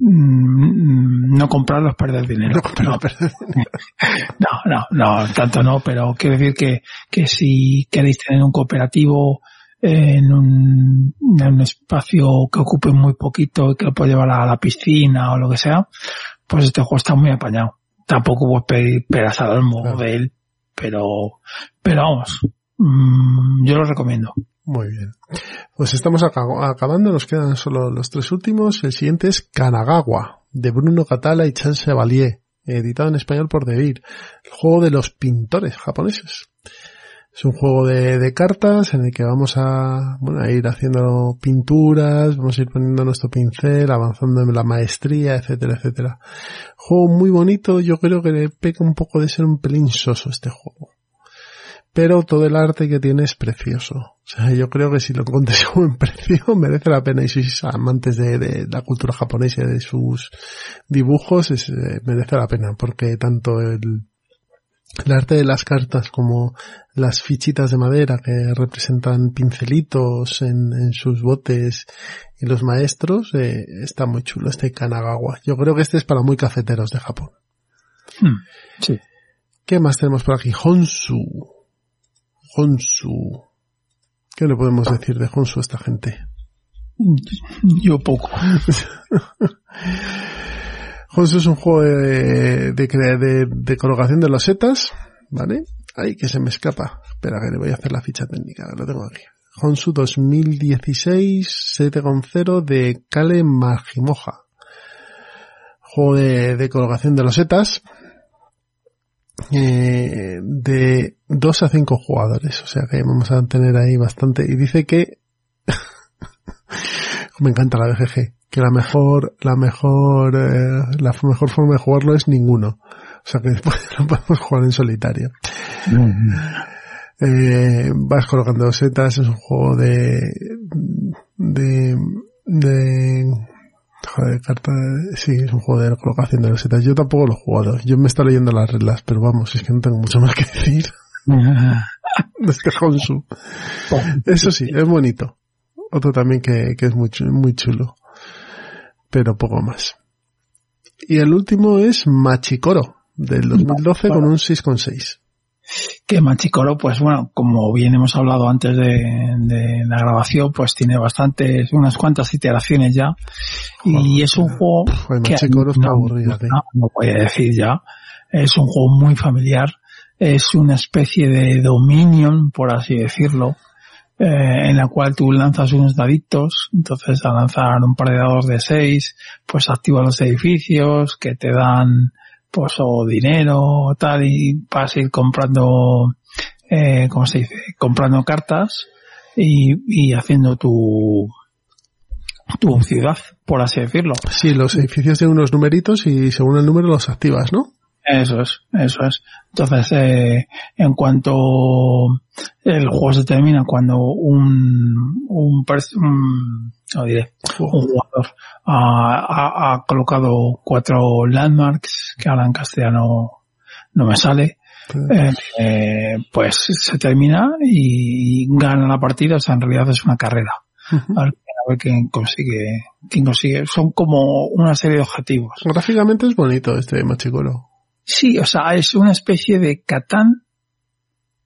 no comprarlo es perder dinero. No, pero- No, no, no, tanto no, pero quiero decir que, que si queréis tener un cooperativo en un, en un espacio que ocupe muy poquito y que lo pueda llevar a la piscina o lo que sea, pues este juego está muy apañado. Tampoco puedes pedir peras al Claro. de él, pero, pero vamos, mm, yo lo recomiendo. Muy bien. Pues estamos aca- acabando, nos quedan solo los tres últimos. El siguiente es Kanagawa, de Bruno Catala y Charles Chevalier, editado en español por Devir. El juego de los pintores japoneses. Es un juego de, de cartas en el que vamos a, bueno, a ir haciendo pinturas, vamos a ir poniendo nuestro pincel, avanzando en la maestría, etcétera, etcétera. Juego muy bonito, yo creo que le peca un poco de ser un pelín soso este juego pero todo el arte que tiene es precioso. O sea, yo creo que si lo encontréis a buen precio merece la pena y si sois amantes de, de la cultura japonesa y de sus dibujos, es, eh, merece la pena porque tanto el, el arte de las cartas como las fichitas de madera que representan pincelitos en, en sus botes y los maestros eh, está muy chulo este Kanagawa. Yo creo que este es para muy cafeteros de Japón. Hmm, sí. ¿Qué más tenemos por aquí? Honsu. Honsu. ¿Qué le podemos decir de Honsu a esta gente? Yo poco. Honsu es un juego de, de, de, de colocación de losetas, ¿vale? Ay, que se me escapa. Espera, que le voy a hacer la ficha técnica, lo tengo aquí. Honsu 2016 7.0 de Kale Majimoja. Juego de, de colocación de losetas. Eh, de 2 a 5 jugadores. O sea que vamos a tener ahí bastante. Y dice que me encanta la BGG, que la mejor, la mejor, eh, la mejor forma de jugarlo es ninguno. O sea que después lo podemos jugar en solitario. eh, vas colocando setas, es un juego de, de, de, joder, carta, sí, es un juego de colocación de setas. Yo tampoco lo he jugado. Yo me estoy leyendo las reglas, pero vamos, es que no tengo mucho más que decir. de este Honsu. Eso sí, es bonito otro también que, que es muy, muy chulo. Pero poco más. Y el último es Machicoro, del 2012 con un 6,6. Que Machicoro, pues bueno, como bien hemos hablado antes de, de, la grabación, pues tiene bastantes, unas cuantas iteraciones ya. Y es un juego pues que Machicoro está no, aburrido. no, no voy a decir ya. Es un juego muy familiar. Es una especie de Dominion, por así decirlo eh, en la cual tú lanzas unos daditos, entonces al lanzar un par de dados de 6, pues activas los edificios que te dan pues o dinero o tal y vas a ir comprando, eh, ¿cómo se dice? Comprando cartas y, y haciendo tu, tu ciudad, por así decirlo. Sí, los edificios tienen unos numeritos y según el número los activas, ¿no? Eso es, eso es. Entonces, eh, en cuanto el juego se termina, cuando un, un, un, no diré, un jugador ha, ha, ha, colocado cuatro landmarks, que ahora en castellano no me sale, eh, eh, pues se termina y gana la partida, o sea, en realidad es una carrera. Uh -huh. A ver quién consigue, quién consigue. Son como una serie de objetivos. Gráficamente es bonito este Machicoro. Sí, o sea, es una especie de Catán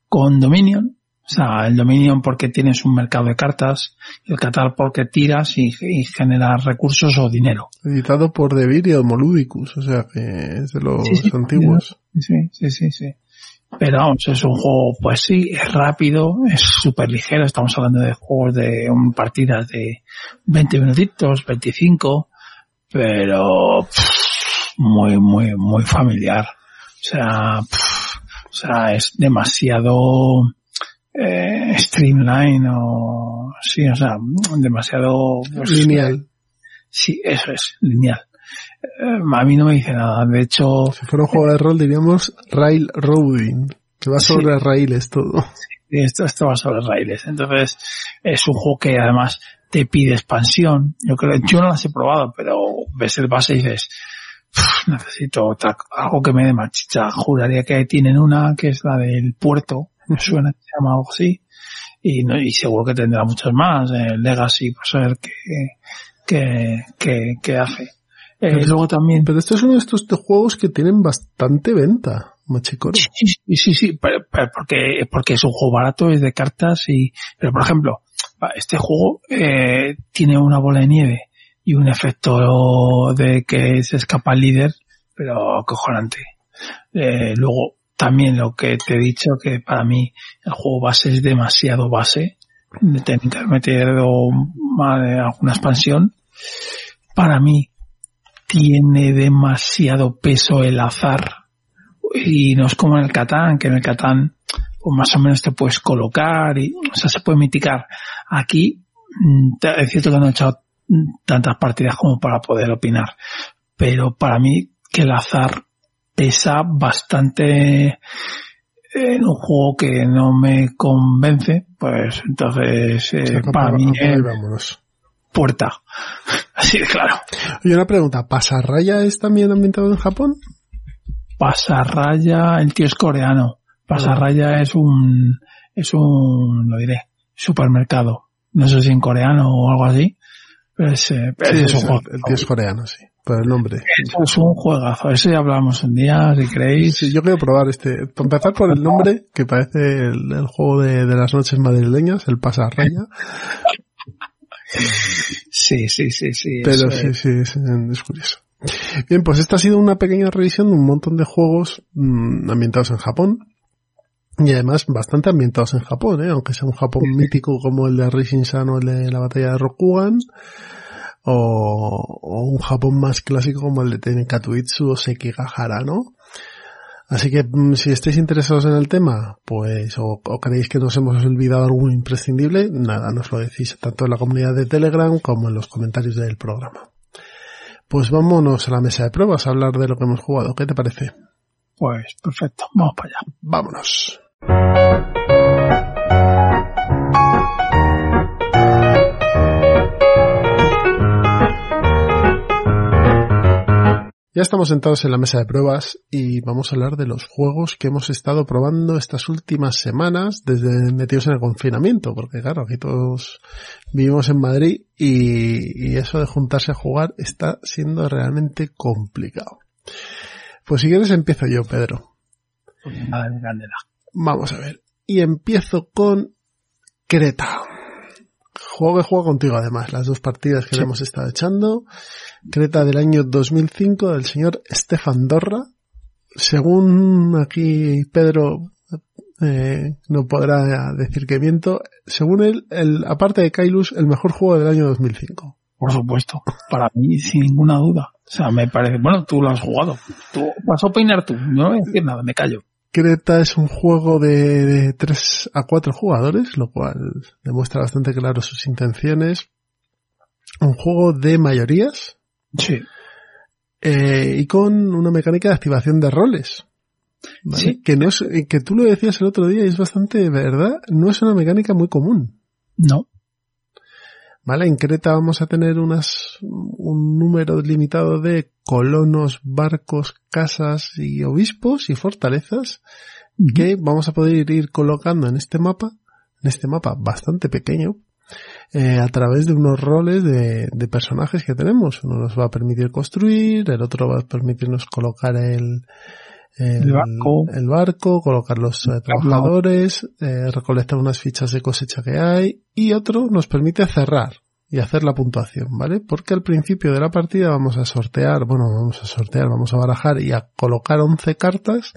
con Dominion. O sea, el Dominion porque tienes un mercado de cartas, y el Catán porque tiras y, y generas recursos o dinero. Editado por Devir y Homoludicus, o sea, que es de los sí, sí, antiguos. Sí, sí, sí, sí. Pero vamos, es un juego, pues sí, es rápido, es súper ligero, estamos hablando de juegos de un, partidas de 20 minutitos, 25, pero pff, muy, muy, muy familiar. O sea, pff, o sea, es demasiado eh, streamline o sí, o sea, demasiado pues, lineal. Sí, eso es, lineal. Eh, a mí no me dice nada, de hecho... Si fuera un juego de rol diríamos railroading, que va sobre sí. raíles todo. Sí, esto, esto va sobre raíles. Entonces, es un juego que además te pide expansión. Yo creo, yo no las he probado, pero ves el base y dices, necesito otra, algo que me dé más chicha. Juraría que tienen una que es la del puerto, me suena que se llama algo así. Y, no, y seguro que tendrá muchos más. El Legacy, pues a ver qué, qué, qué, qué hace. Eh, pero, luego también. Pero esto es uno de estos juegos que tienen bastante venta, Machicoro. Sí, sí, sí, sí pero, pero porque, porque es un juego barato, es de cartas y, pero por ejemplo, este juego, eh, tiene una bola de nieve y un efecto de que se escapa el líder, pero cojonante. Eh, luego, también lo que te he dicho, que para mí el juego base es demasiado base, tener que meter alguna expansión. Para mí, tiene demasiado peso el azar y no es como en el Catán, que en el Catán pues más o menos te puedes colocar y, o sea, se puede mitigar. Aquí, es cierto que he echado tantas partidas como para poder opinar, pero para mí que el azar pesa bastante en un juego que no me convence, pues entonces eh, para mí es puerta. Así de claro. Y una pregunta, ¿Pasarraya es también ambientado en Japón? Pasarraya, el tío es coreano. Pasarraya es un, es un, lo diré, supermercado. No sé si en coreano o algo así. Eh, Sí, es un juego. el tío es coreano, sí. Por el nombre. Eso es un juegazo. Eso ya hablamos un día, si queréis. Sí, yo quiero probar este. Para empezar por el nombre, que parece el, el juego de, de las noches madrileñas, el Pasarraya. Sí, sí, sí, sí. Pero sí, es. sí, es, es curioso. Bien, pues esta ha sido una pequeña revisión de un montón de juegos mm, ambientados en Japón. Y además bastante ambientados en Japón, ¿eh? aunque sea un Japón mítico como el de Rising Sun o el de la batalla de Rokugan, o, o un Japón más clásico como el de Tenkatsuitsu o Sekigahara, ¿no? Así que mm, si estáis interesados en el tema, pues, o, o creéis que nos hemos olvidado algún imprescindible, nada, nos lo decís tanto en la comunidad de Telegram como en los comentarios del programa. Pues vámonos a la mesa de pruebas a hablar de lo que hemos jugado. ¿Qué te parece? Pues perfecto. Vamos para allá. Vámonos. Ya estamos sentados en la mesa de pruebas y vamos a hablar de los juegos que hemos estado probando estas últimas semanas desde metidos en el confinamiento, porque claro, aquí todos vivimos en Madrid y, eso de juntarse a jugar está siendo realmente complicado. Pues si quieres empiezo yo, Pedro. Vamos a ver. Y empiezo con Creta. Juego que juego contigo además, las dos partidas que le hemos estado echando. Creta del año 2005 del señor Stefan Dorra. Según aquí Pedro eh, no podrá decir que miento, según él, el, aparte de Kailus, el mejor juego del año 2005. Por supuesto. Para mí, sin ninguna duda. O sea, me parece, bueno, tú lo has jugado. Tú vas a opinar tú. No voy a decir nada, me callo. Creta es un juego de, de 3 a 4 jugadores, lo cual demuestra bastante claro sus intenciones. Un juego de mayorías Sí. eh, y con una mecánica de activación de roles. ¿vale? Sí. Que no es, que tú lo decías el otro día y es bastante verdad, no es una mecánica muy común. No. ¿Vale? En Creta vamos a tener unas, un número limitado de colonos, barcos, casas y obispos y fortalezas que vamos a poder ir colocando en este mapa, en este mapa bastante pequeño, eh, a través de unos roles de, de personajes que tenemos. Uno nos va a permitir construir, el otro va a permitirnos colocar el, el, El barco. el barco, colocar los eh, trabajadores, eh, recolectar unas fichas de cosecha que hay, y otro nos permite cerrar y hacer la puntuación, ¿vale? Porque al principio de la partida vamos a sortear, bueno, vamos a sortear, vamos a barajar y a colocar 11 cartas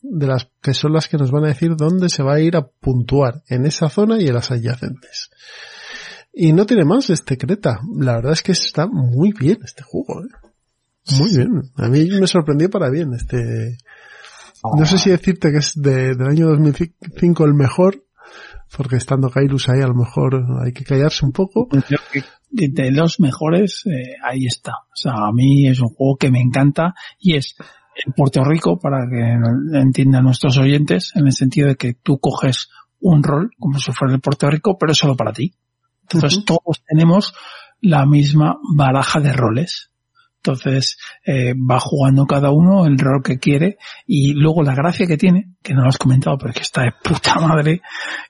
de las que son las que nos van a decir dónde se va a ir a puntuar en esa zona y en las adyacentes. Y no tiene más este Creta. La verdad es que está muy bien este juego, ¿eh? Muy bien. A mí me sorprendió para bien este. No sé si decirte que es de, del año 2005 el mejor, porque estando Kairus ahí a lo mejor hay que callarse un poco. De los mejores, eh, ahí está. O sea, a mí es un juego que me encanta y es en Puerto Rico, para que entiendan nuestros oyentes, en el sentido de que tú coges un rol, como si fuera el Puerto Rico, pero solo para ti. Entonces todos tenemos la misma baraja de roles. Entonces eh, va jugando cada uno el rol que quiere y luego la gracia que tiene, que no lo has comentado, pero que está de puta madre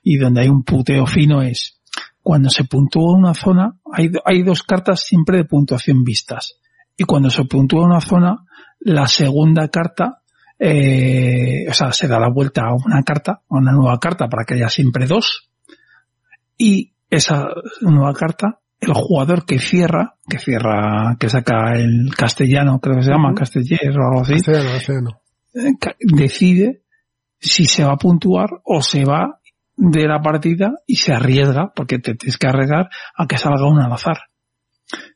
y donde hay un puteo fino es cuando se puntúa una zona, hay, hay dos cartas siempre de puntuación vistas. Y cuando se puntúa una zona, la segunda carta, eh, o sea, se da la vuelta a una carta, a una nueva carta para que haya siempre dos. Y esa nueva carta, el jugador que cierra, que cierra, que saca el castellano, creo que se llama, Ujú. castellano o algo así, Castellano, castellano. eh, decide si se va a puntuar o se va de la partida y se arriesga, porque te tienes que arriesgar a que salga uno al azar.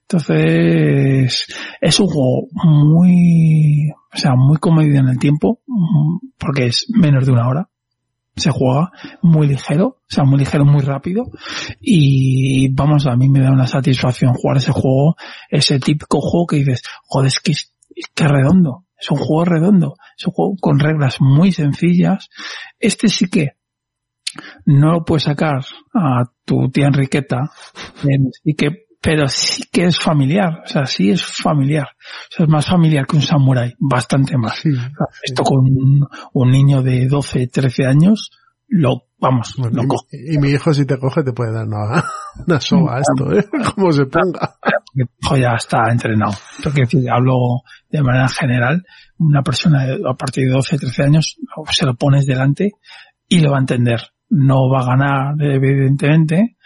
Entonces, es un juego muy, o sea, muy comedido en el tiempo, mm, porque es menos de una hora. Se juega muy ligero, o sea, muy ligero, muy rápido. Y vamos, a mí me da una satisfacción jugar ese juego, ese típico juego que dices, joder, es que es, es que es redondo. Es un juego redondo. Es un juego con reglas muy sencillas. Este sí que no lo puedes sacar a tu tía Enriqueta. eh, Sí que pero sí que es familiar, o sea, sí es familiar. O sea, es más familiar que un samurái, bastante más. Sí, Esto con un, un niño de 12, 13 años, lo, vamos, Bueno, lo y, coge. y mi hijo si te coge te puede dar una, una soga a esto, ¿eh? Como se ponga. Mi hijo ya está entrenado. Quiero decir, hablo de manera general, una persona a partir de 12, 13 años, se lo pones delante y lo va a entender. No va a ganar, evidentemente,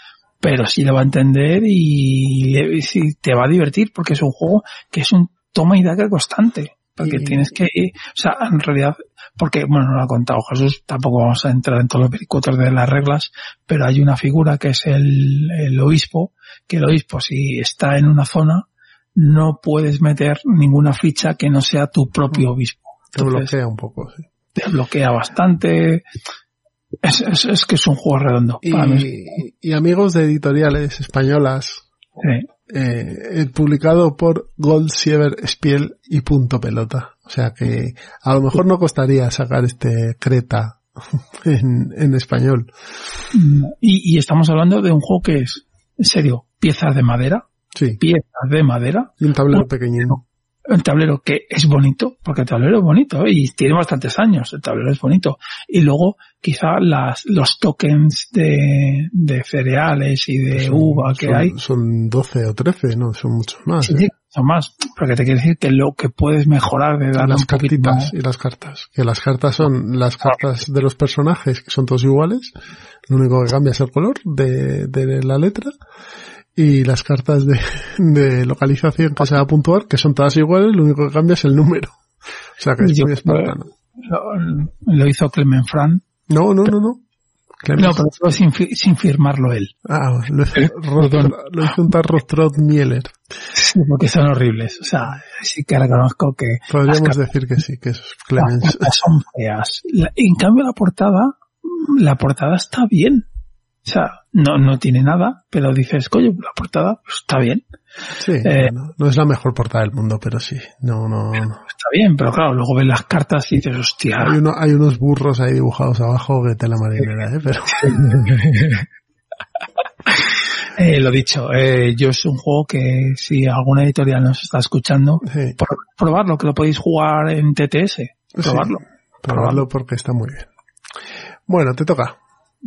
pero sí lo va a entender y, y te va a divertir porque es un juego que es un toma y daca constante. Porque tienes que, o sea, en realidad, porque, bueno, no lo ha contado Jesús, tampoco vamos a entrar en todos los vericuetos de las reglas, pero hay una figura que es el, el obispo, que el obispo si está en una zona, no puedes meter ninguna ficha que no sea tu propio obispo. Te bloquea un poco, sí. te bloquea bastante. Es, es, es que es un juego redondo. Para mí Y, y amigos de editoriales españolas, sí. eh, eh, publicado por Gold, Siever, Spiel y Punto Pelota. O sea que a lo mejor no costaría sacar este Creta en, en español. Y, y estamos hablando de un juego que es, en serio, piezas de madera, Sí, piezas de madera, y un tablero pequeñino. Un tablero que es bonito, porque el tablero es bonito y tiene bastantes años, el tablero es bonito. Y luego quizá las, los tokens de, de cereales y de Son- uva que son- hay, Son 12 o 13, no, son muchos más. sí, ¿eh? son más, porque te quiere decir que lo que puedes mejorar de darle las un cartitas más. y las cartas. Que las cartas son las cartas de los personajes, que son todos iguales. Lo único que cambia es el color de, de la letra. Y las cartas de, de localización que se va a puntuar, que son todas iguales, lo único que cambia es el número. O sea que es Yo muy espartano. Lo, lo hizo Clemen Fran. No, no, no, no. No, pero fue sin, fi- sin firmarlo él. Ah, lo hizo, Eh, perdón. Rostro- lo hizo un tal Rostrod Mieler. Sí, porque son horribles. O sea, sí que reconozco que Podríamos decir que sí, que es Clemens. son feas. En cambio la portada, la portada está bien. O sea, no, no tiene nada, pero dices, coño, la portada pues, está bien. Sí, Eh, no es la mejor portada del mundo, pero sí. No, no, no. Está bien, pero claro, luego ves las cartas y dices, hostia. Hay, uno, hay unos burros ahí dibujados abajo que te la marinera, ¿eh? Pero Eh, lo dicho, eh, yo es un juego que si alguna editorial nos está escuchando, sí, probarlo, que lo podéis jugar en TTS. Probarlo. probarlo porque está muy bien. Bueno, te toca.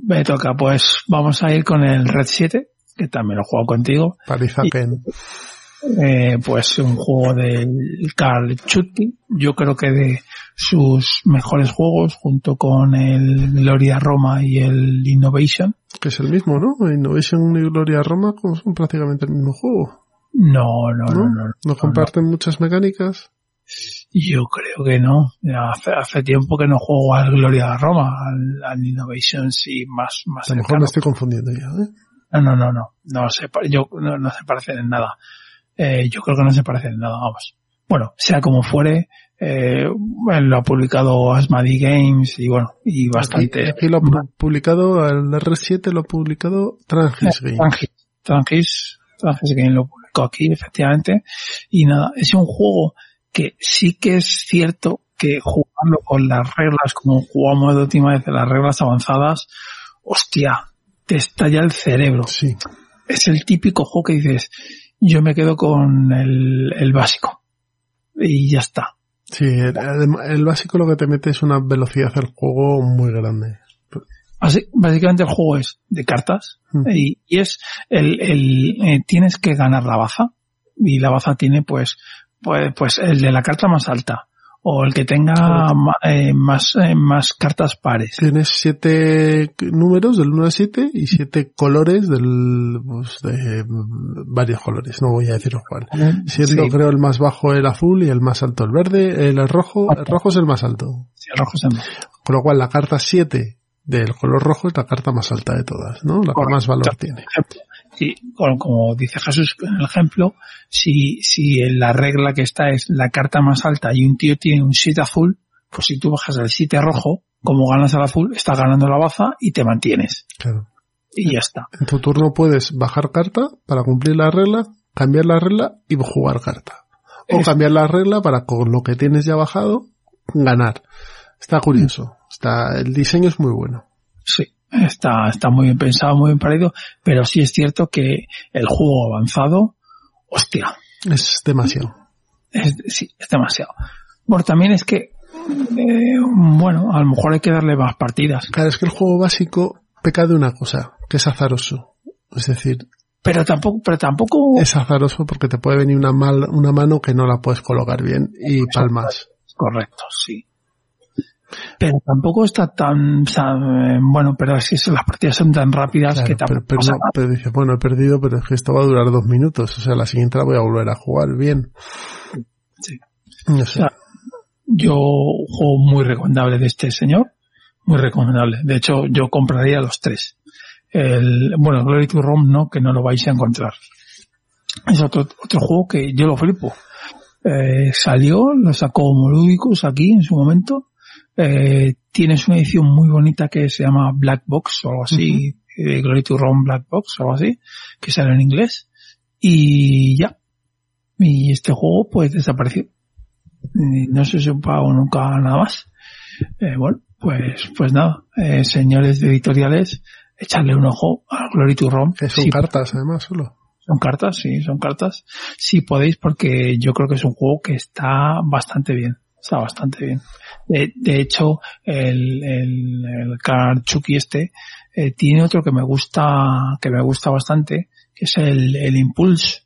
Me toca, pues vamos a ir con el Red 7, que también lo he jugado contigo. Parizaken. Eh, pues un juego del Carl Chutki, yo creo que de sus mejores juegos, junto con el Gloria Roma y el Innovation. Que es el mismo, ¿no? Innovation y Gloria Roma son prácticamente el mismo juego. No, no, ¿No? no, no. ¿No comparten muchas mecánicas? Yo creo que no. Hace, hace tiempo que no juego al Gloria Roma, al, al Innovation sí más, más A lo mejor me estoy confundiendo ya, ¿eh? No, no, no, no. No se, yo, no, no se parecen en nada. Eh, yo creo que no se parecen en nada, vamos. Bueno, sea como fuere, eh, lo ha publicado Asmadi Games y bueno, y bastante. Aquí, aquí lo ha pu- publicado, el R7 lo ha publicado Transgis Game. Trangis, Trangis, Trangis Game lo publicó aquí, efectivamente. Y nada, es un juego que sí que es cierto que jugarlo con las reglas, como jugamos la última vez, las reglas avanzadas, hostia, te estalla el cerebro. Sí. es el típico juego que dices, yo me quedo con el, el básico. Y ya está. Sí, el, el- el básico lo que te mete es una velocidad del juego muy grande. Basi- Básicamente el juego es de cartas Mm. y, y es el, el eh, tienes que ganar la baza y la baza tiene pues pues pues el de la carta más alta o el que tenga eh, más eh, más cartas pares. Tienes siete números del 1 al 7 y siete colores del, pues, de varios colores, no voy a deciros cuál. Siendo Sí, creo el más bajo el azul y el más alto el verde, el rojo, el rojo es el más alto. sí, el rojo es el más. Con lo cual la carta 7 del color rojo es la carta más alta de todas, ¿no? La que más valor tiene. Como, como dice Jesús en el ejemplo, si, si en la regla que está es la carta más alta y un tío tiene un 7 azul, pues si tú bajas al 7 rojo, como ganas al azul, estás ganando la baza y te mantienes. Claro. Y ya está. En tu turno puedes bajar carta para cumplir la regla, cambiar la regla y jugar carta. O Es- cambiar la regla para con lo que tienes ya bajado, ganar. Está curioso. Está, el diseño es muy bueno. Sí. Está, está muy bien pensado, muy bien parido, pero sí es cierto que el juego avanzado, hostia. Es demasiado. Es, sí, es demasiado. Bueno, también es que, eh, bueno, a lo mejor hay que darle más partidas. Claro, es que el juego básico peca de una cosa, que es azaroso. Es decir, pero tampoco, pero tampoco. Es azaroso porque te puede venir una mal, una mano que no la puedes colocar bien y palmas. Correcto, sí. Pero tampoco está tan, o sea, eh, bueno, pero si las partidas son tan rápidas que tampoco. Pero, pero, pero dice, bueno, he perdido, pero es que esto va a durar dos minutos. O sea, la siguiente la voy a volver a jugar bien. Sí. No sé. O sea, yo juego muy recomendable de este señor. Muy recomendable. De hecho, yo compraría los tres. El, bueno, Glory to Rome no, que no lo vais a encontrar. Es otro, otro juego que yo lo flipo. Eh, salió, lo sacó Moludicus aquí en su momento eh, tienes una edición muy bonita que se llama Black Box o algo así, uh Glory to Rome Black Box o algo así, que sale en inglés. Y ya. Y este juego pues desapareció. No se supo nunca nada más. Eh, bueno, pues, pues nada, eh, señores de editoriales, echarle un ojo a Glory to Rome. Que son cartas además solo. Son cartas, sí, son cartas. Si podéis, porque yo creo que es un juego que está bastante bien. Está bastante bien. De, de hecho, el, el, el card Chucky este eh, tiene otro que me gusta, que me gusta bastante, que es el, el Impulse,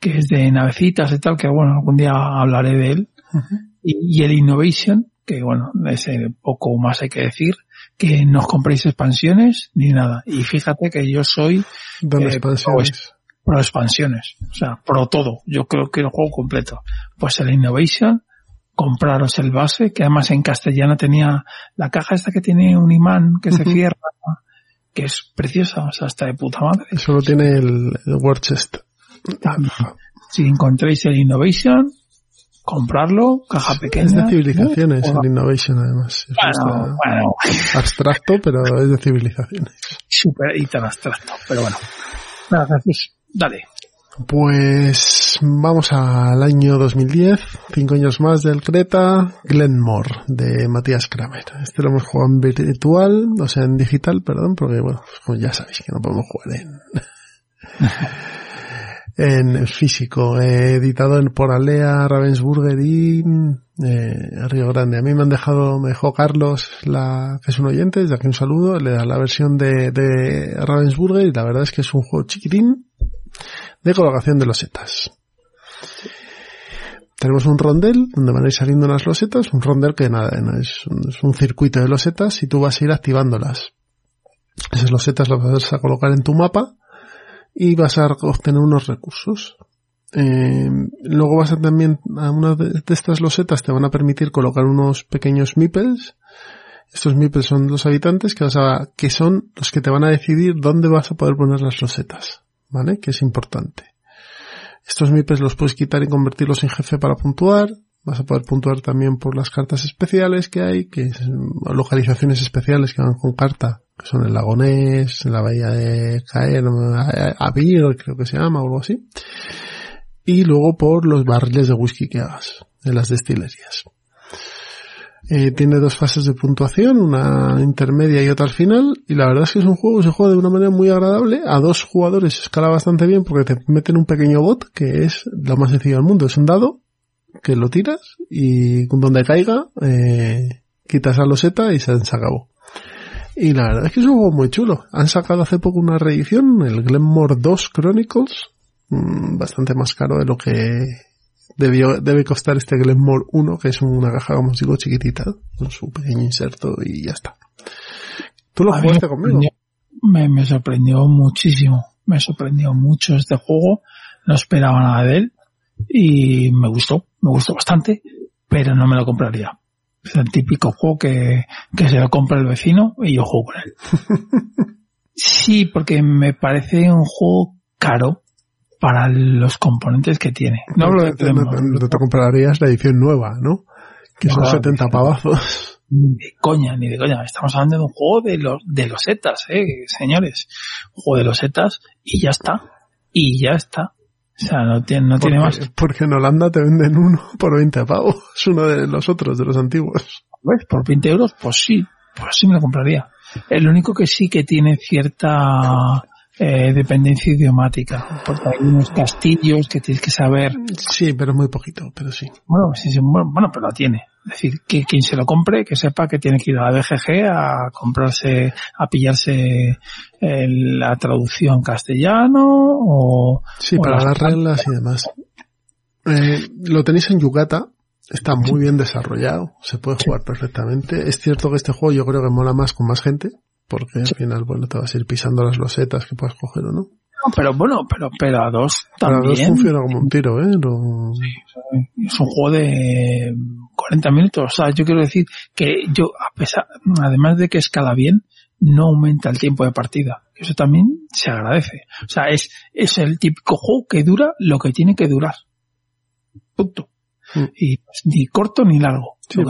que es de navecitas y tal, que bueno, algún día hablaré de él. Uh -huh. y, y, el Innovation, que bueno, ese poco más hay que decir, que no os compréis expansiones ni nada. Y fíjate que yo soy ¿Dónde eh, expansiones? Pro, pro expansiones, o sea, pro todo. Yo creo que el juego completo. Pues el Innovation, compraros el base, que además en castellano tenía la caja esta que tiene un imán que uh -huh. se cierra, que es preciosa, o sea, está de puta madre. Solo tiene el, el Chest. También. Si encontréis el Innovation, comprarlo, caja pequeña. Es de civilizaciones ¿no? el Innovation además. Es bueno, bueno. Abstracto, pero es de civilizaciones. Super y tan abstracto, pero bueno. Nada, gracias. Dale. Pues vamos al año 2010, cinco años más del Creta, Glenmore, de Matías Kramer. Este lo hemos jugado en virtual, o sea, en digital, perdón, porque bueno, pues ya sabéis que no podemos jugar en, en físico, eh, editado en, por Alea, Ravensburger y eh, Río Grande. A mí me han dejado, me dejó Carlos, la, que es un oyente, desde aquí un saludo, le da la versión de, de Ravensburger y la verdad es que es un juego chiquitín, de colocación de losetas. Tenemos un rondel donde van a ir saliendo unas losetas, un rondel que nada, es un, circuito de losetas y tú vas a ir activándolas. Esas losetas las vas a colocar en tu mapa y vas a obtener unos recursos. Eh, luego vas a también, a una de, de estas losetas te van a permitir colocar unos pequeños meeples. Estos meeples son los habitantes que vas a, que son los que te van a decidir dónde vas a poder poner las losetas. ¿Vale? Que es importante. Estos MIPES los puedes quitar y convertirlos en jefe para puntuar. Vas a poder puntuar también por las cartas especiales que hay, que es localizaciones especiales que van con carta, que son el Lagonés, la bahía de Caer, Avir, creo que se llama, o algo así. Y luego por los barriles de whisky que hagas, en las destilerías. Eh, tiene dos fases de puntuación, una intermedia y otra al final, y la verdad es que es un juego que se juega de una manera muy agradable, a dos jugadores escala bastante bien porque te meten un pequeño bot que es lo más sencillo del mundo, es un dado que lo tiras y donde caiga eh, quitas la loseta y se, se acabó. Y la verdad es que es un juego muy chulo. Han sacado hace poco una reedición, el Glenmore 2 Chronicles, mmm, bastante más caro de lo que debió, debe costar este Glenmore 1, que es una caja, como digo, chiquitita, con su pequeño inserto y ya está. ¿Tú lo jugaste conmigo? Me, me sorprendió muchísimo, me sorprendió mucho este juego, no esperaba nada de él y me gustó, me gustó bastante, pero no me lo compraría. Es el típico juego que, que se lo compra el vecino y yo juego con él. sí, porque me parece un juego caro, para los componentes que tiene. No hablo de te, te, te comprarías la edición nueva, ¿no? Que son 70 pavazos. Ni de coña, ni de coña. Estamos hablando de un juego de los de los setas, eh, señores. Un juego de los setas y ya está. Y ya está. O sea, no tiene, no tiene más. Porque en Holanda te venden uno por 20 pavos. Es uno de los otros, de los antiguos. ¿Ves? Por 20 euros, pues sí. Pues sí me lo compraría. El único que sí que tiene cierta eh, dependencia idiomática, porque hay unos castillos que tienes que saber. Sí, pero muy poquito, pero sí. Bueno, sí, sí, bueno, pero la tiene. Es decir, que quien se lo compre, que sepa que tiene que ir a la BGG a comprarse, a pillarse eh, la traducción castellano o... Sí, o para las- las reglas y demás. Eh, lo tenéis en Yugata, está muy bien desarrollado, se puede jugar perfectamente. Es cierto que este juego yo creo que mola más con más gente, porque al final, bueno, te vas a ir pisando las losetas que puedas coger o no. No, pero bueno, pero, pero a dos también. dos funciona como un tiro, ¿eh? Lo- es un juego de 40 minutos. O sea, yo quiero decir que yo, a pesar, además de que escala bien, no aumenta el tiempo de partida. Eso también se agradece. O sea, es, es el típico juego que dura lo que tiene que durar. Punto. Mm. Y pues, ni corto ni largo. Sí,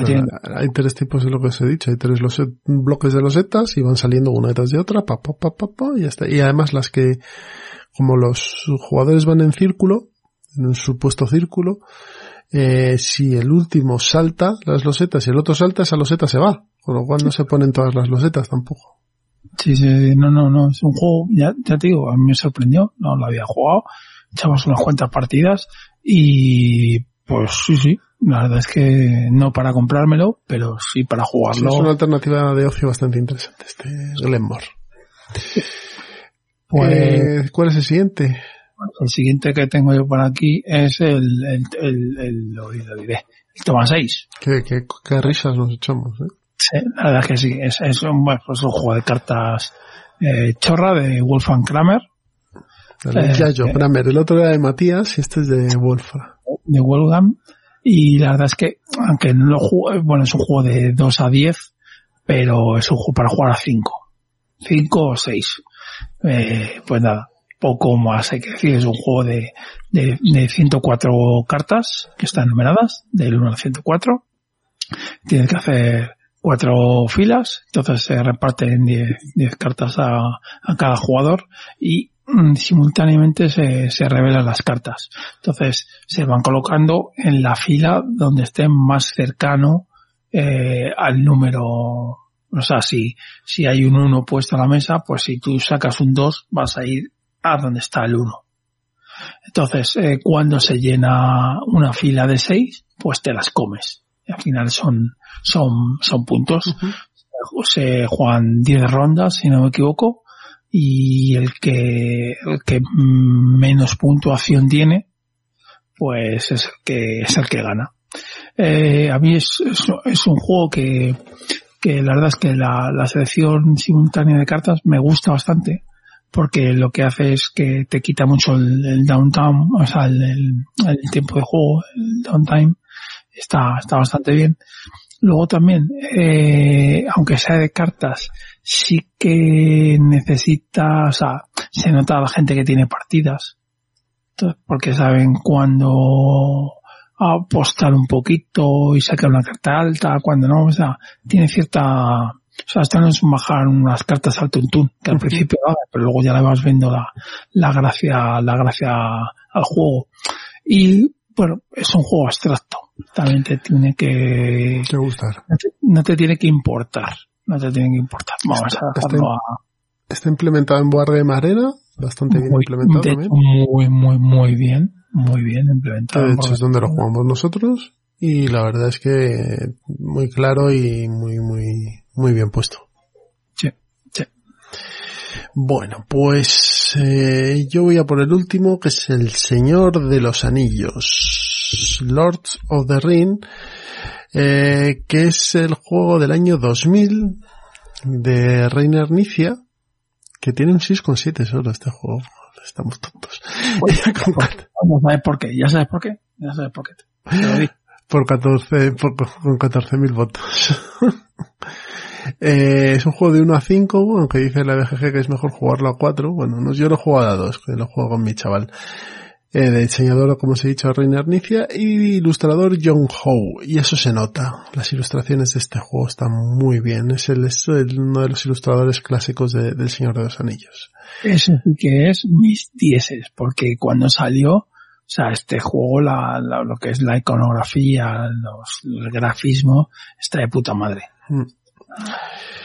hay tres tipos de lo que os he dicho. Hay tres loset- bloques de losetas y van saliendo una detrás de otra, pa, pa, pa, pa, pa, y ya está. Y además las que, como los jugadores van en círculo, en un supuesto círculo, eh, si el último salta las losetas y el otro salta, esa loseta se va. Con lo cual no se ponen todas las losetas tampoco. Sí, sí, no, no, no. Es un juego, ya, ya te digo, a mí me sorprendió. No lo había jugado. Echamos unas cuantas partidas y pues sí, sí. La verdad es que no para comprármelo, pero sí para Sí, jugarlo. es una alternativa de ocio bastante interesante, este Glenmore. Pues Eh, ¿Cuál es el siguiente? el siguiente que tengo yo por aquí es el, el, el, el- lo, diré, el Toma 6. ¿Qué, qué, qué risas nos echamos, ¿eh? Sí, la verdad es que sí, es, es un, bueno, pues un juego de cartas eh, chorra de Wolfgang Kramer, El Eh. Kramer. El otro era de Matías y este es de Wolfra. de Wolfgang, y la verdad es que, aunque no lo juego, bueno, es un juego de 2 a 10, pero es un juego para jugar a 5. 5 o 6. Eh, pues nada, poco más hay que decir. Es un juego de, de, de 104 cartas que están numeradas, del 1 al 104. Tienes que hacer cuatro filas, entonces se reparten 10, 10 cartas a, a cada jugador y simultáneamente se, se revelan las cartas. Entonces se van colocando en la fila donde estén más cercano eh, al número. O sea, si, si hay un 1 puesto a la mesa, pues si tú sacas un 2 vas a ir a donde está el 1. Entonces, eh, cuando se llena una fila de 6, pues te las comes. Y al final son, son, son puntos. Se juegan 10 rondas, si no me equivoco, y el que, el que menos puntuación tiene, pues es el que, es el que gana. Eh, a mí es, es, un juego que, que la verdad es que la, selección simultánea de cartas me gusta bastante porque lo que hace es que te quita mucho el, el downtime, o sea, el, el, el tiempo de juego, el downtime, está, está bastante bien. Luego también, eh, aunque sea de cartas, sí que necesita, o sea, se nota a la gente que tiene partidas, Entonces, porque saben cuándo apostar un poquito y sacar una carta alta, cuando no, o sea, tiene cierta, o sea, esto no es bajar unas cartas al tuntún, que al principio, ah, pero luego ya le vas viendo la, la gracia, la gracia al juego. Y, bueno, es un juego abstracto. También te tiene que, Te gustar. no te, no te tiene que importar. No te tiene que importar. Vamos a Está- dejarlo a, Está implementado en Arena, bastante bien muy, implementado de también. muy, muy, muy bien. Muy bien implementado. de hecho es donde lo jugamos nosotros y la verdad es que muy claro y muy, muy, muy bien puesto. Sí, sí. Bueno, pues eh, yo voy a por el último, que es el Señor de los Anillos, Lords of the Ring, eh, que es el juego del año 2000 de Reiner Nicia, que tiene un 6,7 solo este juego. Estamos tontos. Cuatro- Ya sabes por qué, ya sabes por qué, ya sabes por qué. Te por 14, por, con 14.000 votos. Eh, es un juego de 1 a 5, aunque dice la BGG que es mejor jugarlo a 4. Bueno, no, yo lo juego a 2, que lo juego con mi chaval. Eh, de diseñador, como os he dicho, Reiner Nicia y ilustrador John Howe. Y eso se nota. Las ilustraciones de este juego están muy bien. Es, el, es el- uno de los ilustradores clásicos de- del Señor de los Anillos. Ese sí que es mis dieces, porque cuando salió, o sea, este juego, la, la- lo que es la iconografía, los, el grafismo, está de puta madre. Mm.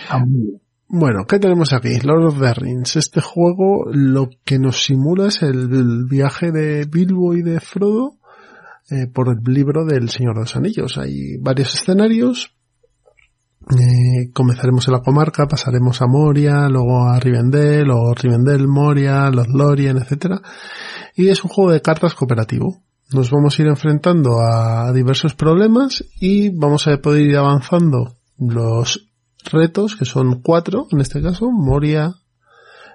Está muy bien. Bueno, ¿qué tenemos aquí? Lord of the Rings. Este juego lo que nos simula es el, viaje de Bilbo y de Frodo eh, por el libro del Señor de los Anillos. Hay varios escenarios. Eh, comenzaremos en la comarca, pasaremos a Moria, luego a Rivendell, o Rivendell, Moria, los Lorien, etcétera. Y es un juego de cartas cooperativo. Nos vamos a ir enfrentando a diversos problemas y vamos a poder ir avanzando los retos, que son cuatro en este caso, Moria,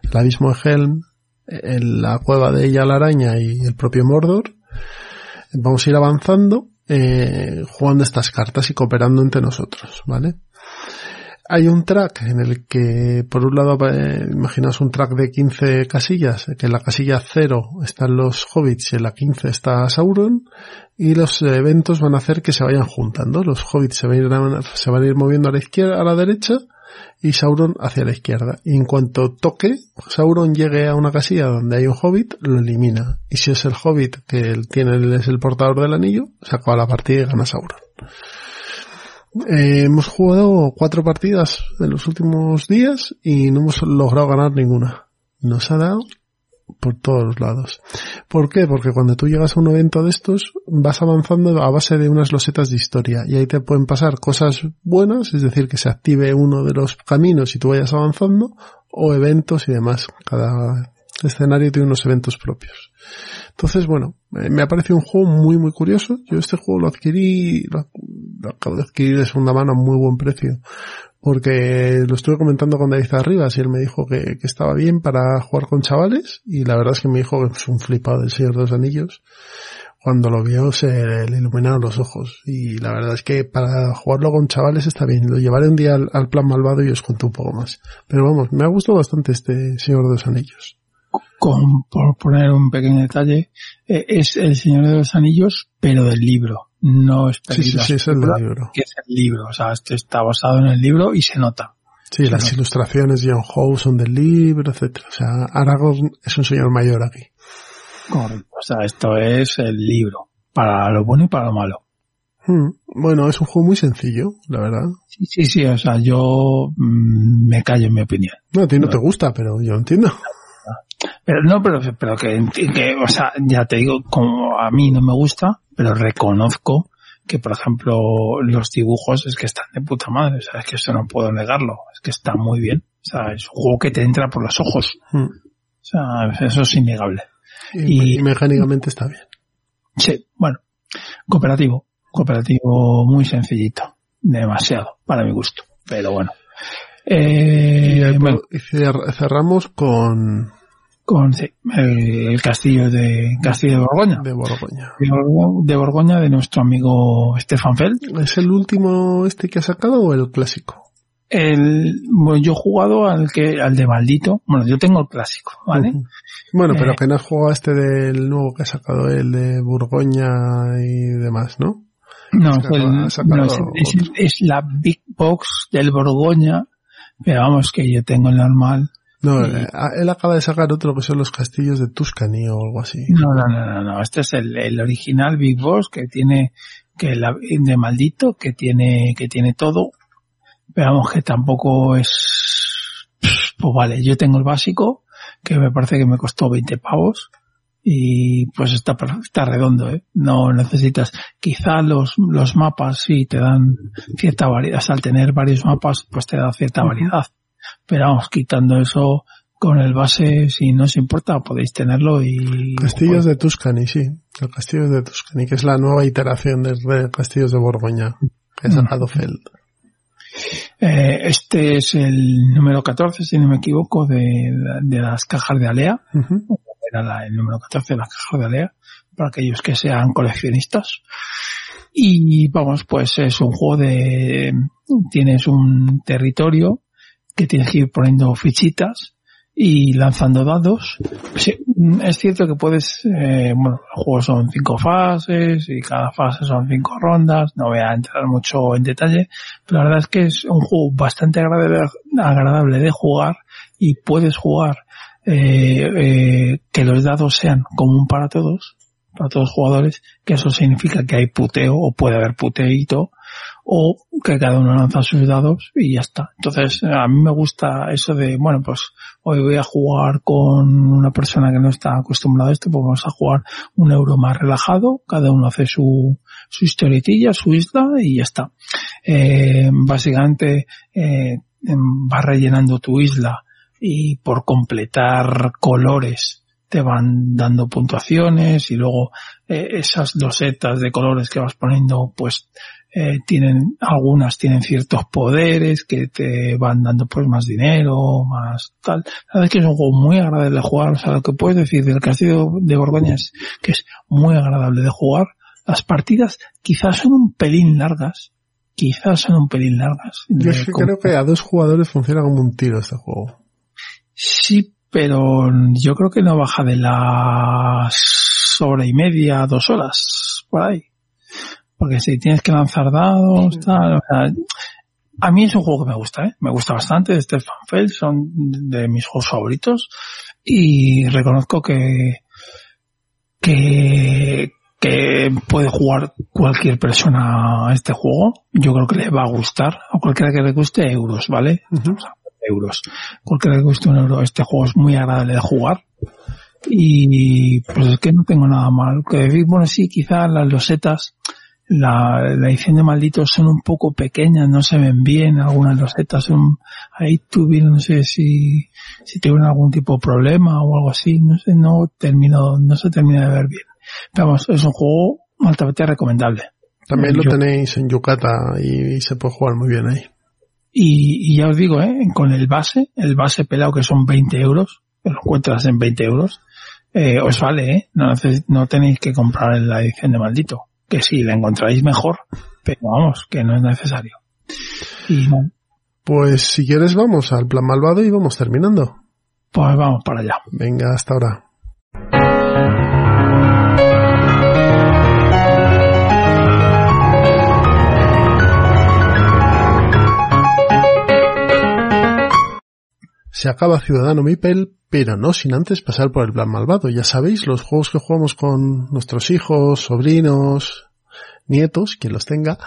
el abismo de Helm, la cueva de ella la araña y el propio Mordor. Vamos a ir avanzando, eh, jugando estas cartas y cooperando entre nosotros, ¿vale? Hay un track en el que, por un lado, eh, imaginaos un track de 15 casillas, que en la casilla 0 están los hobbits y en la 15 está Sauron, y los eventos van a hacer que se vayan juntando. Los hobbits se van a ir, se van a ir moviendo a la izquierda, a la derecha, y Sauron hacia la izquierda. Y en cuanto toque, Sauron llegue a una casilla donde hay un hobbit, lo elimina. Y si es el hobbit que tiene es el portador del anillo, se acaba la partida y gana Sauron. Eh, hemos jugado cuatro partidas en los últimos días y no hemos logrado ganar ninguna. Nos ha dado por todos los lados. ¿Por qué? Porque cuando tú llegas a un evento de estos, vas avanzando a base de unas losetas de historia y ahí te pueden pasar cosas buenas, es decir, que se active uno de los caminos y tú vayas avanzando, o eventos y demás. Cada escenario tiene unos eventos propios. Entonces, bueno, me ha parecido un juego muy, muy curioso. Yo este juego lo adquirí, lo, acabo de adquirir de segunda mano a muy buen precio. Porque lo estuve comentando con David Arribas y él me dijo que, que, estaba bien para jugar con chavales y la verdad es que me dijo que es un flipado del Señor de los Anillos. Cuando lo vio se le iluminaron los ojos y la verdad es que para jugarlo con chavales está bien. Lo llevaré un día al, al plan malvado y os cuento un poco más. Pero vamos, me ha gustado bastante este Señor de los Anillos con, por poner un pequeño detalle, eh, es El Señor de los Anillos, pero del libro. No es sí, sí, sí, es el libro. Que es el libro. O sea, esto está basado en el libro y se nota. Sí, se las nota. ilustraciones de John Howe son del libro, etcétera. O sea, Aragorn es un señor mayor aquí. Correcto. O sea, esto es el libro. Para lo bueno y para lo malo. Hmm. Bueno, es un juego muy sencillo, la verdad. Sí, sí, sí. O sea, yo mmm, me callo en mi opinión. No, a ti no, no te gusta, pero yo entiendo. Pero no, pero, pero que, que, o sea, ya te digo, como a mí no me gusta, pero reconozco que, por ejemplo, los dibujos es que están de puta madre, o sea, es que eso no puedo negarlo, es que está muy bien, o sea, es un juego que te entra por los ojos, hmm. o sea, eso es innegable. Y, y, y mecánicamente está bien. Sí, bueno, cooperativo, cooperativo muy sencillito, demasiado, para mi gusto, pero bueno. Eh, y, bueno. cerramos con con sí, el, el, castillo de Castillo de Borgoña. De Borgoña. De, de, Borgoña de nuestro amigo Stefan Feld. ¿Es el último este que ha sacado o el clásico? El, bueno, yo he jugado al que, al de maldito. Bueno, yo tengo el clásico, ¿vale? Uh -huh. Bueno, pero eh, has jugado este del nuevo que ha sacado el de Borgoña y demás, ¿no? No, es, el, no es, es, es, la Big Box del Borgoña, pero vamos que yo tengo el normal no, y... él acaba de sacar otro que son los castillos de Tuscany o algo así. No, no, no, no, no. Este es el, el original Big Boss que tiene, que la, de maldito, que tiene, que tiene todo. Pero vamos que tampoco es, pues vale, yo tengo el básico, que me parece que me costó 20 pavos. Y pues está, está redondo, ¿eh? No necesitas, quizá los, los mapas sí te dan cierta variedad, al tener varios mapas pues te da cierta variedad pero vamos, quitando eso con el base, si no os importa, podéis tenerlo y... Castillos de Tuscany, sí. El Castillo de Tuscany, que es la nueva iteración de, de Castillos de Borgoña, que es mm. Feld. Eh, este es el número 14, si no me equivoco, de, de las cajas de Alea. Uh -huh. Era la, el número 14 de las cajas de Alea, para aquellos que sean coleccionistas. Y vamos, pues es un juego de... Tienes un territorio que tienes que ir poniendo fichitas y lanzando dados. Sí, es cierto que puedes, eh, bueno, el juego son cinco fases y cada fase son cinco rondas, no voy a entrar mucho en detalle, pero la verdad es que es un juego bastante agradable, de jugar y puedes jugar eh, eh, que los dados sean común para todos, para todos los jugadores, que eso significa que hay puteo o puede haber puteito o que cada uno lanza sus dados y ya está. Entonces, a mí me gusta eso de, bueno, pues hoy voy a jugar con una persona que no está acostumbrada a esto, pues vamos a jugar un euro más relajado, cada uno hace su, su historietilla, su isla y ya está. Eh, básicamente, eh, vas rellenando tu isla y por completar colores te van dando puntuaciones y luego eh, esas losetas de colores que vas poniendo pues eh, tienen algunas tienen ciertos poderes que te van dando pues más dinero más tal. La verdad es que es un juego muy agradable de jugar. O sea lo que puedes decir del castillo de Borgoña es que es muy agradable de jugar. Las partidas quizás son un pelín largas quizás son un pelín largas yo es que creo que a dos jugadores funciona como un tiro este juego. Sí pero yo creo que no baja de las hora y media, dos horas, por ahí. Porque si tienes que lanzar dados, tal, o sea, a mí es un juego que me gusta, ¿eh? Me gusta bastante, Stefan Feld, son de mis juegos favoritos, y reconozco que, que, que puede jugar cualquier persona a este juego. Yo creo que le va a gustar, a cualquiera que le guste euros, ¿vale? Uh -huh. o sea, euros. Cualquiera que guste un euro, este juego es muy agradable de jugar. Y pues es que no tengo nada mal que decir. Bueno, sí, quizás las losetas, la, la edición de malditos son un poco pequeñas, no se ven bien, algunas losetas son, ahí tuvieron, no sé si, si tuvieron algún tipo de problema o algo así, no sé, no termino, no se termina de ver bien. Pero vamos, es un juego altamente recomendable. También lo tenéis en Yucata y, y se puede jugar muy bien ahí. Y, y, ya os digo, ¿eh? con el base, el base pelado que son 20 euros, que lo encuentras en 20 euros, eh, os vale, ¿eh? No, no tenéis que comprar la edición de maldito. Que sí, la encontráis mejor, pero vamos, que no es necesario. Y no. Pues si quieres vamos al plan malvado y vamos terminando. Pues vamos para allá. Venga, hasta ahora. Se acaba Ciudadano Mipel, pero no sin antes pasar por el plan malvado. Ya sabéis, los juegos que jugamos con nuestros hijos, sobrinos, nietos, quien los tenga,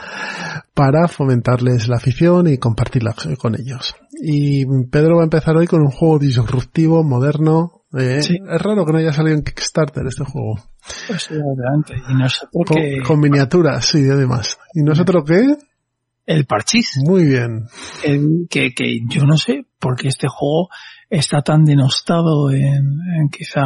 para fomentarles la afición y compartirla con ellos. Y Pedro va a empezar hoy con un juego disruptivo, moderno. Eh, sí. Es raro que no haya salido en Kickstarter este juego. Pues adelante. Y nosotros con, que... con miniaturas, sí, además. ¿Y nosotros qué? El parchís. Muy bien. El, que, que yo no sé por qué este juego está tan denostado en, en, quizá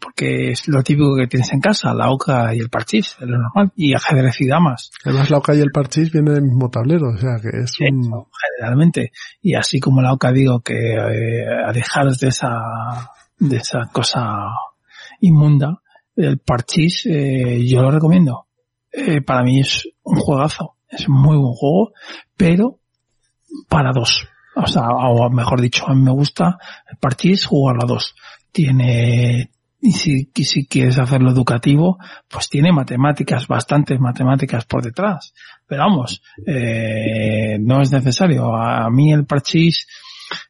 porque es lo típico que tienes en casa, la oca y el parchís, es lo normal, y ajedrez y damas. Además la oca y el parchís vienen del mismo tablero, o sea que es un... Eso, generalmente. Y así como la oca digo que eh, alejaros de esa, de esa cosa inmunda, el parchís eh, yo lo recomiendo. Eh, para mí es un juegazo es muy buen juego, pero para dos. O sea, o mejor dicho, a mí me gusta el Parchís jugar a dos. Tiene, y si, si quieres hacerlo educativo, pues tiene matemáticas, bastantes matemáticas por detrás. Pero vamos, eh, no es necesario. A mí el Parchís,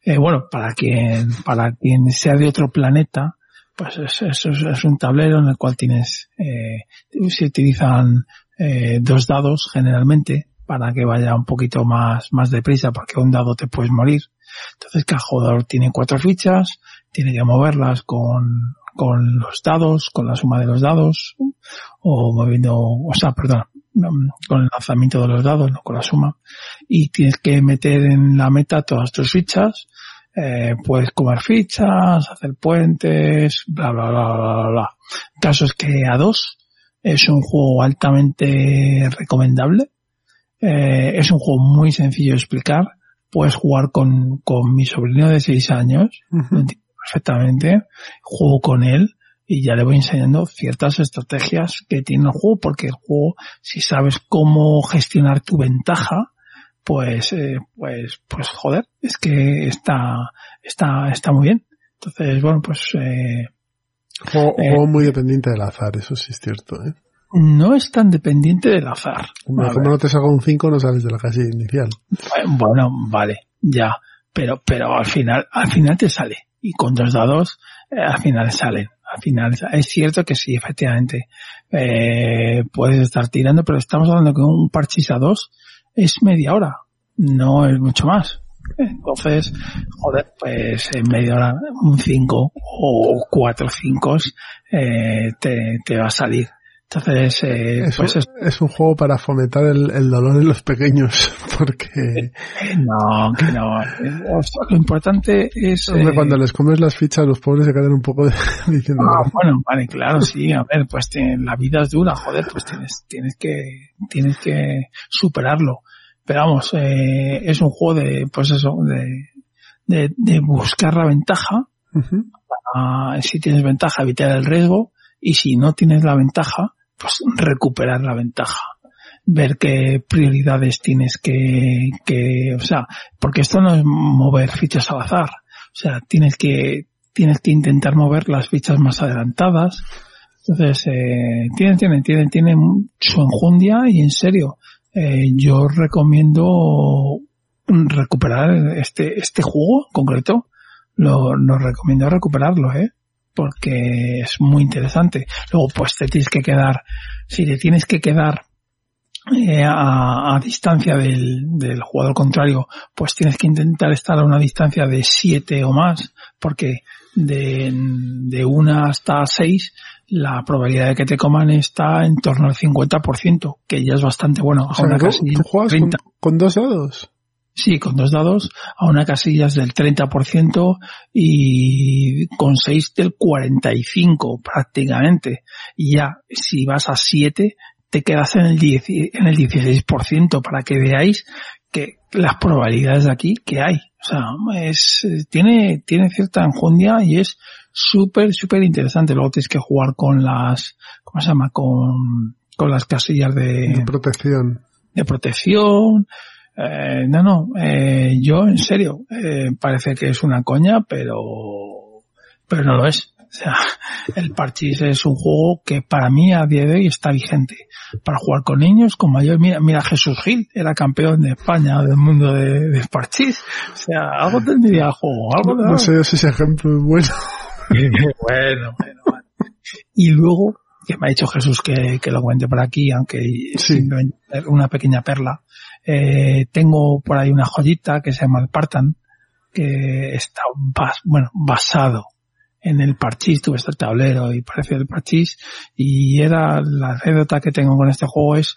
eh, bueno, para quien, para quien sea de otro planeta, pues es, es, es un tablero en el cual tienes, eh, se utilizan eh, dos dados generalmente para que vaya un poquito más, más deprisa porque un dado te puedes morir. Entonces cada jugador tiene cuatro fichas, tiene que moverlas con, con los dados, con la suma de los dados, o moviendo, o sea, perdón, con el lanzamiento de los dados, no con la suma, y tienes que meter en la meta todas tus fichas, eh, puedes comer fichas, hacer puentes, bla, bla, bla, bla, bla. Caso es que a dos es un juego altamente recomendable. Eh, es un juego muy sencillo de explicar. Puedes jugar con, con mi sobrino de 6 años, uh -huh. lo entiendo perfectamente. Juego con él y ya le voy enseñando ciertas estrategias que tiene el juego, porque el juego, si sabes cómo gestionar tu ventaja, pues, eh, pues, pues joder, es que está, está, está muy bien. Entonces, bueno, pues, eh, Juego, eh, juego, muy dependiente del azar, eso sí es cierto, ¿eh? No es tan dependiente del azar. Como no te salga un 5 no sales de la casilla inicial. Bueno, vale, ya. Pero, pero al final, al final te sale. Y con dos dados, eh, al final salen. Al final, es cierto que sí, efectivamente, eh, puedes estar tirando, pero estamos hablando que un parchís a dos, es media hora, no es mucho más. Entonces, joder, pues en media hora, un 5 o cuatro 5 eh, te, te va a salir. Entonces, eh, Es, pues un, es- es un juego para fomentar el, el dolor en los pequeños, porque no, que no. Lo importante es... hombre, eh, cuando les comes las fichas, los pobres se quedan un poco de- diciendo, Ah, bueno, vale, claro, sí, a ver, pues te- la vida es dura, joder, pues tienes, tienes que, tienes que superarlo. Pero vamos, eh, es un juego de, pues eso, de, de, de buscar la ventaja, ah, si tienes ventaja, evitar el riesgo, y si no tienes la ventaja, pues recuperar la ventaja. Ver qué prioridades tienes que, que, o sea, porque esto no es mover fichas al azar. O sea, tienes que, tienes que intentar mover las fichas más adelantadas. Entonces, eh, tienen, tienen, tienen, tienen su enjundia y en serio, eh, yo recomiendo recuperar este, este juego en concreto. Lo, recomiendo recuperarlo, eh porque es muy interesante. Luego, pues te tienes que quedar, si te tienes que quedar eh, a, a distancia del, del jugador contrario, pues tienes que intentar estar a una distancia de 7 o más, porque de, de 1 hasta 6 la probabilidad de que te coman está en torno al 50%, que ya es bastante bueno. O A sea, una ¿tú, casilla tú juegas con, 30. con dos dados? Sí, con dos dados a una casilla es del 30% y con seis del 45 prácticamente. Y ya, si vas a 7, te quedas en el, 10, en el 16% para que veáis que las probabilidades de aquí que hay. O sea, es, tiene, tiene cierta enjundia y es súper, súper interesante. Luego tienes que jugar con las, ¿cómo se llama? Con, con las casillas de, De protección. de protección. Eh, no, no, eh, yo en serio, eh, parece que es una coña, pero, pero no lo es. O sea, el Parchís es un juego que para mí a día de hoy está vigente. Para jugar con niños, con mayor, mira, mira Jesús Gil, era campeón de España del mundo de, de Parchís. O sea, algo tendría el juego, algo No sé si ese ejemplo es bueno. bueno, bueno, vale. Y luego, que me ha dicho Jesús que, que lo cuente por aquí, aunque Sí. una pequeña perla. Eh, tengo por ahí una joyita que se llama el Partan, que está bas- bueno, basado en el parchís, tuve este tablero y parece el parchís, y era la anécdota que tengo con este juego es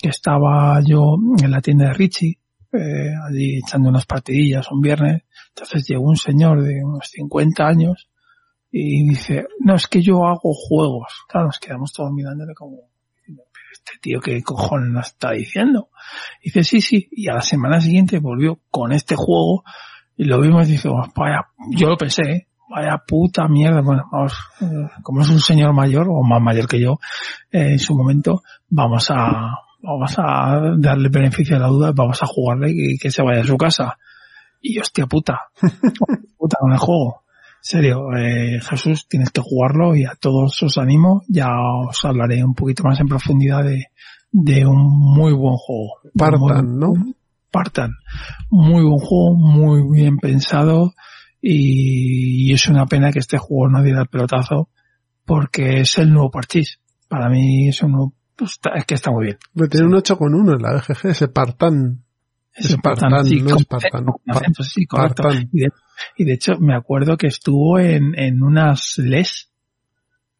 que estaba yo en la tienda de Richie, eh, allí echando unas partidillas un viernes, entonces llegó un señor de unos 50 años y dice, no, es que yo hago juegos. Claro, nos quedamos todos mirándole como, "Pero este tío qué cojones nos está diciendo. dice, sí, sí, y a la semana siguiente volvió con este juego y lo vimos y dice, "Oh, vaya, yo lo pensé, ¿eh? vaya puta mierda, bueno, vamos, eh, como es un señor mayor o más mayor que yo, eh, en su momento, vamos a, vamos a darle beneficio a la duda, vamos a jugarle y que se vaya a su casa. Y hostia puta, puta con el juego. Serio, eh, Jesús, tienes que jugarlo y a todos os animo. Ya os hablaré un poquito más en profundidad de, de un muy buen juego. Partan, ¿no? Partan. Muy buen juego, muy bien pensado y, y es una pena que este juego no diera el pelotazo porque es el nuevo parchís. Para mí es un nuevo- pues, está- es que está muy bien. Me tiene un 8,1 en la BGG, ese Partan. Es Espartán, sí, no con Espartán. acento, acento, sí, correcto. Y de, y de hecho me acuerdo que estuvo en, en unas LES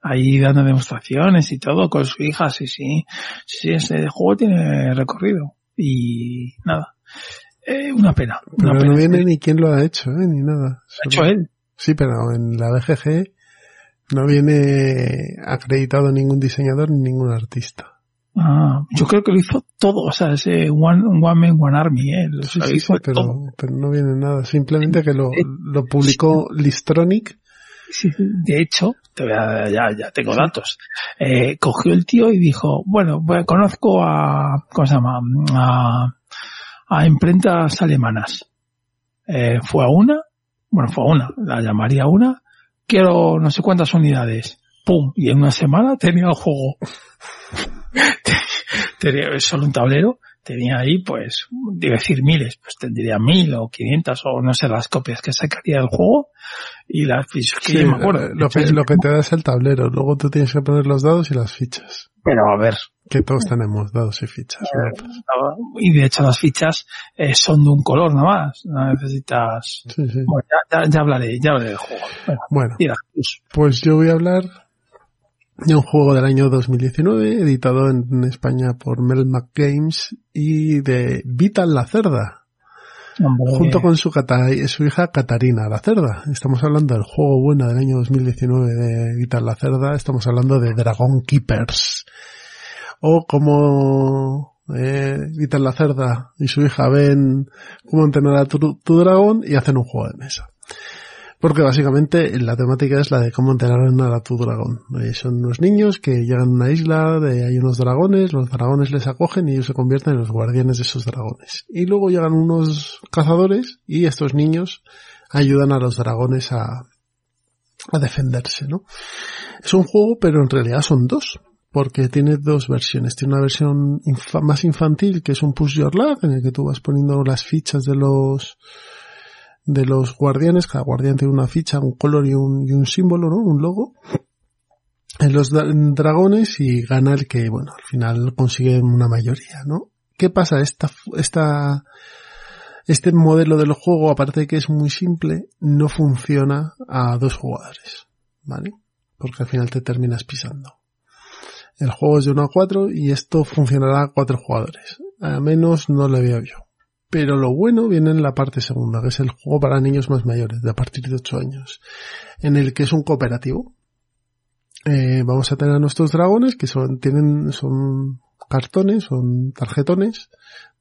ahí dando demostraciones y todo con su hija, sí, sí. Sí, ese juego tiene recorrido. Y nada. Eh, una pena. Una Pero pena. no viene ni quién lo ha hecho, ¿eh? Ni nada. Lo ha hecho él. Sí, pero en la BGG no viene acreditado ningún diseñador ni ningún artista. Ah, yo creo que lo hizo todo, o sea, ese One, one Man, One Army, eh, lo, Sí, hizo sí, pero, todo. pero no viene nada. Simplemente que lo, lo publicó Listronic. Sí, sí. De hecho, te voy a- ya, ya tengo datos. Eh, cogió el tío y dijo, bueno, pues conozco a, ¿cómo se llama? A, a imprentas alemanas. Eh, fue a una, bueno, fue a una, la llamaría una, quiero no sé cuántas unidades. Pum, y en una semana tenía el juego. Tenía solo un tablero, tenía ahí, pues, decir miles, pues tendría mil o quinientas o no sé las copias que sacaría del juego y las fichas que Sí, yo me acuerdo. lo, que, lo que te da es el tablero. Luego tú tienes que poner los dados y las fichas. Pero a ver, Que todos tenemos dados y fichas. Eh, y de hecho las fichas eh, son de un color nada más. No necesitas... Sí, sí. Bueno, ya, ya- ya hablaré, ya hablaré del juego. Bueno, tira, Jesús. pues yo voy a hablar un juego del año 2019, editado en España por Melmac Games y de Vital la Cerda. Hombre, junto con su, hija Catarina la Cerda. Estamos hablando del juego bueno del año 2019 de Vital la Cerda, estamos hablando de Dragon Keepers. O como eh, Vital la Cerda y su hija ven cómo entrenar a tu, tu dragón y hacen un juego de mesa. Porque básicamente la temática es la de cómo entrenar a tu dragón. Eh, son unos niños que llegan a una isla, de, hay unos dragones, los dragones les acogen y ellos se convierten en los guardianes de esos dragones. Y luego llegan unos cazadores y estos niños ayudan a los dragones a, a defenderse, ¿no? Es un juego, pero en realidad son dos. Porque tiene dos versiones. Tiene una versión más infantil, que es un push your luck, en el que tú vas poniendo las fichas de los, de los guardianes, cada guardián tiene una ficha, un color y un, y un símbolo, ¿no? Un logo. En los dra- dragones y gana el que, bueno, al final consigue una mayoría, ¿no? ¿Qué pasa? Esta, esta, este modelo del juego, aparte de que es muy simple, no funciona a dos jugadores, ¿vale? Porque al final te terminas pisando. El juego es de 1 a 4 y esto funcionará a 4 jugadores. A menos no le veo yo. Pero lo bueno viene en la parte segunda, que es el juego para niños más mayores, de a partir de 8 años, en el que es un cooperativo. Eh, vamos a tener a nuestros dragones, que son, tienen, son cartones, son tarjetones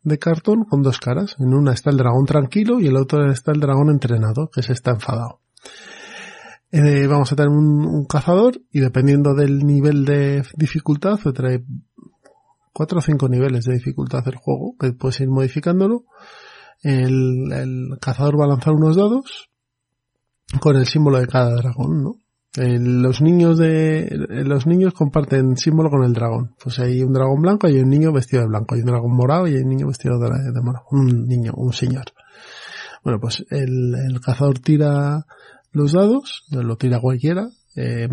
de cartón con dos caras. En una está el dragón tranquilo y en la otra está el dragón entrenado, que se está enfadado. Eh, vamos a tener un, un cazador y dependiendo del nivel de dificultad, te trae cuatro o cinco niveles de dificultad el juego, que puedes ir modificándolo. El, el cazador va a lanzar unos dados con el símbolo de cada dragón, ¿no? Eh, los niños de los niños comparten símbolo con el dragón. Pues hay un dragón blanco y hay un niño vestido de blanco, hay un dragón morado y hay un niño vestido de, de morado, un niño, un señor. Bueno, pues el, el cazador tira los dados, lo tira cualquiera, eh,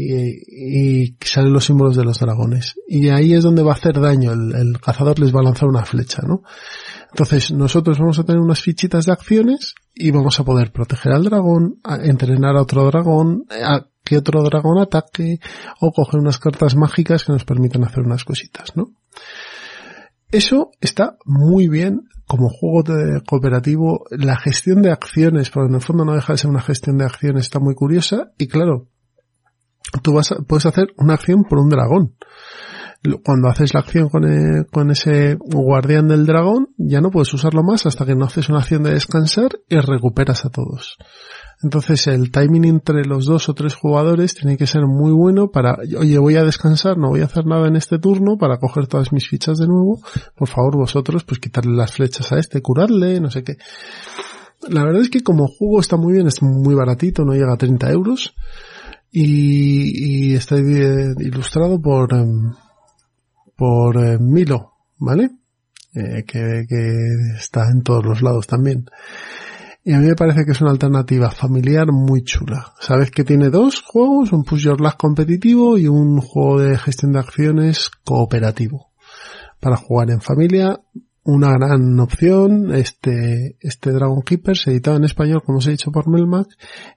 y, salen los símbolos de los dragones. Y ahí es donde va a hacer daño. El, el cazador les va a lanzar una flecha, ¿no? Entonces nosotros vamos a tener unas fichitas de acciones y vamos a poder proteger al dragón, a entrenar a otro dragón, a que otro dragón ataque o coger unas cartas mágicas que nos permitan hacer unas cositas, ¿no? Eso está muy bien como juego de cooperativo. La gestión de acciones, porque en el fondo no deja de ser una gestión de acciones, está muy curiosa. Y claro, tú vas puedes hacer una acción por un dragón. Cuando haces la acción con, eh, con ese guardián del dragón, ya no puedes usarlo más hasta que no haces una acción de descansar y recuperas a todos. Entonces el timing entre los dos o tres jugadores tiene que ser muy bueno para, oye, voy a descansar, no voy a hacer nada en este turno para coger todas mis fichas de nuevo. Por favor, vosotros, pues quitarle las flechas a este, curarle, no sé qué. La verdad es que como juego está muy bien, es muy baratito, no llega a 30 euros. Y, y está eh, ilustrado por, em, por eh, Milo, ¿vale? Eh, que, que está en todos los lados también. Y a mí me parece que es una alternativa familiar muy chula. Sabes que tiene dos juegos, un Push Your Luck competitivo y un juego de gestión de acciones cooperativo. Para jugar en familia, una gran opción, este, este Dragon Keepers editado en español, como os he dicho, por Melmac,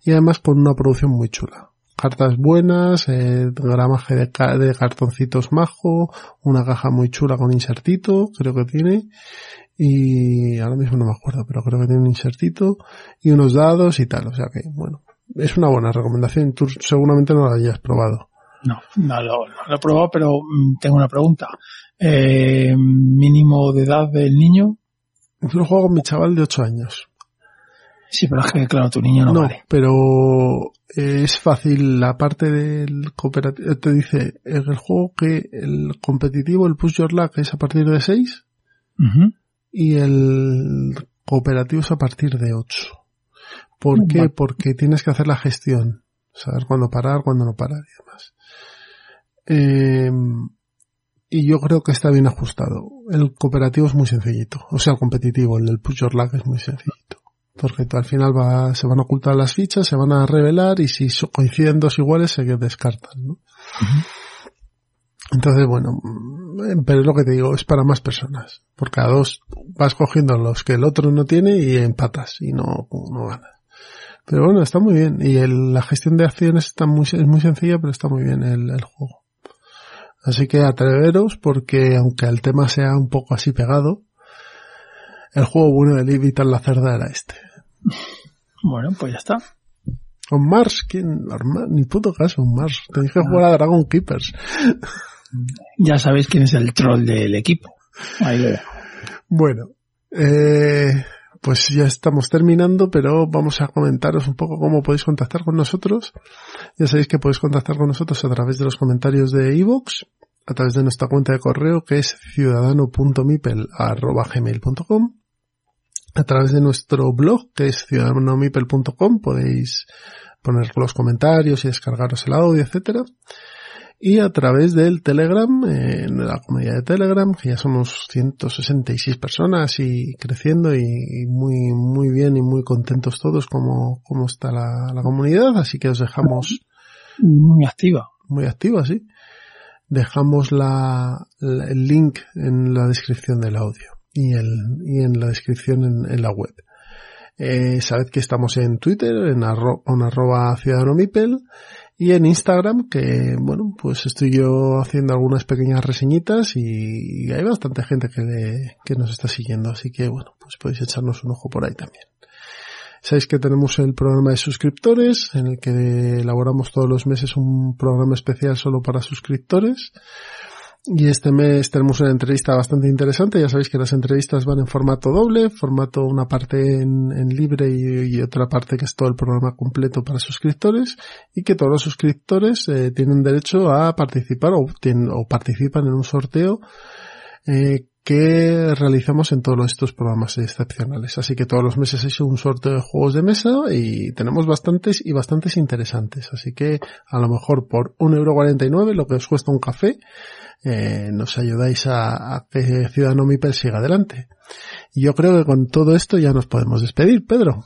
y además con una producción muy chula. Cartas buenas, eh, gramaje de, ca- de cartoncitos majo, una caja muy chula con insertito, creo que tiene, y ahora mismo no me acuerdo, pero creo que tiene un insertito y unos dados y tal. O sea que, bueno, es una buena recomendación. Tú seguramente no la hayas probado. No, no lo, no lo he probado, pero mm, tengo una pregunta. Eh, ¿Mínimo de edad del niño? Yo lo juego con mi chaval de 8 años. Sí, pero es que, claro, tu niño no, No, vale. pero eh, es fácil. La parte del cooperativo te dice en el juego que el competitivo, el Push Your Luck, es a partir de 6 Ujú. y el cooperativo es a partir de 8. ¿Por qué? Vale. Porque tienes que hacer la gestión. Saber cuándo parar, cuándo no parar y demás. Eh, y yo creo que está bien ajustado. El cooperativo es muy sencillito. O sea, el competitivo, el del Push Your Luck es muy sencillito. Porque al final va, se van a ocultar las fichas, se van a revelar y si coinciden dos iguales se descartan, ¿no? Entonces, bueno, mm, pero es lo que te digo, es para más personas. Por cada dos vas cogiendo los que el otro no tiene y empatas y no, no ganas. Pero bueno, está muy bien. Y el, la gestión de acciones está muy, es muy sencilla, pero está muy bien el, el juego. Así que atreveros porque aunque el tema sea un poco así pegado, el juego bueno de Livitan la cerda era este. Bueno, pues ya está. On Mars, ¿quién? Ni puto caso, on Mars. Tenéis que jugar a Dragon Keepers. Ya sabéis quién es el troll del equipo. Ahí lo. Bueno, eh, pues ya estamos terminando, pero vamos a comentaros un poco cómo podéis contactar con nosotros. Ya sabéis que podéis contactar con nosotros a través de los comentarios de iVoox, a través de nuestra cuenta de correo que es ciudadano.mipel.gmail.com a través de nuestro blog que es ciudadanomipel.com podéis poner los comentarios y descargaros el audio, etcétera y a través del Telegram, eh, en la comunidad de Telegram, que ya somos 166 personas y creciendo y, muy, muy bien y muy contentos todos como, como está la, la comunidad, así que os dejamos Muy activa. muy activa, sí. Dejamos la, la- el link en la descripción del audio y, el, y en la descripción en, la web. Eh, sabed que estamos en Twitter, en, arro, en arroba ciudadano mipel y en Instagram que, bueno, pues estoy yo haciendo algunas pequeñas reseñitas y, hay bastante gente que, que nos está siguiendo, así que, bueno, pues podéis echarnos un ojo por ahí también. Sabéis que tenemos el programa de suscriptores, en el que elaboramos todos los meses un programa especial solo para suscriptores. Y este mes tenemos una entrevista bastante interesante. Ya sabéis que las entrevistas van en formato doble, formato una parte en, libre y, y otra parte que es todo el programa completo para suscriptores y que todos los suscriptores eh, tienen derecho a participar o, tienen- o participan en un sorteo eh, que realizamos en todos estos programas excepcionales. Así que todos los meses es un sorteo de juegos de mesa y tenemos bastantes y bastantes interesantes. Así que a lo mejor por 1,49€ lo que os cuesta un café, eh, nos ayudáis a, a que Ciudadano Mipel siga adelante. Y yo creo que con todo esto ya nos podemos despedir, Pedro.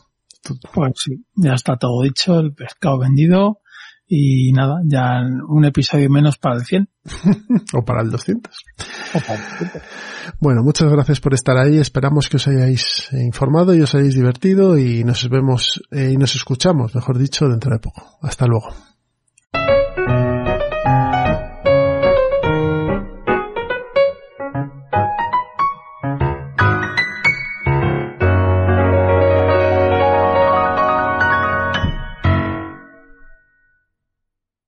Pues sí, ya está todo dicho, el pescado vendido y nada, ya un episodio menos para el 100. o para el 200. Bueno, muchas gracias por estar ahí. Esperamos que os hayáis informado y os hayáis divertido y nos vemos eh, y nos escuchamos, mejor dicho, dentro de poco. Hasta luego.